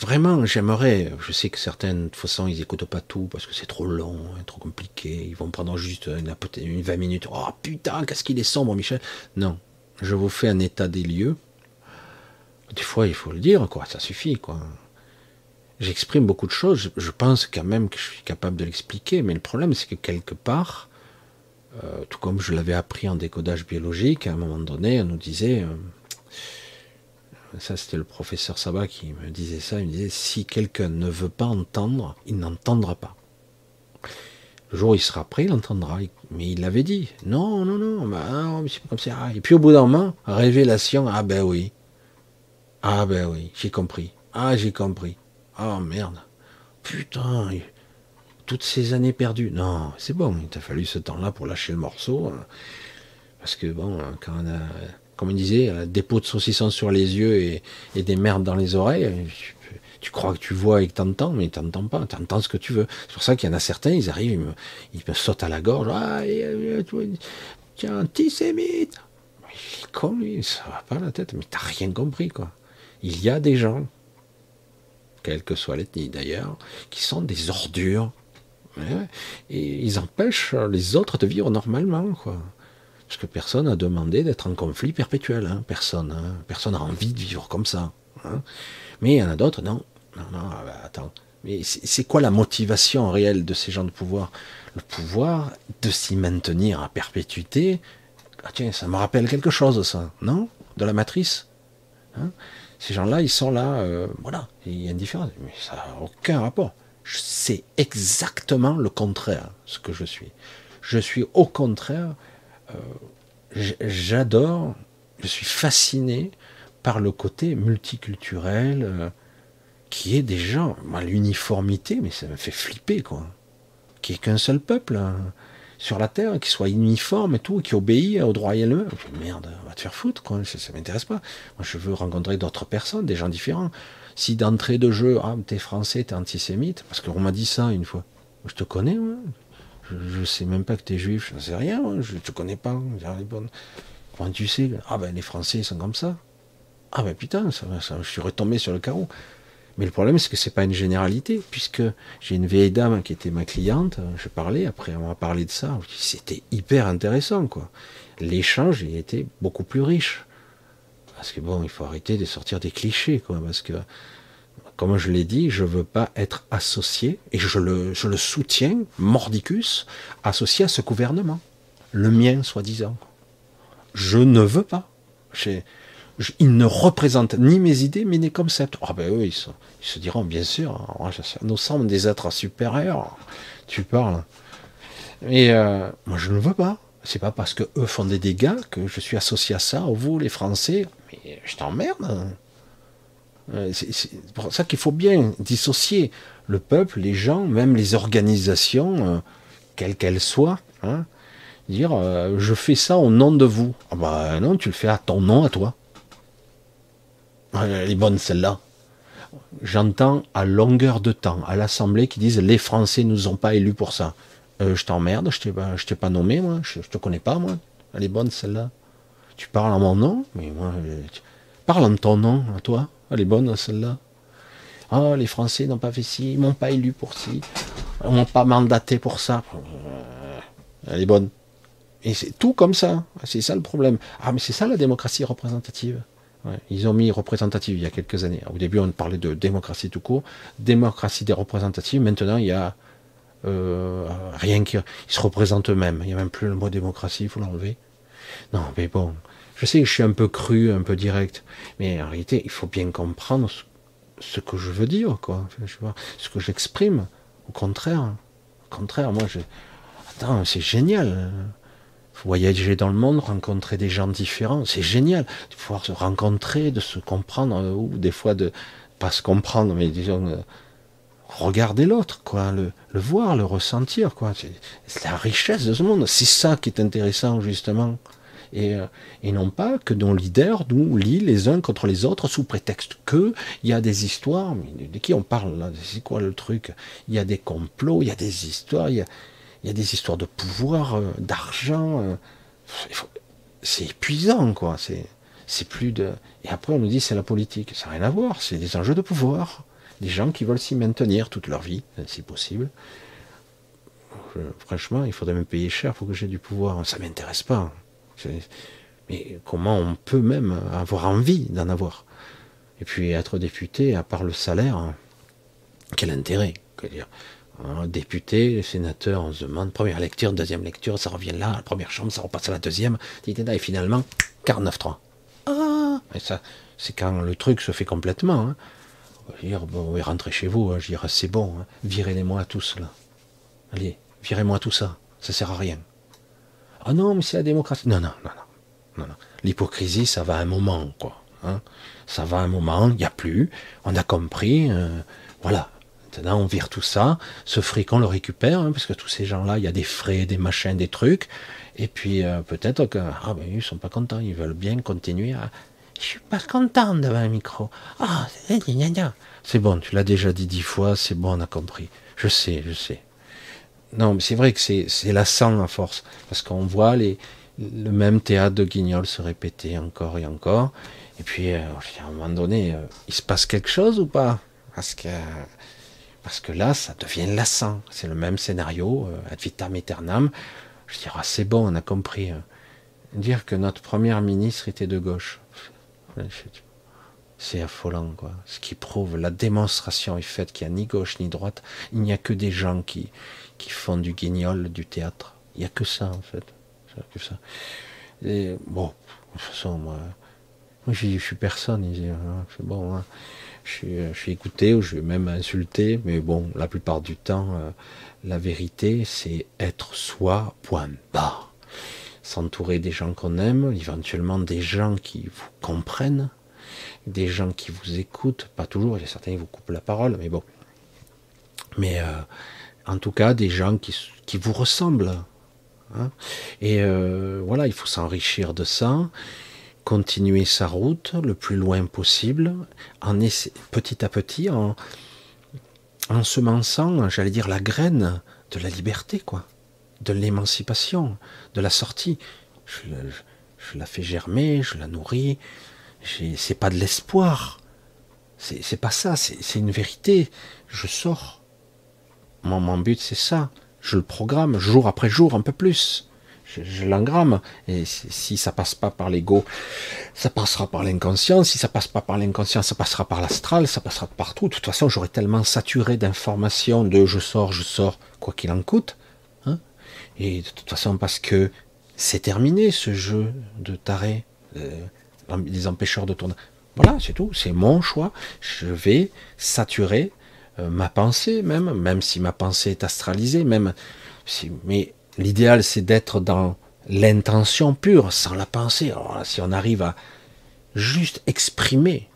vraiment, j'aimerais, je sais que certaines, de toute façon, ils n'écoutent pas tout parce que c'est trop long, hein, trop compliqué, ils vont prendre juste une, une 20 minutes. Oh putain, qu'est-ce qu'il est sombre, Michel. Non, je vous fais un état des lieux. Des fois, il faut le dire, quoi, ça suffit, quoi j'exprime beaucoup de choses. Je, pense quand même que je suis capable de l'expliquer, mais le problème, c'est que quelque part, euh, tout comme je l'avais appris en décodage biologique, à un moment donné, on nous disait, euh, ça c'était le professeur Sabat qui me disait ça, il me disait, si quelqu'un ne veut pas entendre, il n'entendra pas. Le jour il sera prêt, il entendra. Mais il l'avait dit. Non, non, non, bah, c'est comme ça. Et puis au bout d'un moment, révélation, ah ben oui. Ah ben oui, j'ai compris. Ah, j'ai compris. Oh merde. Putain. Toutes ces années perdues. Non, c'est bon. Il t'a fallu ce temps-là pour lâcher le morceau. Hein. Parce que bon, quand on a, comme on disait, un dépôt de saucisson sur les yeux et, des merdes dans les oreilles, tu, crois que tu vois et que t'entends, mais t'entends pas. T'entends ce que tu veux. C'est pour ça qu'il y en a certains, ils arrivent, ils me, sautent à la gorge. Ah, tu es antisémite. Il est con, lui, ça va pas la tête, mais t'as rien compris, quoi. Il y a des gens, quelle que soit l'ethnie d'ailleurs, qui sont des ordures. Et ils empêchent les autres de vivre normalement. Parce que personne n'a demandé d'être en conflit perpétuel. Hein. Personne. Hein. Personne n'a envie de vivre comme ça. Hein. Mais il y en a d'autres, non. Non, non, ah bah, attends. Mais c'est quoi la motivation réelle de ces gens de pouvoir? Le pouvoir de s'y maintenir à perpétuité? Ah tiens, ça me rappelle quelque chose, ça, non? De la matrice Ces gens-là, ils sont là, euh, voilà, il y a une différence. Mais ça n'a aucun rapport. C'est exactement le contraire, ce que je suis. Je suis au contraire j'adore, je suis fasciné par le côté multiculturel euh, qui est des gens. l'uniformité, mais ça me fait flipper, quoi. Qui est qu'un seul peuple hein, sur la terre, qui soit uniforme et tout, qui obéit au droit et l'heure. Merde, va te faire foutre, quoi. Ça, ça m'intéresse pas. Moi, je veux rencontrer d'autres personnes, des gens différents. Si d'entrée de jeu, ah, t'es français, t'es antisémite, parce qu'on m'a dit ça une fois. Je te connais, ouais. Je, ne sais même pas que tu es juif, je ne sais rien, je ne te connais pas. Comment tu sais Ah ben les Français sont comme ça. Ah ben putain, je suis retombé sur le carreau. Mais le problème, c'est que c'est pas une généralité, puisque j'ai une vieille dame qui était ma cliente, je parlais, après on m'a parlé de ça, c'était hyper intéressant, quoi. L'échange a été beaucoup plus riche. Parce que bon, il faut arrêter de sortir des clichés, quoi, parce que comme je l'ai dit, je ne veux pas être associé, et je le, soutiens, mordicus, associé à ce gouvernement. Le mien, soi-disant. Je ne veux pas. il ne représente ni mes idées, ni mes concepts. Ah ben eux, ils, se diront, bien sûr, hein, nous sommes des êtres supérieurs. Tu parles. Mais euh, moi, je ne veux pas. C'est pas parce que eux font des dégâts que je suis associé à ça. Vous, les Français, mais je t'emmerde. Euh, c'est pour ça qu'il faut bien dissocier le peuple, les gens, même les organisations, euh, quelles qu'elles soient. Hein, dire euh, je fais ça au nom de vous. Ah bah non, tu le fais à ton nom, à toi. Elle est bonne celle-là. J'entends à longueur de temps à l'Assemblée qui disent les Français nous ont pas élus pour ça. je t'emmerde, je t'ai pas, nommé moi, je, te connais pas moi. Elle est bonne celle-là. Tu parles en mon nom, mais moi, parle en ton nom, à toi. Elle est bonne celle-là. Ah, les Français n'ont pas fait ci, ils m'ont pas élu pour ci, ils m'ont pas mandaté pour ça. Euh, elle est bonne. Et c'est tout comme ça. C'est ça le problème. Ah, mais c'est ça la démocratie représentative. ils ont mis représentative il y a quelques années. Au début, on parlait de démocratie tout court. Démocratie des représentatives. Maintenant, il y a euh, rien qui. Ils se représentent eux-mêmes. Il n'y a même plus le mot démocratie, il faut l'enlever. Non, mais bon, je sais que je suis un peu cru, un peu direct, mais en réalité, il faut bien comprendre ce, que je veux dire, quoi. ce que j'exprime. Au contraire, au contraire, moi, je... attends, c'est génial. Voyager dans le monde, rencontrer des gens différents, c'est génial. De pouvoir se rencontrer, de se comprendre, euh, ou des fois de pas se comprendre, mais disons euh, regarder l'autre, quoi, le, le, voir, le ressentir, quoi. C'est la richesse de ce monde. C'est ça qui est intéressant, justement. Euh, et, non pas que nos leaders nous lient les uns contre les autres sous prétexte que il y a des histoires. Mais de qui on parle là C'est quoi le truc? Il y a des complots, il y a des histoires, il y a, des histoires de pouvoir, euh, d'argent. Euh, c'est épuisant, quoi. C'est, c'est plus de. Et après, on nous dit c'est la politique. Ça n'a rien à voir. C'est des enjeux de pouvoir. Des gens qui veulent s'y maintenir toute leur vie, si possible. franchement, il faudrait me payer cher pour que j'ai du pouvoir. Ça m'intéresse pas. Mais comment on peut même avoir envie d'en avoir? Et puis être député, à part le salaire, quel intérêt? Dire, député, sénateur, on se demande, première lecture, deuxième lecture, ça revient là, la première chambre, ça repasse à la deuxième, et finalement, 49-3. Ah Et ça, c'est quand le truc se fait complètement. Hein. Dire, bon, rentrez chez vous, hein. je dirais, c'est bon, hein. virez-les-moi tous là. Allez, virez-moi tout ça, ça sert à rien. Ah non, mais c'est la démocratie. Non, non, non, non. non, L'hypocrisie, ça va un moment, quoi. Hein. ça va un moment, il n'y a plus. On a compris. Euh, voilà. Maintenant, on vire tout ça. Ce fric, on le récupère, hein, parce que tous ces gens-là, il y a des frais, des machins, des trucs. Et puis, euh, peut-être que, ah ben, ils sont pas contents. Ils veulent bien continuer à. Je suis pas content devant un micro. Ah, c'est bon, tu l'as déjà dit dix fois, c'est bon, on a compris. Je sais, je sais. Non, mais c'est vrai que c'est lassant à force, parce qu'on voit les, le même théâtre de Guignol se répétait encore et encore. Et puis, euh, à un moment donné, euh, il se passe quelque chose ou pas? Parce que, parce que là, ça devient lassant. C'est le même scénario, ad vitam aeternam. Je dirais, ah, c'est bon, on a compris. Hein. Dire que notre première ministre était de gauche. C'est affolant, quoi. Ce qui prouve la démonstration est faite qu'il n'y a ni gauche ni droite. Il n'y a que des gens qui, qui font du guignol, du théâtre. Il n'y a que ça, en fait. Que ça. Et bon, de toute façon, moi, moi je, suis personne. Hein, c'est bon, hein. je, suis, écouté ou je vais même insulté, mais bon, la plupart du temps, euh, la vérité, c'est être soi, point bas. S'entourer des gens qu'on aime, éventuellement des gens qui vous comprennent, des gens qui vous écoutent, pas toujours, il y a certains qui vous coupent la parole, mais bon. Mais euh, en tout cas, des gens qui, qui vous ressemblent. Hein. Et euh, voilà, il faut s'enrichir de ça, continuer sa route le plus loin possible, en petit à petit, en, en semençant, j'allais dire, la graine de la liberté, quoi, de l'émancipation, de la sortie. Je, la fais germer, je la nourris, c'est pas de l'espoir. C'est pas ça, c'est une vérité. Je sors. Mon, but, c'est ça. Je le programme jour après jour, un peu plus. Je, l'engramme. Et si ça passe pas par l'ego, ça passera par l'inconscient. Si ça passe pas par l'inconscient, ça passera par l'astral, ça passera partout. De toute façon, j'aurais tellement saturé d'informations de je sors, je sors, quoi qu'il en coûte. Hein. Et de toute façon, parce que c'est terminé ce jeu de taré. Euh, les empêcheurs de tourner. Voilà, c'est tout, c'est mon choix. Je vais saturer euh, ma pensée même, même si ma pensée est astralisée, même si, mais l'idéal c'est d'être dans l'intention pure, sans la pensée. Alors si on arrive à juste exprimer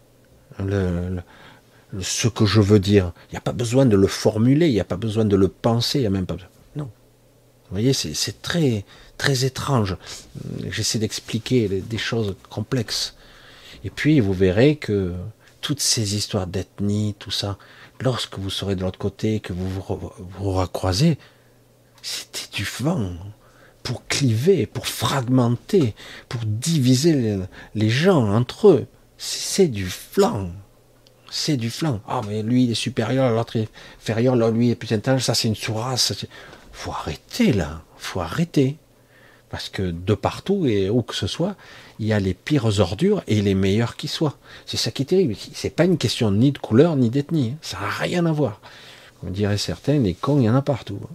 ce que je veux dire, il n'y a pas besoin de le formuler, il n'y a pas besoin de le penser, il n'y a même pas Non. Vous voyez, c'est très, très étrange. J'essaie d'expliquer des choses complexes. Et puis vous verrez que toutes ces histoires d'ethnie, tout ça, lorsque vous serez de l'autre côté, que vous vous, vous recroisez, c'était du vent pour cliver, pour fragmenter, pour diviser les, gens entre eux. C'est du flanc. C'est du flanc. Ah, mais lui, il est supérieur, l'autre est inférieur, là, lui est plus intelligent, ça, c'est une sourasse. Faut arrêter, là. Faut arrêter. Parce que de partout et où que ce soit, il y a les pires ordures et les meilleurs qui soient. C'est ça qui est terrible. C'est pas une question ni de couleur ni d'ethnie. Ça n'a rien à voir. On dirait certains, les cons, il y en a partout. Hein.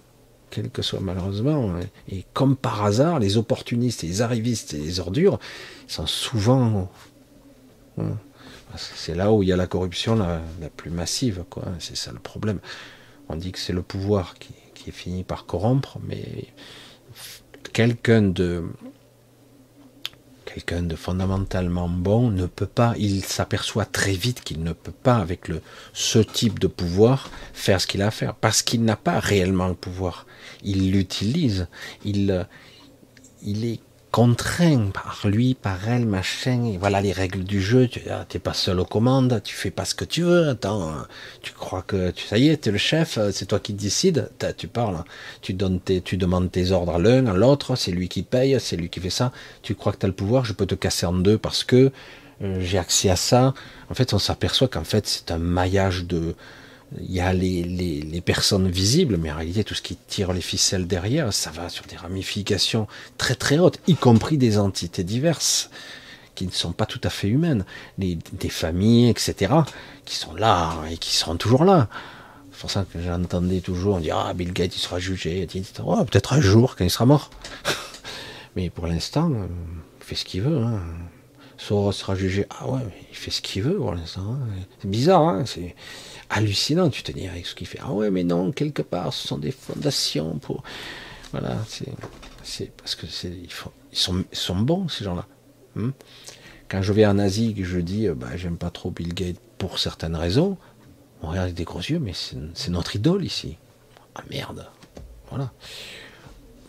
Quel que soit malheureusement. Hein. Et comme par hasard, les opportunistes, les arrivistes et les ordures sont souvent. Hein. C'est là où il y a la corruption la, plus massive. C'est ça le problème. On dit que c'est le pouvoir qui, qui est fini par corrompre, mais quelqu'un de quelqu'un de fondamentalement bon ne peut pas, il s'aperçoit très vite qu'il ne peut pas, avec ce type de pouvoir, faire ce qu'il a à faire, parce qu'il n'a pas réellement le pouvoir. Il l'utilise, il, il est contraint par lui, par elle, machin, et voilà les règles du jeu, tu ah, pas seul aux commandes, tu fais pas ce que tu veux, attends, tu crois que tu, ça y est, tu es le chef, c'est toi qui décides, tu parles, tu, donnes tes, tu demandes tes ordres à l'un, à l'autre, c'est lui qui paye, c'est lui qui fait ça, tu crois que tu as le pouvoir, je peux te casser en deux parce que euh, j'ai accès à ça. En fait, on s'aperçoit qu'en fait, c'est un maillage de, il y a les, les, personnes visibles, mais en réalité, tout ce qui tire les ficelles derrière, ça va sur des ramifications très très hautes, y compris des entités diverses qui ne sont pas tout à fait humaines, des familles, etc., qui sont là et qui seront toujours là. C'est pour ça que j'entendais toujours dire Ah, Bill Gates, il sera jugé, peut-être un jour quand il sera mort. mais pour l'instant, euh, il fait ce qu'il veut. Hein. Soros sera jugé. Ah ouais, il fait ce qu'il veut pour l'instant. Hein. C'est bizarre, hein hallucinant. Tu te dis avec ce qu'il fait. Ah ouais, mais non, quelque part, ce sont des fondations pour. Voilà, c'est parce que c'est ils, sont, ils sont bons ces gens-là. Hmm? Quand je vais en Asie, que je dis, euh, bah, j'aime pas trop Bill Gates pour certaines raisons, on regarde avec des gros yeux, mais c'est notre idole ici. Ah merde, voilà.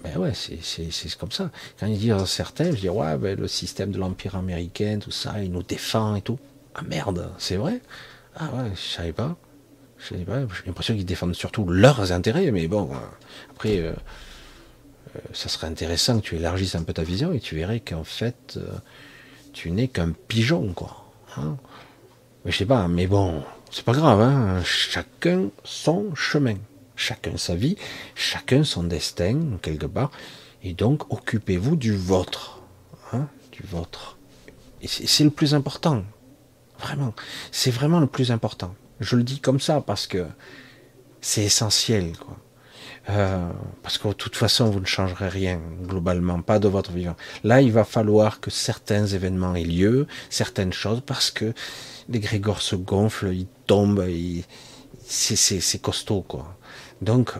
Ben ouais, c'est comme ça. Quand ils disent certains, je dis ouais, ben, le système de l'empire américain, tout ça, il nous défend et tout. Ah merde, c'est vrai? Ah ouais, je savais pas. J'ai l'impression qu'ils défendent surtout leurs intérêts, mais bon, après, euh, ça serait intéressant que tu élargisses un peu ta vision et tu verrais qu'en fait, tu n'es qu'un pigeon, quoi. Hein. mais je sais pas, mais bon, c'est pas grave, hein. chacun son chemin, chacun sa vie, chacun son destin, quelque part, et donc occupez-vous du vôtre, hein, du vôtre. Et c'est le plus important, vraiment, c'est vraiment le plus important. Je le dis comme ça parce que c'est essentiel, quoi. Euh, parce que de toute façon, vous ne changerez rien, globalement, pas de votre vivant. Là, il va falloir que certains événements aient lieu, certaines choses, parce que les grégores se gonflent, ils tombent, c'est costaud, quoi. Donc,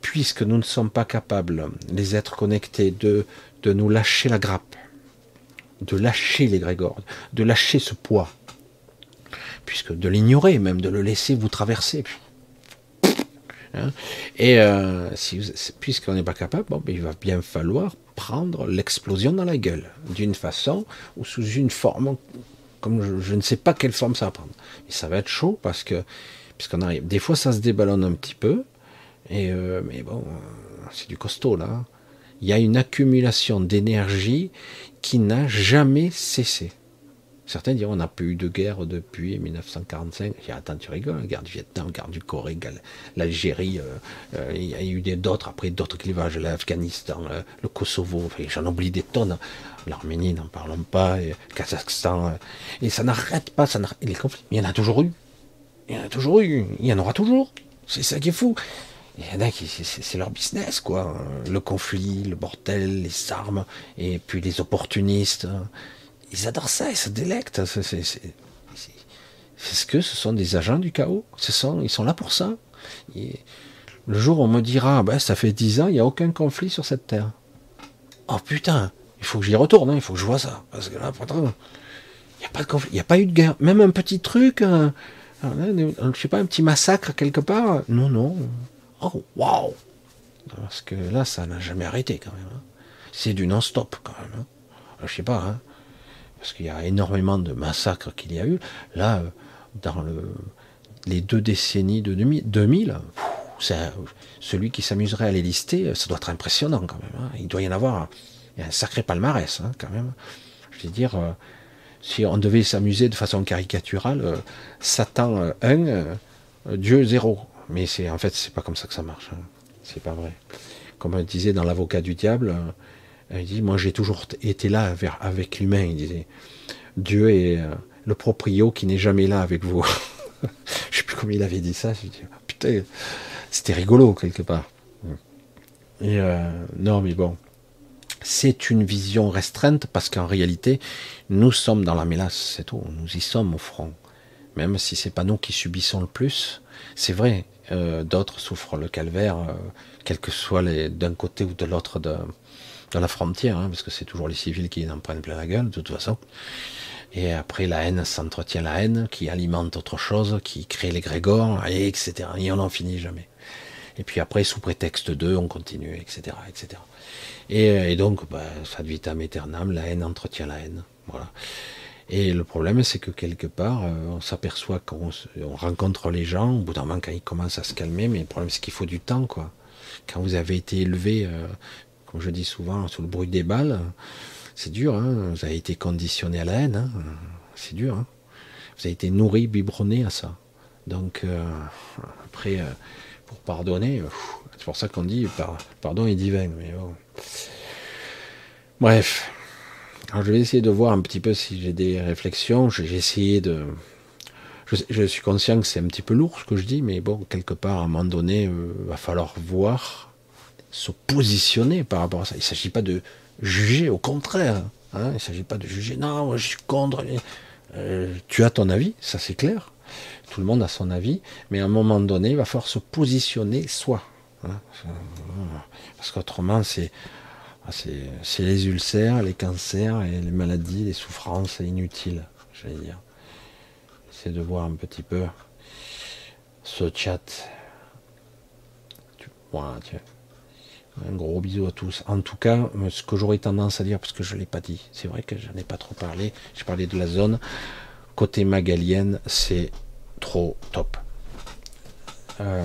puisque nous ne sommes pas capables, les êtres connectés, de, de nous lâcher la grappe, de lâcher les grégores, de lâcher ce poids, puisque de l'ignorer, même de le laisser vous traverser, Hein? et euh, si puisqu'on n'est pas capable, bon, ben, il va bien falloir prendre l'explosion dans la gueule, d'une façon ou sous une forme, comme je, ne sais pas quelle forme ça va prendre. Et ça va être chaud parce que, puisqu'on arrive, des fois ça se déballonne un petit peu, et euh, mais bon, c'est du costaud là. Il y a une accumulation d'énergie qui n'a jamais cessé. Certains diront on n'a plus eu de guerre depuis 1945. Je dis, attends, tu rigoles, guerre du Vietnam, guerre du Corée, l'Algérie, euh, euh, il y a eu d'autres, après d'autres clivages, l'Afghanistan, euh, le Kosovo, j'en oublie des tonnes. L'Arménie, n'en parlons pas, Kazakhstan. et ça n'arrête pas, ça les conflits. Il y en a toujours eu. Il y en a toujours eu. Il y en aura toujours. C'est ça qui est fou. Il y en a qui, c'est leur business, quoi. Le conflit, le bordel, les armes, et puis les opportunistes ils adorent ça, ils se délectent. C'est ce que ce sont des agents du chaos. Ce sont, ils sont là pour ça. le jour où on me dira, bah, ça fait dix ans, il n'y a aucun conflit sur cette terre. Oh putain, il faut que j'y retourne, hein, il faut que je vois ça. Parce que là, il n'y a pas de conflit, il n'y a pas eu de guerre. Même un petit truc, je sais pas, un petit massacre quelque part. Non, non. Oh, waouh Parce que là, ça n'a jamais arrêté quand même. Hein. C'est du non-stop quand même. Hein. Je sais pas, hein parce qu'il y a énormément de massacres qu'il y a eu. Là, dans les deux décennies de 2000, celui qui s'amuserait à les lister, ça doit être impressionnant quand même. Hein. Il doit y en avoir un sacré palmarès hein, quand même. Je veux dire, euh, si on devait s'amuser de façon caricaturale, euh, Satan 1, euh, Dieu 0. Mais en fait, c'est pas comme ça que ça marche. Hein. C'est pas vrai. Comme on disait dans l'avocat du diable, il dit, moi j'ai toujours été là avec l'humain. Il disait, Dieu est euh, le proprio qui n'est jamais là avec vous. je sais plus comment il avait dit ça. Je dis, putain, c'était rigolo quelque part. Et euh, non, mais bon, c'est une vision restreinte parce qu'en réalité, nous sommes dans la mélasse, c'est tout. Nous y sommes au front. Même si c'est pas nous qui subissons le plus, c'est vrai. Euh, d'autres souffrent le calvaire, quel que soit d'un côté ou de l'autre de, dans la frontière, hein, parce que c'est toujours les civils qui en prennent plein la gueule, de toute façon. Et après, la haine s'entretient la haine, qui alimente autre chose, qui crée les grégores, et etc. Et on n'en finit jamais. Et puis après, sous prétexte d'eux, on continue, etc. etc. Et, donc, bah, ça de vitam aeternam, la haine entretient la haine. Voilà. Et le problème, c'est que quelque part, euh, on s'aperçoit qu'on on rencontre les gens, au bout d'un moment, quand ils commencent à se calmer, mais le problème, c'est qu'il faut du temps, quoi. Quand vous avez été élevé euh, comme je dis souvent, sous le bruit des balles, c'est dur, hein vous avez été conditionné à la haine, hein c'est dur. Hein vous avez été nourri, biberonné à ça. Donc, euh, après, euh, pour pardonner, c'est pour ça qu'on dit pardon est divin. Bref. Je vais essayer de voir un petit peu si j'ai des réflexions. J'ai essayé de. Je, suis conscient que c'est un petit peu lourd ce que je dis, mais bon, quelque part, à un moment donné, il euh, va falloir voir se positionner par rapport à ça. Il ne s'agit pas de juger, au contraire. Hein. il ne s'agit pas de juger, non, moi, je suis contre. Euh, tu as ton avis, ça c'est clair. Tout le monde a son avis, mais à un moment donné, il va falloir se positionner soi. Hein. Parce qu'autrement, c'est c'est les ulcères, les cancers et les maladies, les souffrances inutiles, j'allais dire. C'est de voir un petit peu ce chat. Voilà, tiens. Un gros bisou à tous. En tout cas, ce que j'aurais tendance à dire, parce que je ne l'ai pas dit, c'est vrai que je n'en ai pas trop parlé, j'ai parlé de la zone. Côté magalienne, c'est trop top. Euh,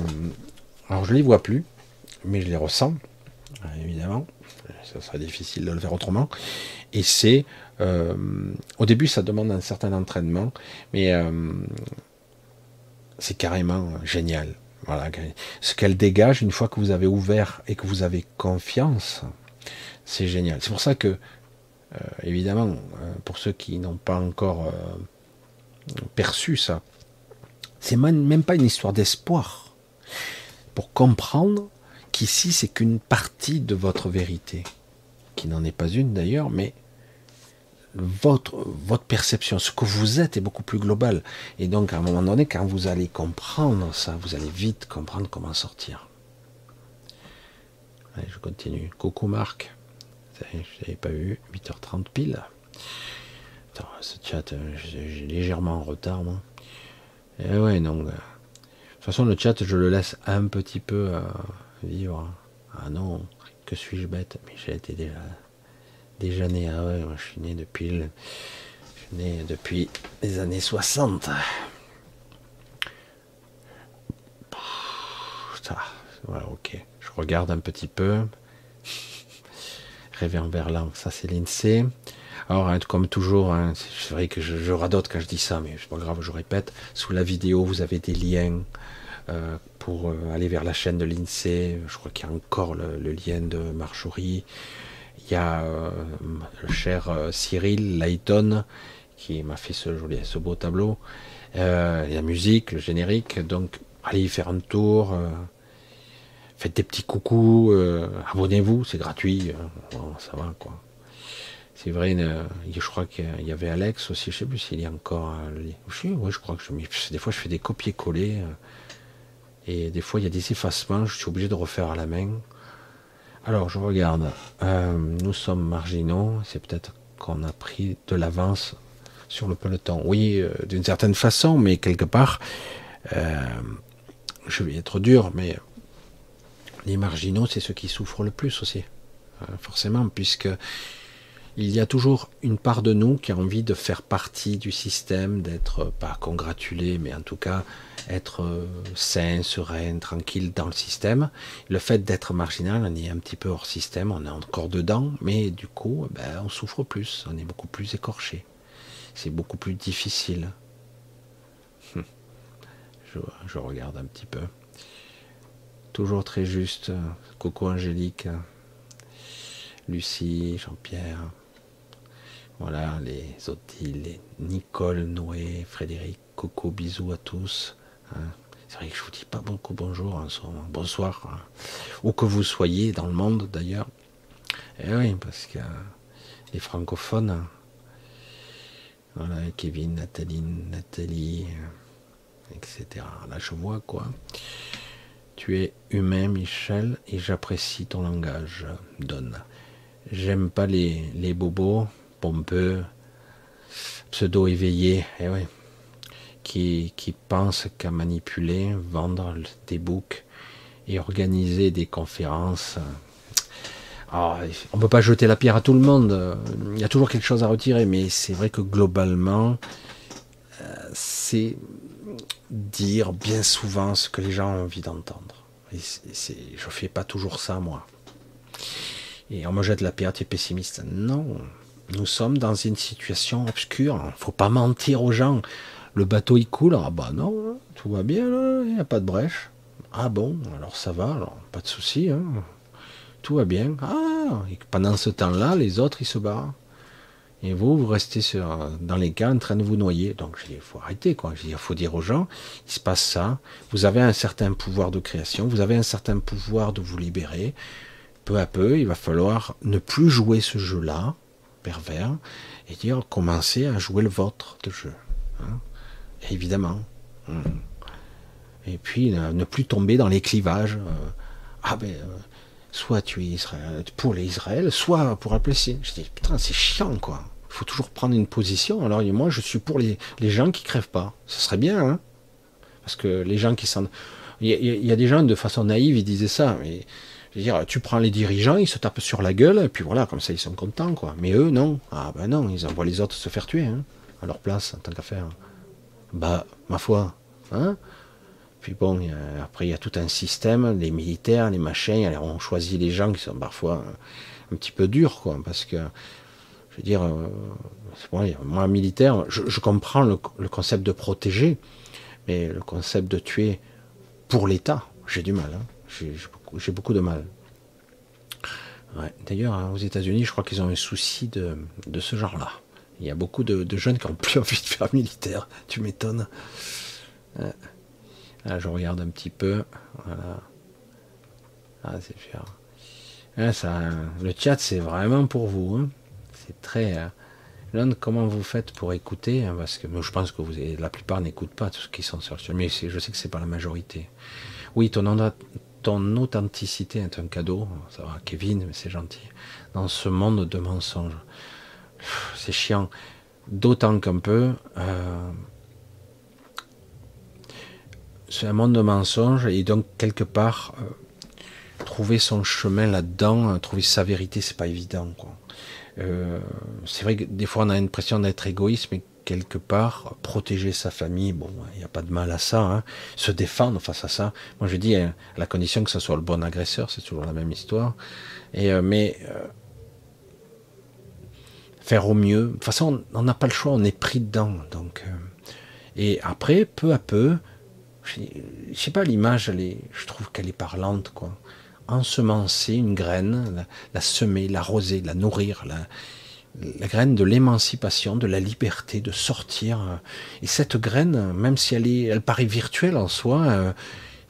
alors je ne les vois plus, mais je les ressens. évidemment, ça serait difficile de le faire autrement. Et c'est, euh, au début, ça demande un certain entraînement, mais euh, c'est carrément génial. Voilà, ce qu'elle dégage une fois que vous avez ouvert et que vous avez confiance, c'est génial. C'est pour ça que, euh, évidemment, pour ceux qui n'ont pas encore perçu ça, c'est même pas une histoire d'espoir. Pour comprendre qu'ici c'est qu'une partie de votre vérité, qui n'en est pas une d'ailleurs, mais votre, votre perception, ce que vous êtes est beaucoup plus global. Et donc à un moment donné, quand vous allez comprendre ça, vous allez vite comprendre comment sortir. Je continue. Coucou Marc. Je n'avais pas vu. 8h30 pile. Attends, ce chat, euh, j'ai légèrement en retard, moi. Et eh ouais, donc. De toute façon, le chat, je le laisse un petit peu euh, vivre. Ah non, que suis-je bête? Mais j'ai été déjà né. Ah ouais, je suis né depuis, le, je suis né depuis les années 60. Ça, voilà, ok. Je regarde un petit peu. Réveil en Berlin, ça c'est l'INSEE. Alors, hein, comme toujours, hein, c'est vrai que je, radote quand je dis ça, mais c'est pas grave, je répète. Sous la vidéo, vous avez des liens euh, pour euh, aller vers la chaîne de l'INSEE. Je crois qu'il y a encore le, lien de Marjorie. Il y a euh, le cher Cyril Layton qui m'a fait ce joli, ce beau tableau. la musique, le générique. Donc, allez y faire un tour. faites des petits coucous. Abonnez-vous, c'est gratuit. ça va quoi. C'est vrai, je crois qu'il y avait Alex aussi, je sais plus s'il y a encore. Oui, je crois que je, des fois je fais des copier-coller. Et des fois, il y a des effacements, je suis obligé de refaire à la main. Alors, je regarde. Euh, nous sommes marginaux. C'est peut-être qu'on a pris de l'avance sur le peloton. Oui, euh, d'une certaine façon, mais quelque part, euh, je vais être dur, mais les marginaux, c'est ceux qui souffrent le plus aussi. forcément, puisque il y a toujours une part de nous qui a envie de faire partie du système, d'être pas congratulé, mais en tout cas être euh, sain, serein, tranquille dans le système. Le fait d'être marginal, on est un petit peu hors système, on est encore dedans, mais du coup, ben, on souffre plus, on est beaucoup plus écorché. C'est beaucoup plus difficile. Je, regarde un petit peu. Toujours très juste. Coco Angélique, Lucie, Jean-Pierre. Voilà, les Odile, les Nicole, Noé, Frédéric, Coco, bisous à tous. Hein. C'est vrai que je vous dis pas beaucoup bonjour en bonsoir, hein. où que vous soyez dans le monde d'ailleurs. Eh oui, parce que les francophones, voilà, Kevin, Nathalie, Nathalie, etc. Là, je vois quoi. Tu es humain, Michel, et j'apprécie ton langage. Donne. J'aime pas les, les bobos, pompeux, pseudo-éveillé, eh qui, qui pense qu'à manipuler, vendre des books et organiser des conférences. Alors, on ne peut pas jeter la pierre à tout le monde, il y a toujours quelque chose à retirer, mais c'est vrai que globalement, euh, c'est dire bien souvent ce que les gens ont envie d'entendre. je ne fais pas toujours ça, moi. Et on me jette la pierre, tu es pessimiste. Non, nous sommes dans une situation obscure. Il ne faut pas mentir aux gens. Le bateau il coule. Ah bah non, tout va bien il n'y a pas de brèche. Ah bon, alors ça va, alors pas de souci. Hein. Tout va bien. Ah, et pendant ce temps-là, les autres ils se barrent. Et vous, vous restez sur, dans les cas en train de vous noyer. Donc il faut arrêter quoi. Il faut dire aux gens, il se passe ça. Vous avez un certain pouvoir de création, vous avez un certain pouvoir de vous libérer. Peu à peu, il va falloir ne plus jouer ce jeu-là pervers et dire commencez à jouer le vôtre de jeu. Hein. Évidemment. Hein. Et puis ne plus tomber dans les clivages. Euh, ah ben, euh, soit tu es Israël, pour les Israël, soit pour la Palestine. Je dis putain c'est chiant quoi. Il faut toujours prendre une position. Alors moi je suis pour les, les gens qui crèvent pas. Ce serait bien, hein parce que les gens qui sont, il y, y, a des gens de façon naïve ils disaient ça, mais je veux dire, tu prends les dirigeants, ils se tapent sur la gueule, et puis voilà, comme ça ils sont contents, quoi. Mais eux, non. Ah ben non, ils envoient les autres se faire tuer, hein, à leur place, en tant qu'affaire. Bah, ma foi, hein. Puis bon, après il y a tout un système, les militaires, les machins, alors on choisit les gens qui sont parfois un petit peu durs, quoi, parce que je veux dire, euh, moi militaire, je, comprends le, concept de protéger, mais le concept de tuer pour l'État, j'ai du mal. Hein. J'ai beaucoup, de mal. D'ailleurs, hein, aux États-Unis, je crois qu'ils ont un souci de, ce genre-là. Il y a beaucoup de, jeunes qui n'ont plus envie de faire militaire. Tu m'étonnes. Là, je regarde un petit peu. Voilà. Ah, c'est cher. ça, le chat, c'est vraiment pour vous. Hein. C'est très. Euh... comment vous faites pour écouter hein, Parce que je pense que vous, la plupart n'écoutent pas tout ce qui sont sur le Mais je sais que c'est pas la majorité. Oui, ton, ton authenticité est un cadeau. Ça va, Kevin, mais c'est gentil. Dans ce monde de mensonges, c'est chiant. D'autant qu'un peu. Euh, c'est un monde de mensonges et donc quelque part euh, trouver son chemin là-dedans, euh, trouver sa vérité, c'est pas évident. Euh, c'est vrai que des fois on a l'impression d'être égoïste, mais quelque part protéger sa famille, bon, il n'y a pas de mal à ça, hein. se défendre face à ça. Moi je dis à la condition que ce soit le bon agresseur, c'est toujours la même histoire. Et mais faire au mieux. De toute façon, on n'a pas le choix, on est pris dedans. Donc, et après, peu à peu, je sais pas, l'image, je trouve qu'elle est parlante, quoi. Ensemencer une graine, la, semer, l'arroser, la nourrir, la, la graine de l'émancipation, de la liberté, de sortir. Et cette graine, même si elle, est, elle paraît virtuelle en soi, euh,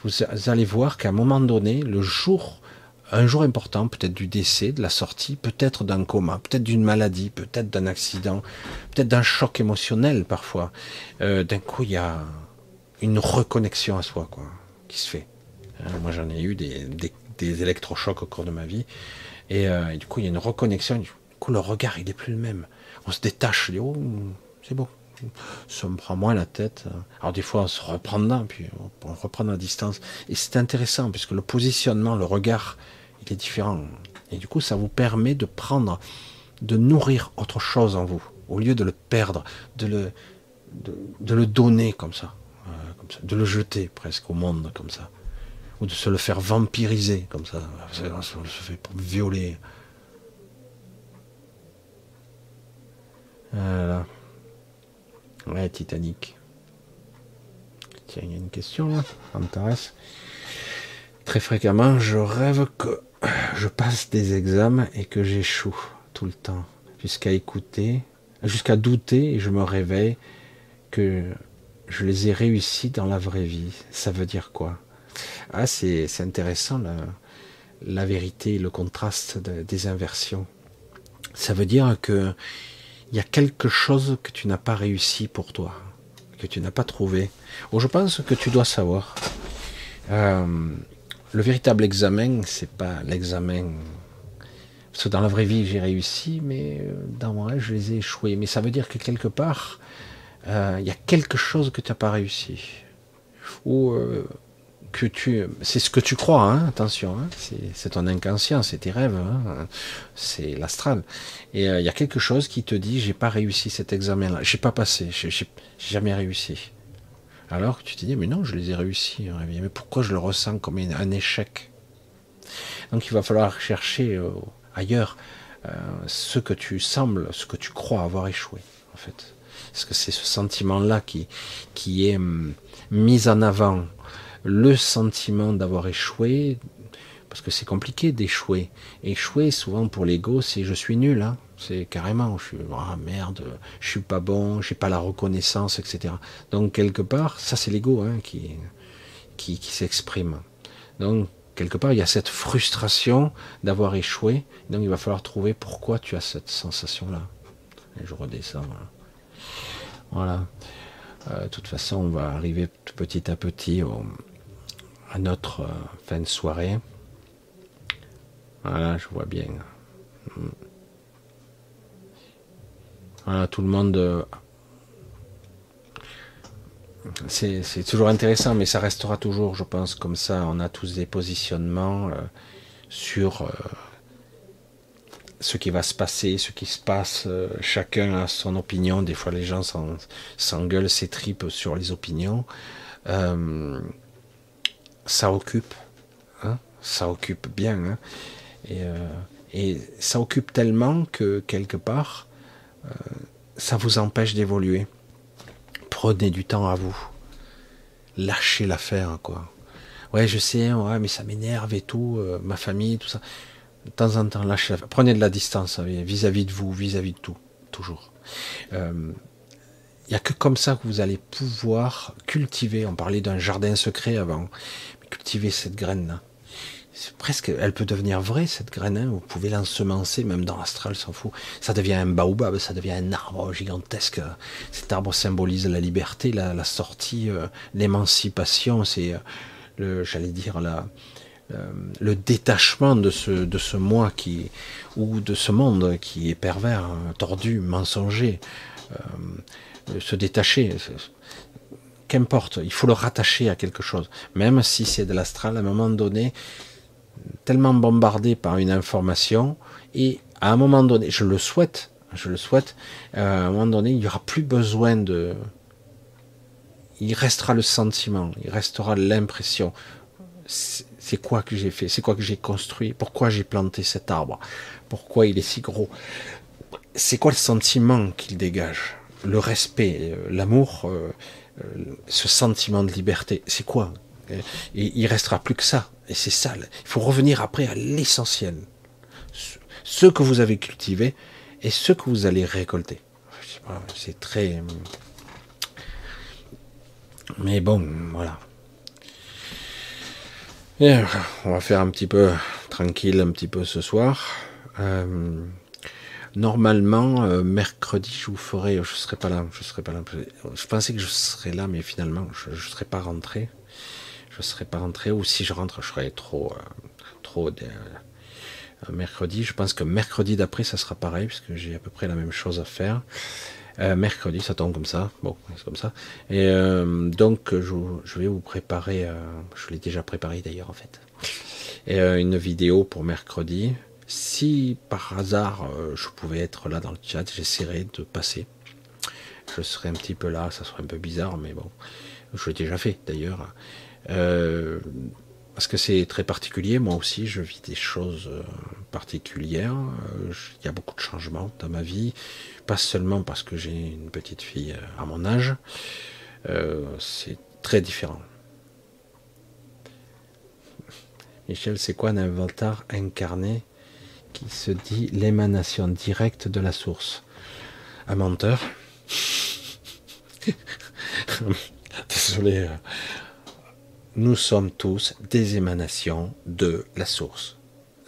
vous allez voir qu'à un moment donné, le jour, un jour important, peut-être du décès, de la sortie, peut-être d'un coma, peut-être d'une maladie, peut-être d'un accident, peut-être d'un choc émotionnel parfois. Euh, d'un coup, il y a une reconnexion à soi, quoi, qui se fait. Hein, moi, j'en ai eu des, électrochocs au cours de ma vie. Euh, et, du coup, il y a une reconnexion. Du coup, le regard, il n'est plus le même. On se détache. On dit, oh, c'est bon. Ça me prend moins la tête. Alors, des fois, on se reprend dedans, puis on reprend la distance. Et c'est intéressant, puisque le positionnement, le regard, il est différent. Et du coup, ça vous permet de prendre, de nourrir autre chose en vous, au lieu de le perdre, de le, donner comme ça de le jeter presque au monde comme ça, ou de se le faire vampiriser comme ça, on se fait violer. Voilà. Ouais, Titanic. Tiens, il y a une question là, ça m'intéresse. Très fréquemment, je rêve que je passe des examens et que j'échoue tout le temps, jusqu'à écouter, jusqu'à douter et je me réveille que je les ai réussis dans la vraie vie. Ça veut dire quoi? Ah, c'est intéressant la, la, vérité, le contraste des inversions. Ça veut dire que il y a quelque chose que tu n'as pas réussi pour toi, que tu n'as pas trouvé. Ou je pense que tu dois savoir. Euh, le véritable examen, c'est pas l'examen. Parce que dans la vraie vie, j'ai réussi, mais euh, dans mon rêve, je les ai échoués. Mais ça veut dire que quelque part, euh, il y a quelque chose que tu n'as pas réussi. Ou que tu. C'est ce que tu crois, hein, attention, hein, c'est ton inconscient, c'est tes rêves, hein, c'est l'astral. Et euh, il y a quelque chose qui te dit j'ai pas réussi cet examen-là, j'ai pas passé, j'ai jamais réussi. Alors que tu te dis mais non, je les ai réussis, mais pourquoi je le ressens comme un échec? Donc il va falloir chercher ailleurs ce que tu sembles, ce que tu crois avoir échoué, en fait. Parce que c'est ce sentiment-là qui, qui est hum, mis en avant. Le sentiment d'avoir échoué, parce que c'est compliqué d'échouer. Échouer, souvent pour l'ego, c'est je suis nul. Hein. C'est carrément, je suis ah merde, je suis pas bon, j'ai pas la reconnaissance, etc. Donc quelque part, ça c'est l'ego hein, qui, qui, qui s'exprime. Donc quelque part, il y a cette frustration d'avoir échoué. Donc il va falloir trouver pourquoi tu as cette sensation-là. Je redescends. Voilà. Voilà. Euh, de toute façon, on va arriver petit à petit notre euh, fin de soirée. Voilà, je vois bien. Hmm. Voilà, tout le monde. Euh, c'est toujours intéressant, mais ça restera toujours, je pense, comme ça. On a tous des positionnements sur ce qui va se passer, ce qui se passe. Euh, chacun a son opinion. Des fois, les gens s'engueulent, s'étripent sur les opinions. Ça occupe, hein, ça occupe bien, hein. et, euh, et, ça occupe tellement que quelque part, euh, ça vous empêche d'évoluer. Prenez du temps à vous, lâchez l'affaire, quoi. Ouais, je sais, ouais, mais ça m'énerve et tout, euh, ma famille, tout ça. De temps en temps, lâchez l'affaire. Prenez de la distance vis-à-vis de vous, vis-à-vis de tout, toujours. Il n'y a que comme ça que vous allez pouvoir cultiver. On parlait d'un jardin secret avant. Cultiver cette graine-là. C'est presque, elle peut devenir vraie cette graine. Hein. Vous pouvez l'ensemencer même dans l'astral, s'en fout. Ça devient un baobab, ça devient un arbre gigantesque. Cet arbre symbolise la liberté, la, sortie, euh, l'émancipation. C'est euh, le, j'allais dire la, euh, le détachement de ce, de ce moi qui, ou de ce monde qui est pervers, tordu, mensonger se détacher. Qu'importe, il faut le rattacher à quelque chose. Même si c'est de l'astral, à un moment donné, tellement bombardé par une information, et à un moment donné, je le souhaite, je le souhaite, euh, à un moment donné, il n'y aura plus besoin de... Il restera le sentiment, il restera l'impression. C'est quoi que j'ai fait C'est quoi que j'ai construit Pourquoi j'ai planté cet arbre Pourquoi il est si gros C'est quoi le sentiment qu'il dégage? Le respect, euh, l'amour, euh, ce sentiment de liberté, c'est quoi Et il restera plus que ça. Et c'est ça. Il faut revenir après à l'essentiel. Ce que vous avez cultivé et ce que vous allez récolter. C'est très. Mais bon, voilà. on va faire un petit peu tranquille, un petit peu ce soir. Normalement, euh, mercredi, je vous ferai, je serai pas là, je serai pas là. Je pensais que je serais là, mais finalement, je ne serai pas rentré. Je serai pas rentré, ou si je rentre, je serai trop, euh, trop euh, mercredi. Je pense que mercredi d'après, ça sera pareil, puisque j'ai à peu près la même chose à faire. mercredi, ça tombe comme ça. Bon, c'est comme ça. Et donc, je, je, vais vous préparer. je l'ai déjà préparé d'ailleurs, en fait. Et une vidéo pour mercredi. Si par hasard euh, je pouvais être là dans le chat, j'essaierai de passer. Je serai un petit peu là, ça serait un peu bizarre, mais bon, je l'ai déjà fait d'ailleurs. Euh, parce que c'est très particulier, moi aussi je vis des choses euh, particulières. Il y a beaucoup de changements dans ma vie, pas seulement parce que j'ai une petite fille à mon âge, c'est très différent. Michel, c'est quoi un avatar incarné qui se dit l'émanation directe de la source. Un menteur. Désolé. Euh, nous sommes tous des émanations de la source.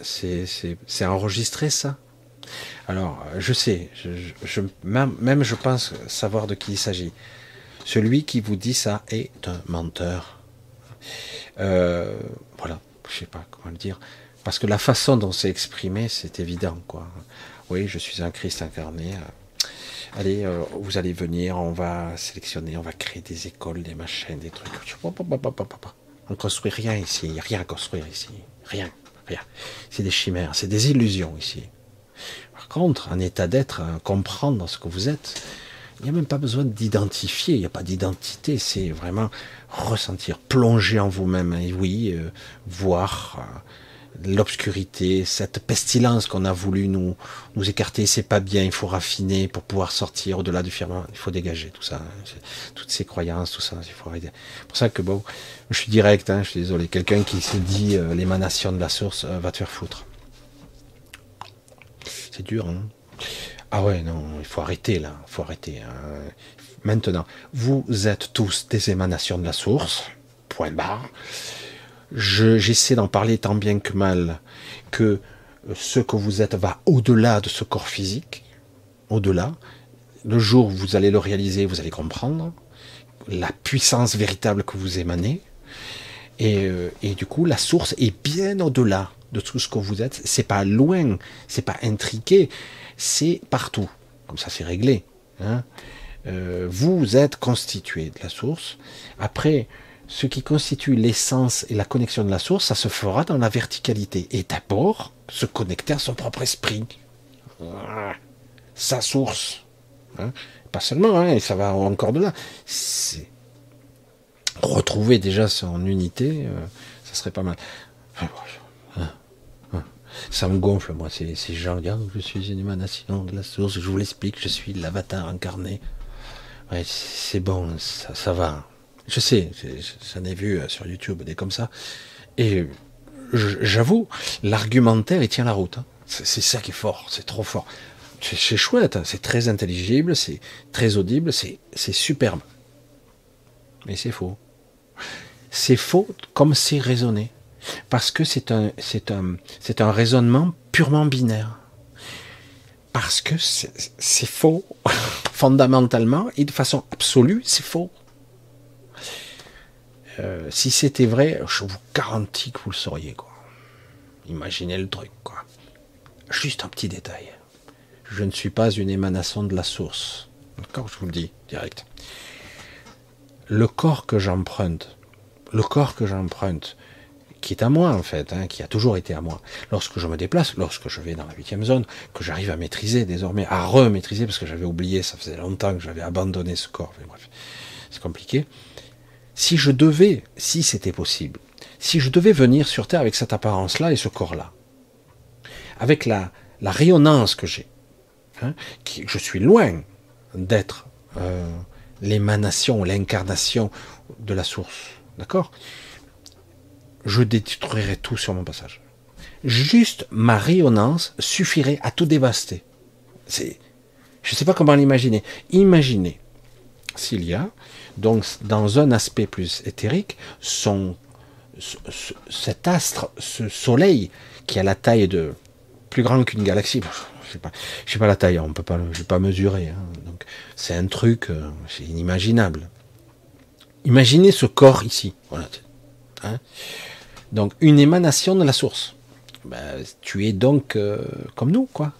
C'est enregistré ça? Alors, je sais, même, je pense savoir de qui il s'agit. Celui qui vous dit ça est un menteur. Euh, voilà, je sais pas comment le dire. Parce que la façon dont c'est exprimé, c'est évident, quoi. Oui, je suis un Christ incarné. Euh, allez, euh, vous allez venir, on va sélectionner, on va créer des écoles, des machines, des trucs. On construit rien ici, rien à construire ici. Rien, rien. C'est des chimères, c'est des illusions ici. Par contre, un état d'être, comprendre ce que vous êtes, il n'y a même pas besoin d'identifier, il n'y a pas d'identité, c'est vraiment ressentir, plonger en vous-même, et oui, euh, voir, l'obscurité, cette pestilence qu'on a voulu nous, nous écarter, c'est pas bien, il faut raffiner pour pouvoir sortir au-delà du firmament, il faut dégager tout ça, toutes ces croyances, tout ça, il faut arrêter. C'est pour ça que bon, je suis direct, hein, je suis désolé, quelqu'un qui se dit euh, l'émanation de la source euh, va te faire foutre. C'est dur, hein Ah ouais, non, il faut arrêter là, il faut arrêter. Hein. Maintenant, vous êtes tous des émanations de la source, point barre j'essaie d'en parler tant bien que mal, que ce que vous êtes va au-delà de ce corps physique, au-delà. Le jour où vous allez le réaliser, vous allez comprendre la puissance véritable que vous émanez. Et, euh, du coup, la source est bien au-delà de tout ce que vous êtes. C'est pas loin, c'est pas intriqué, c'est partout. Comme ça, c'est réglé. Hein. Euh, vous êtes constitué de la source. Après, ce qui constitue l'essence et la connexion de la source, ça se fera dans la verticalité. Et d'abord, se connecter à son propre esprit. Sa source. Hein? Pas seulement, hein, et ça va encore de là. retrouver déjà son unité, ça serait pas mal. Ça me gonfle, moi, ces, ces. Regarde, je suis une émanation de la source, je vous l'explique, je suis l'avatar incarné. C'est bon, ça, va. Je sais, j'en ai vu euh, sur YouTube des comme ça. Et j'avoue, l'argumentaire, il tient la route. Hein. C'est ça qui est fort, c'est trop fort. C'est chouette, hein. c'est très intelligible, c'est très audible, c'est superbe. Mais c'est faux. C'est faux comme c'est raisonné parce que c'est un, un, c'est un raisonnement purement binaire. Parce que c'est faux, fondamentalement, et de façon absolue, c'est faux. Euh, si c'était vrai, je vous garantis que vous le sauriez, quoi. Imaginez le truc, quoi. Juste un petit détail. Je ne suis pas une émanation de la source. Je vous le dis direct. Le corps que j'emprunte, le corps que j'emprunte, qui est à moi en fait, hein, qui a toujours été à moi. Lorsque je me déplace, lorsque je vais dans la huitième zone, que j'arrive à maîtriser désormais, à remaîtriser, parce que j'avais oublié, ça faisait longtemps que j'avais abandonné ce corps, bref, c'est compliqué. Si je devais, si c'était possible, si je devais venir sur Terre avec cette apparence-là et ce corps-là, avec la, la rayonnance que j'ai, hein, qui, je suis loin d'être euh, l'émanation, l'incarnation de la source, d'accord? Je détruirai tout sur mon passage. Juste ma rayonnance suffirait à tout dévaster. C'est, je ne sais pas comment l'imaginer. Imaginez s'il y a, donc dans un aspect plus éthérique, cet astre, ce soleil qui a la taille de plus grand qu'une galaxie. Je sais pas, je sais pas la taille, on peut pas, mesurer. Hein. C'est un truc, euh, inimaginable. Imaginez ce corps ici. Hein donc une émanation de la source. Ben, tu es donc euh, comme nous, quoi.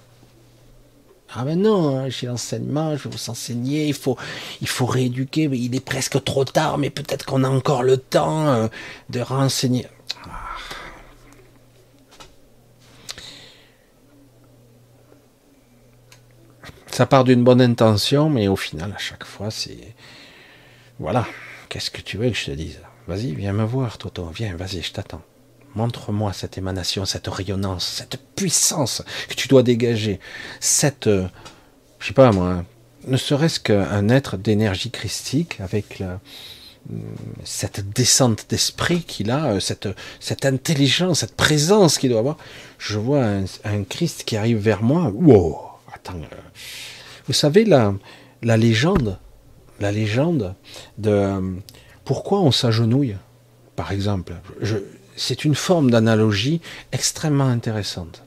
Ah ben non, hein, j'ai l'enseignement, je vais vous enseigner, il faut, il faut rééduquer, il est presque trop tard, mais peut-être qu'on a encore le temps euh, de renseigner. Ah. Ça part d'une bonne intention, mais au final, à chaque fois, c'est... Voilà, qu'est-ce que tu veux que je te dise? Vas-y, viens me voir, Toto. Viens, vas-y, je t'attends. Montre-moi cette émanation, cette rayonnance, cette puissance que tu dois dégager. Cette, euh, je sais pas moi, ne serait-ce qu'un être d'énergie christique avec euh, cette descente d'esprit qu'il a, euh, cette, cette intelligence, cette présence qu'il doit avoir. Je vois un, Christ qui arrive vers moi. Wow, attends. Vous savez la, la légende, la légende de pourquoi on s'agenouille, par exemple? C'est une forme d'analogie extrêmement intéressante.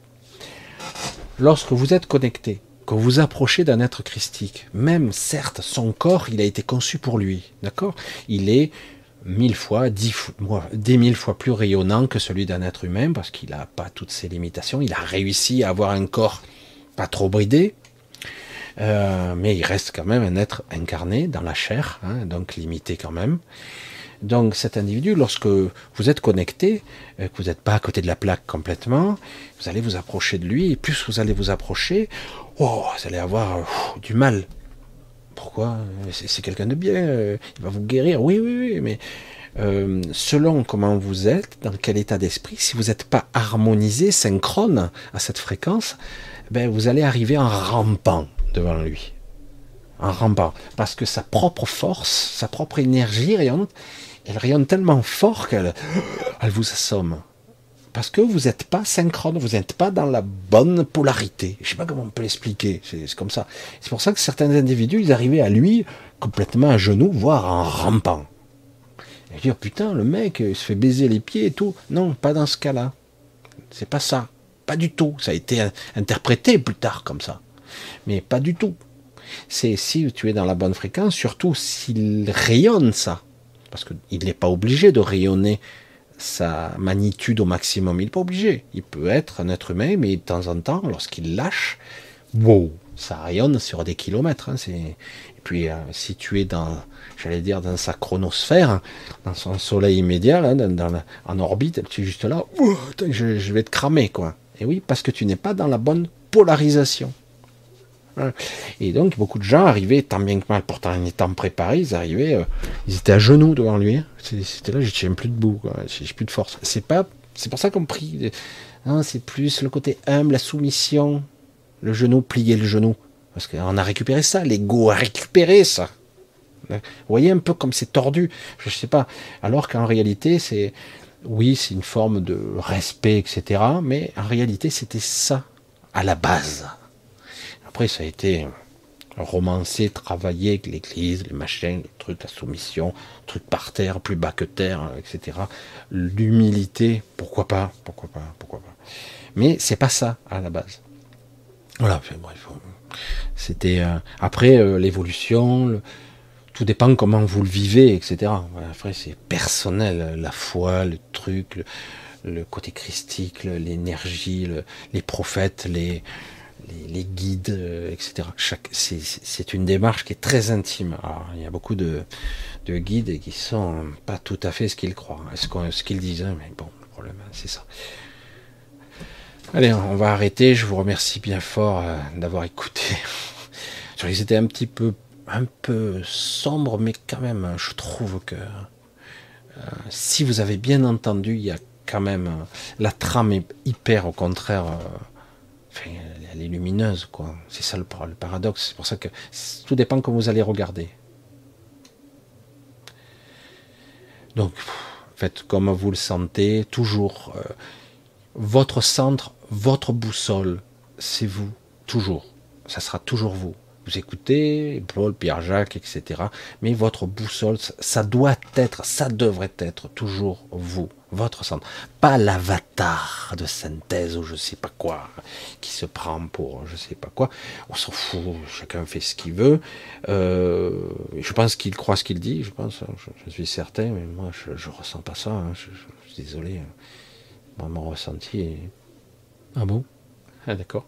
Lorsque vous êtes connecté, que vous approchez d'un être christique, même certes, son corps, il a été conçu pour lui, d'accord? Il est mille fois, dix fois, mille fois plus rayonnant que celui d'un être humain parce qu'il n'a pas toutes ses limitations. Il a réussi à avoir un corps pas trop bridé, euh, mais il reste quand même un être incarné dans la chair, hein, donc limité quand même. Donc cet individu, lorsque vous êtes connecté, euh, que vous n'êtes pas à côté de la plaque complètement, vous allez vous approcher de lui, et plus vous allez vous approcher, oh, vous allez avoir du mal. Pourquoi? C'est quelqu'un de bien, euh, il va vous guérir, oui, oui, oui, mais selon comment vous êtes, dans quel état d'esprit, si vous n'êtes pas harmonisé, synchrone à cette fréquence, ben, vous allez arriver en rampant devant lui. En rampant. Parce que sa propre force, sa propre énergie rayonne, elle rayonne tellement fort qu'elle elle vous assomme. Parce que vous n'êtes pas synchrone, vous n'êtes pas dans la bonne polarité. Je ne sais pas comment on peut l'expliquer, c'est comme ça. C'est pour ça que certains individus, ils arrivaient à lui complètement à genoux, voire en rampant. Et dire, putain, le mec, il se fait baiser les pieds et tout. Non, pas dans ce cas-là. C'est pas ça. Pas du tout. Ça a été interprété plus tard comme ça mais pas du tout. C'est si tu es dans la bonne fréquence, surtout s'il rayonne ça, parce qu'il n'est pas obligé de rayonner sa magnitude au maximum, il n'est pas obligé. Il peut être un être humain, mais de temps en temps, lorsqu'il lâche, ça rayonne sur des kilomètres. Hein, et puis, euh, si tu es dans, j'allais dire, dans sa chronosphère, dans son soleil immédiat, en orbite, tu es juste là, je, je vais te cramer, quoi. Et oui, parce que tu n'es pas dans la bonne polarisation. Et donc, beaucoup de gens arrivaient, tant bien que mal, pourtant en étant préparés, ils arrivaient, euh, ils étaient à genoux devant lui. Hein. C'était là, je tiens plus debout, j'ai plus de force. C'est pas, pour ça qu'on prie. c'est plus le côté humble, la soumission, le genou, plier le genou. Parce qu'on a récupéré ça, l'ego a récupéré ça. Vous voyez un peu comme c'est tordu, je sais pas. Alors qu'en réalité, c'est, oui, c'est une forme de respect, etc. Mais en réalité, c'était ça à la base. Après, ça a été romancé, travaillé avec l'église, les machins, les trucs, la soumission, trucs par terre, plus bas que terre, etc. L'humilité, pourquoi pas, pourquoi pas, pourquoi pas. Mais c'est pas ça à la base. Voilà, bref. C'était euh, après euh, l'évolution, tout dépend comment vous le vivez, etc. Après, c'est personnel, la foi, le truc, le, côté christique, l'énergie, les prophètes, les, les, guides, euh, etc. C'est une démarche qui est très intime. il y a beaucoup de, guides qui sont pas tout à fait ce qu'ils croient, ce qu'ils disent, hein, mais bon, le problème, c'est ça. Allez, on va arrêter. Je vous remercie bien fort euh, d'avoir écouté. C'était un petit peu, sombre, mais quand même, je trouve que euh, si vous avez bien entendu, il y a quand même la trame est hyper, au contraire elle est lumineuse, quoi. C'est ça le, paradoxe. C'est pour ça que tout dépend comment vous allez regarder. Donc, faites comme vous le sentez, toujours. Euh, votre centre, votre boussole, c'est vous, toujours. Ça sera toujours vous. Vous écoutez Paul, Pierre-Jacques, etc. Mais votre boussole, ça doit être, ça devrait être toujours vous votre centre, pas l'avatar de synthèse ou je sais pas quoi, qui se prend pour je sais pas quoi. On s'en fout, chacun fait ce qu'il veut. Euh, je pense qu'il croit ce qu'il dit, je pense, je, suis certain, mais moi je, je ressens pas ça. Hein. je, suis désolé. Moi, mon ressenti est... Ah bon? Ah d'accord.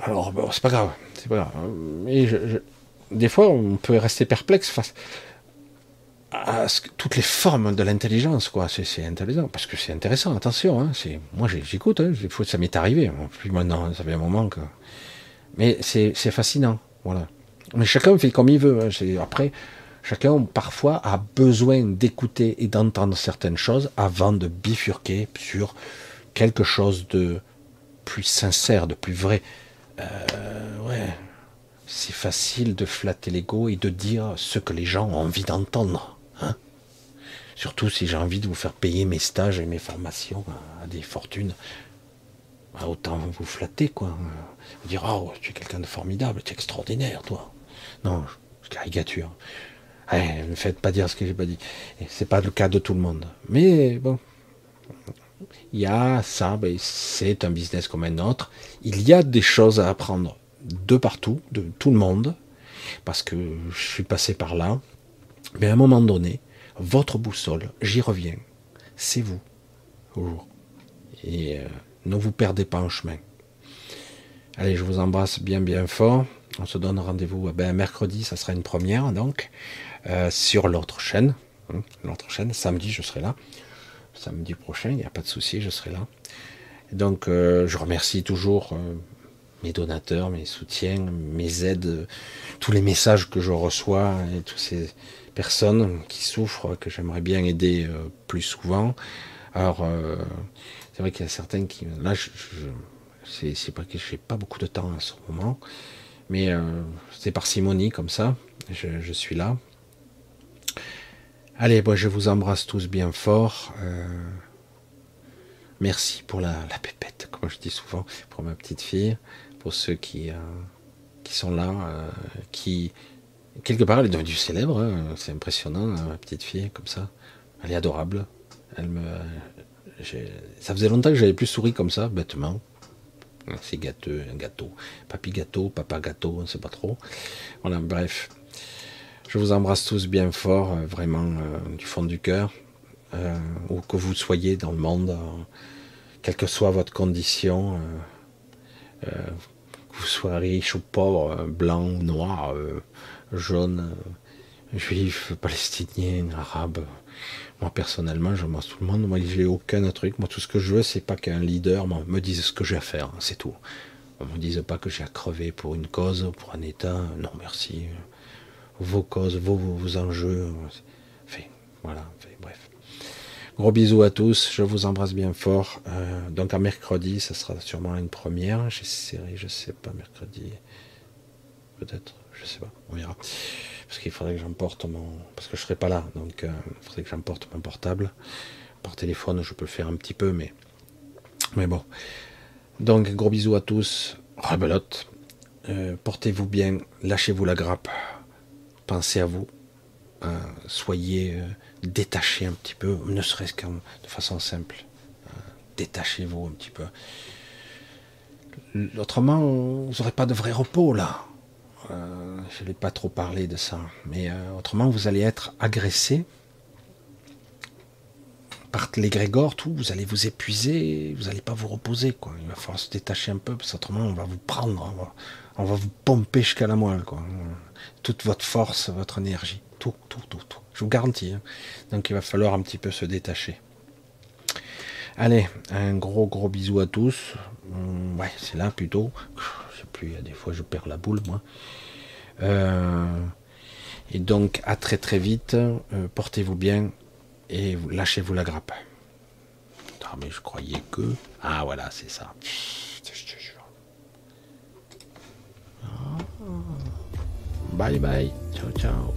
Alors bon, c'est pas grave, c'est pas grave. Mais des fois, on peut rester perplexe face à toutes les formes de l'intelligence, quoi. C'est intéressant, parce que c'est intéressant, attention, hein, moi j'écoute, hein, ça m'est arrivé, plus maintenant, ça fait un moment que... Mais c'est fascinant, voilà. Mais chacun fait comme il veut, hein, après, chacun parfois a besoin d'écouter et d'entendre certaines choses avant de bifurquer sur quelque chose de plus sincère, de plus vrai. Euh, ouais, c'est facile de flatter l'ego et de dire ce que les gens ont envie d'entendre. Surtout si j'ai envie de vous faire payer mes stages et mes formations à des fortunes. Bah, autant vous flatter, quoi. Vous dire, oh, tu es quelqu'un de formidable, tu es extraordinaire, toi. Non, je caricature. ne me faites pas dire ce que j'ai pas dit. C'est pas le cas de tout le monde. Mais bon, il y a ça, ben, c'est un business comme un autre. Il y a des choses à apprendre de partout, de tout le monde, parce que je suis passé par là. Mais à un moment donné, votre boussole, j'y reviens, c'est vous, Et euh, ne vous perdez pas en chemin. Allez, je vous embrasse bien bien fort. On se donne rendez-vous eh ben, mercredi, ça sera une première donc, euh, sur l'autre chaîne. Hein, l'autre chaîne, samedi je serai là. Samedi prochain, il n'y a pas de souci, je serai là. donc euh, je remercie toujours mes donateurs, mes soutiens, mes aides, tous les messages que je reçois et tous ces personnes qui souffrent, que j'aimerais bien aider euh, plus souvent. Alors, euh, c'est vrai qu'il y a certaines qui... Là, je, c'est pas que j'ai pas beaucoup de temps à ce moment, mais euh, c'est parcimonie comme ça, je, suis là. Allez, moi je vous embrasse tous bien fort. merci pour la, la, pépette, comme je dis souvent, pour ma petite fille, pour ceux qui sont là, qui, Quelque part, elle est devenue célèbre. Hein. C'est impressionnant, hein, ma petite fille, comme ça. Elle est adorable. Elle me, ça faisait longtemps que j'avais plus souri comme ça, bêtement. C'est gâteux, un gâteau. Papy gâteau, papa gâteau, on ne sait pas trop. Voilà, bref. Je vous embrasse tous bien fort, euh, vraiment euh, du fond du cœur. Euh, où que vous soyez dans le monde, quelle que soit votre condition, que vous soyez riche ou pauvre, blanc ou noir, jaune, euh, juif, palestinien, arabe. Moi personnellement, je mange tout le monde. Moi, j'ai aucun truc. Moi, tout ce que je veux, c'est pas qu'un leader me dise ce que j'ai à faire. C'est tout. On ne me dise pas que j'ai à crever pour une cause, pour un état. Non, merci. Vos causes, vos, vos enjeux. Fait, voilà, bref. Gros bisous à tous, je vous embrasse bien fort. Euh, donc à mercredi, ça sera sûrement une première. J'essaierai, je sais pas, mercredi. Peut-être, je sais pas, on verra. Parce qu'il faudrait que j'emporte mon. Parce que je serai pas là, donc euh, il faudrait que j'emporte mon portable. Par téléphone, je peux le faire un petit peu, mais. Mais bon. Donc, gros bisous à tous. Rebelote. Euh, portez-vous bien. Lâchez-vous la grappe. Pensez à vous. Euh, soyez détachés un petit peu, ne serait-ce qu'en de façon simple. Détachez-vous un petit peu. Autrement, vous n'aurez pas de vrai repos là. Je n'ai pas trop parlé de ça. Mais autrement, vous allez être agressé par les grégores, tout, vous allez vous épuiser, vous n'allez pas vous reposer, quoi. Il va falloir se détacher un peu, parce qu'autrement, on va vous prendre, on va, vous pomper jusqu'à la moelle. Toute votre force, votre énergie, tout, tout, tout, tout. Je vous garantis. Hein. Donc, il va falloir un petit peu se détacher. Allez, un gros, gros bisou à tous. Hum, ouais, c'est là plutôt. Plus, des fois, je perds la boule, moi. Euh, et donc, à très, très vite. Euh, portez-vous bien et lâchez-vous la grappe. Ah, mais je croyais que. Ah, voilà, c'est ça. Ah. Bye bye. Ciao, ciao.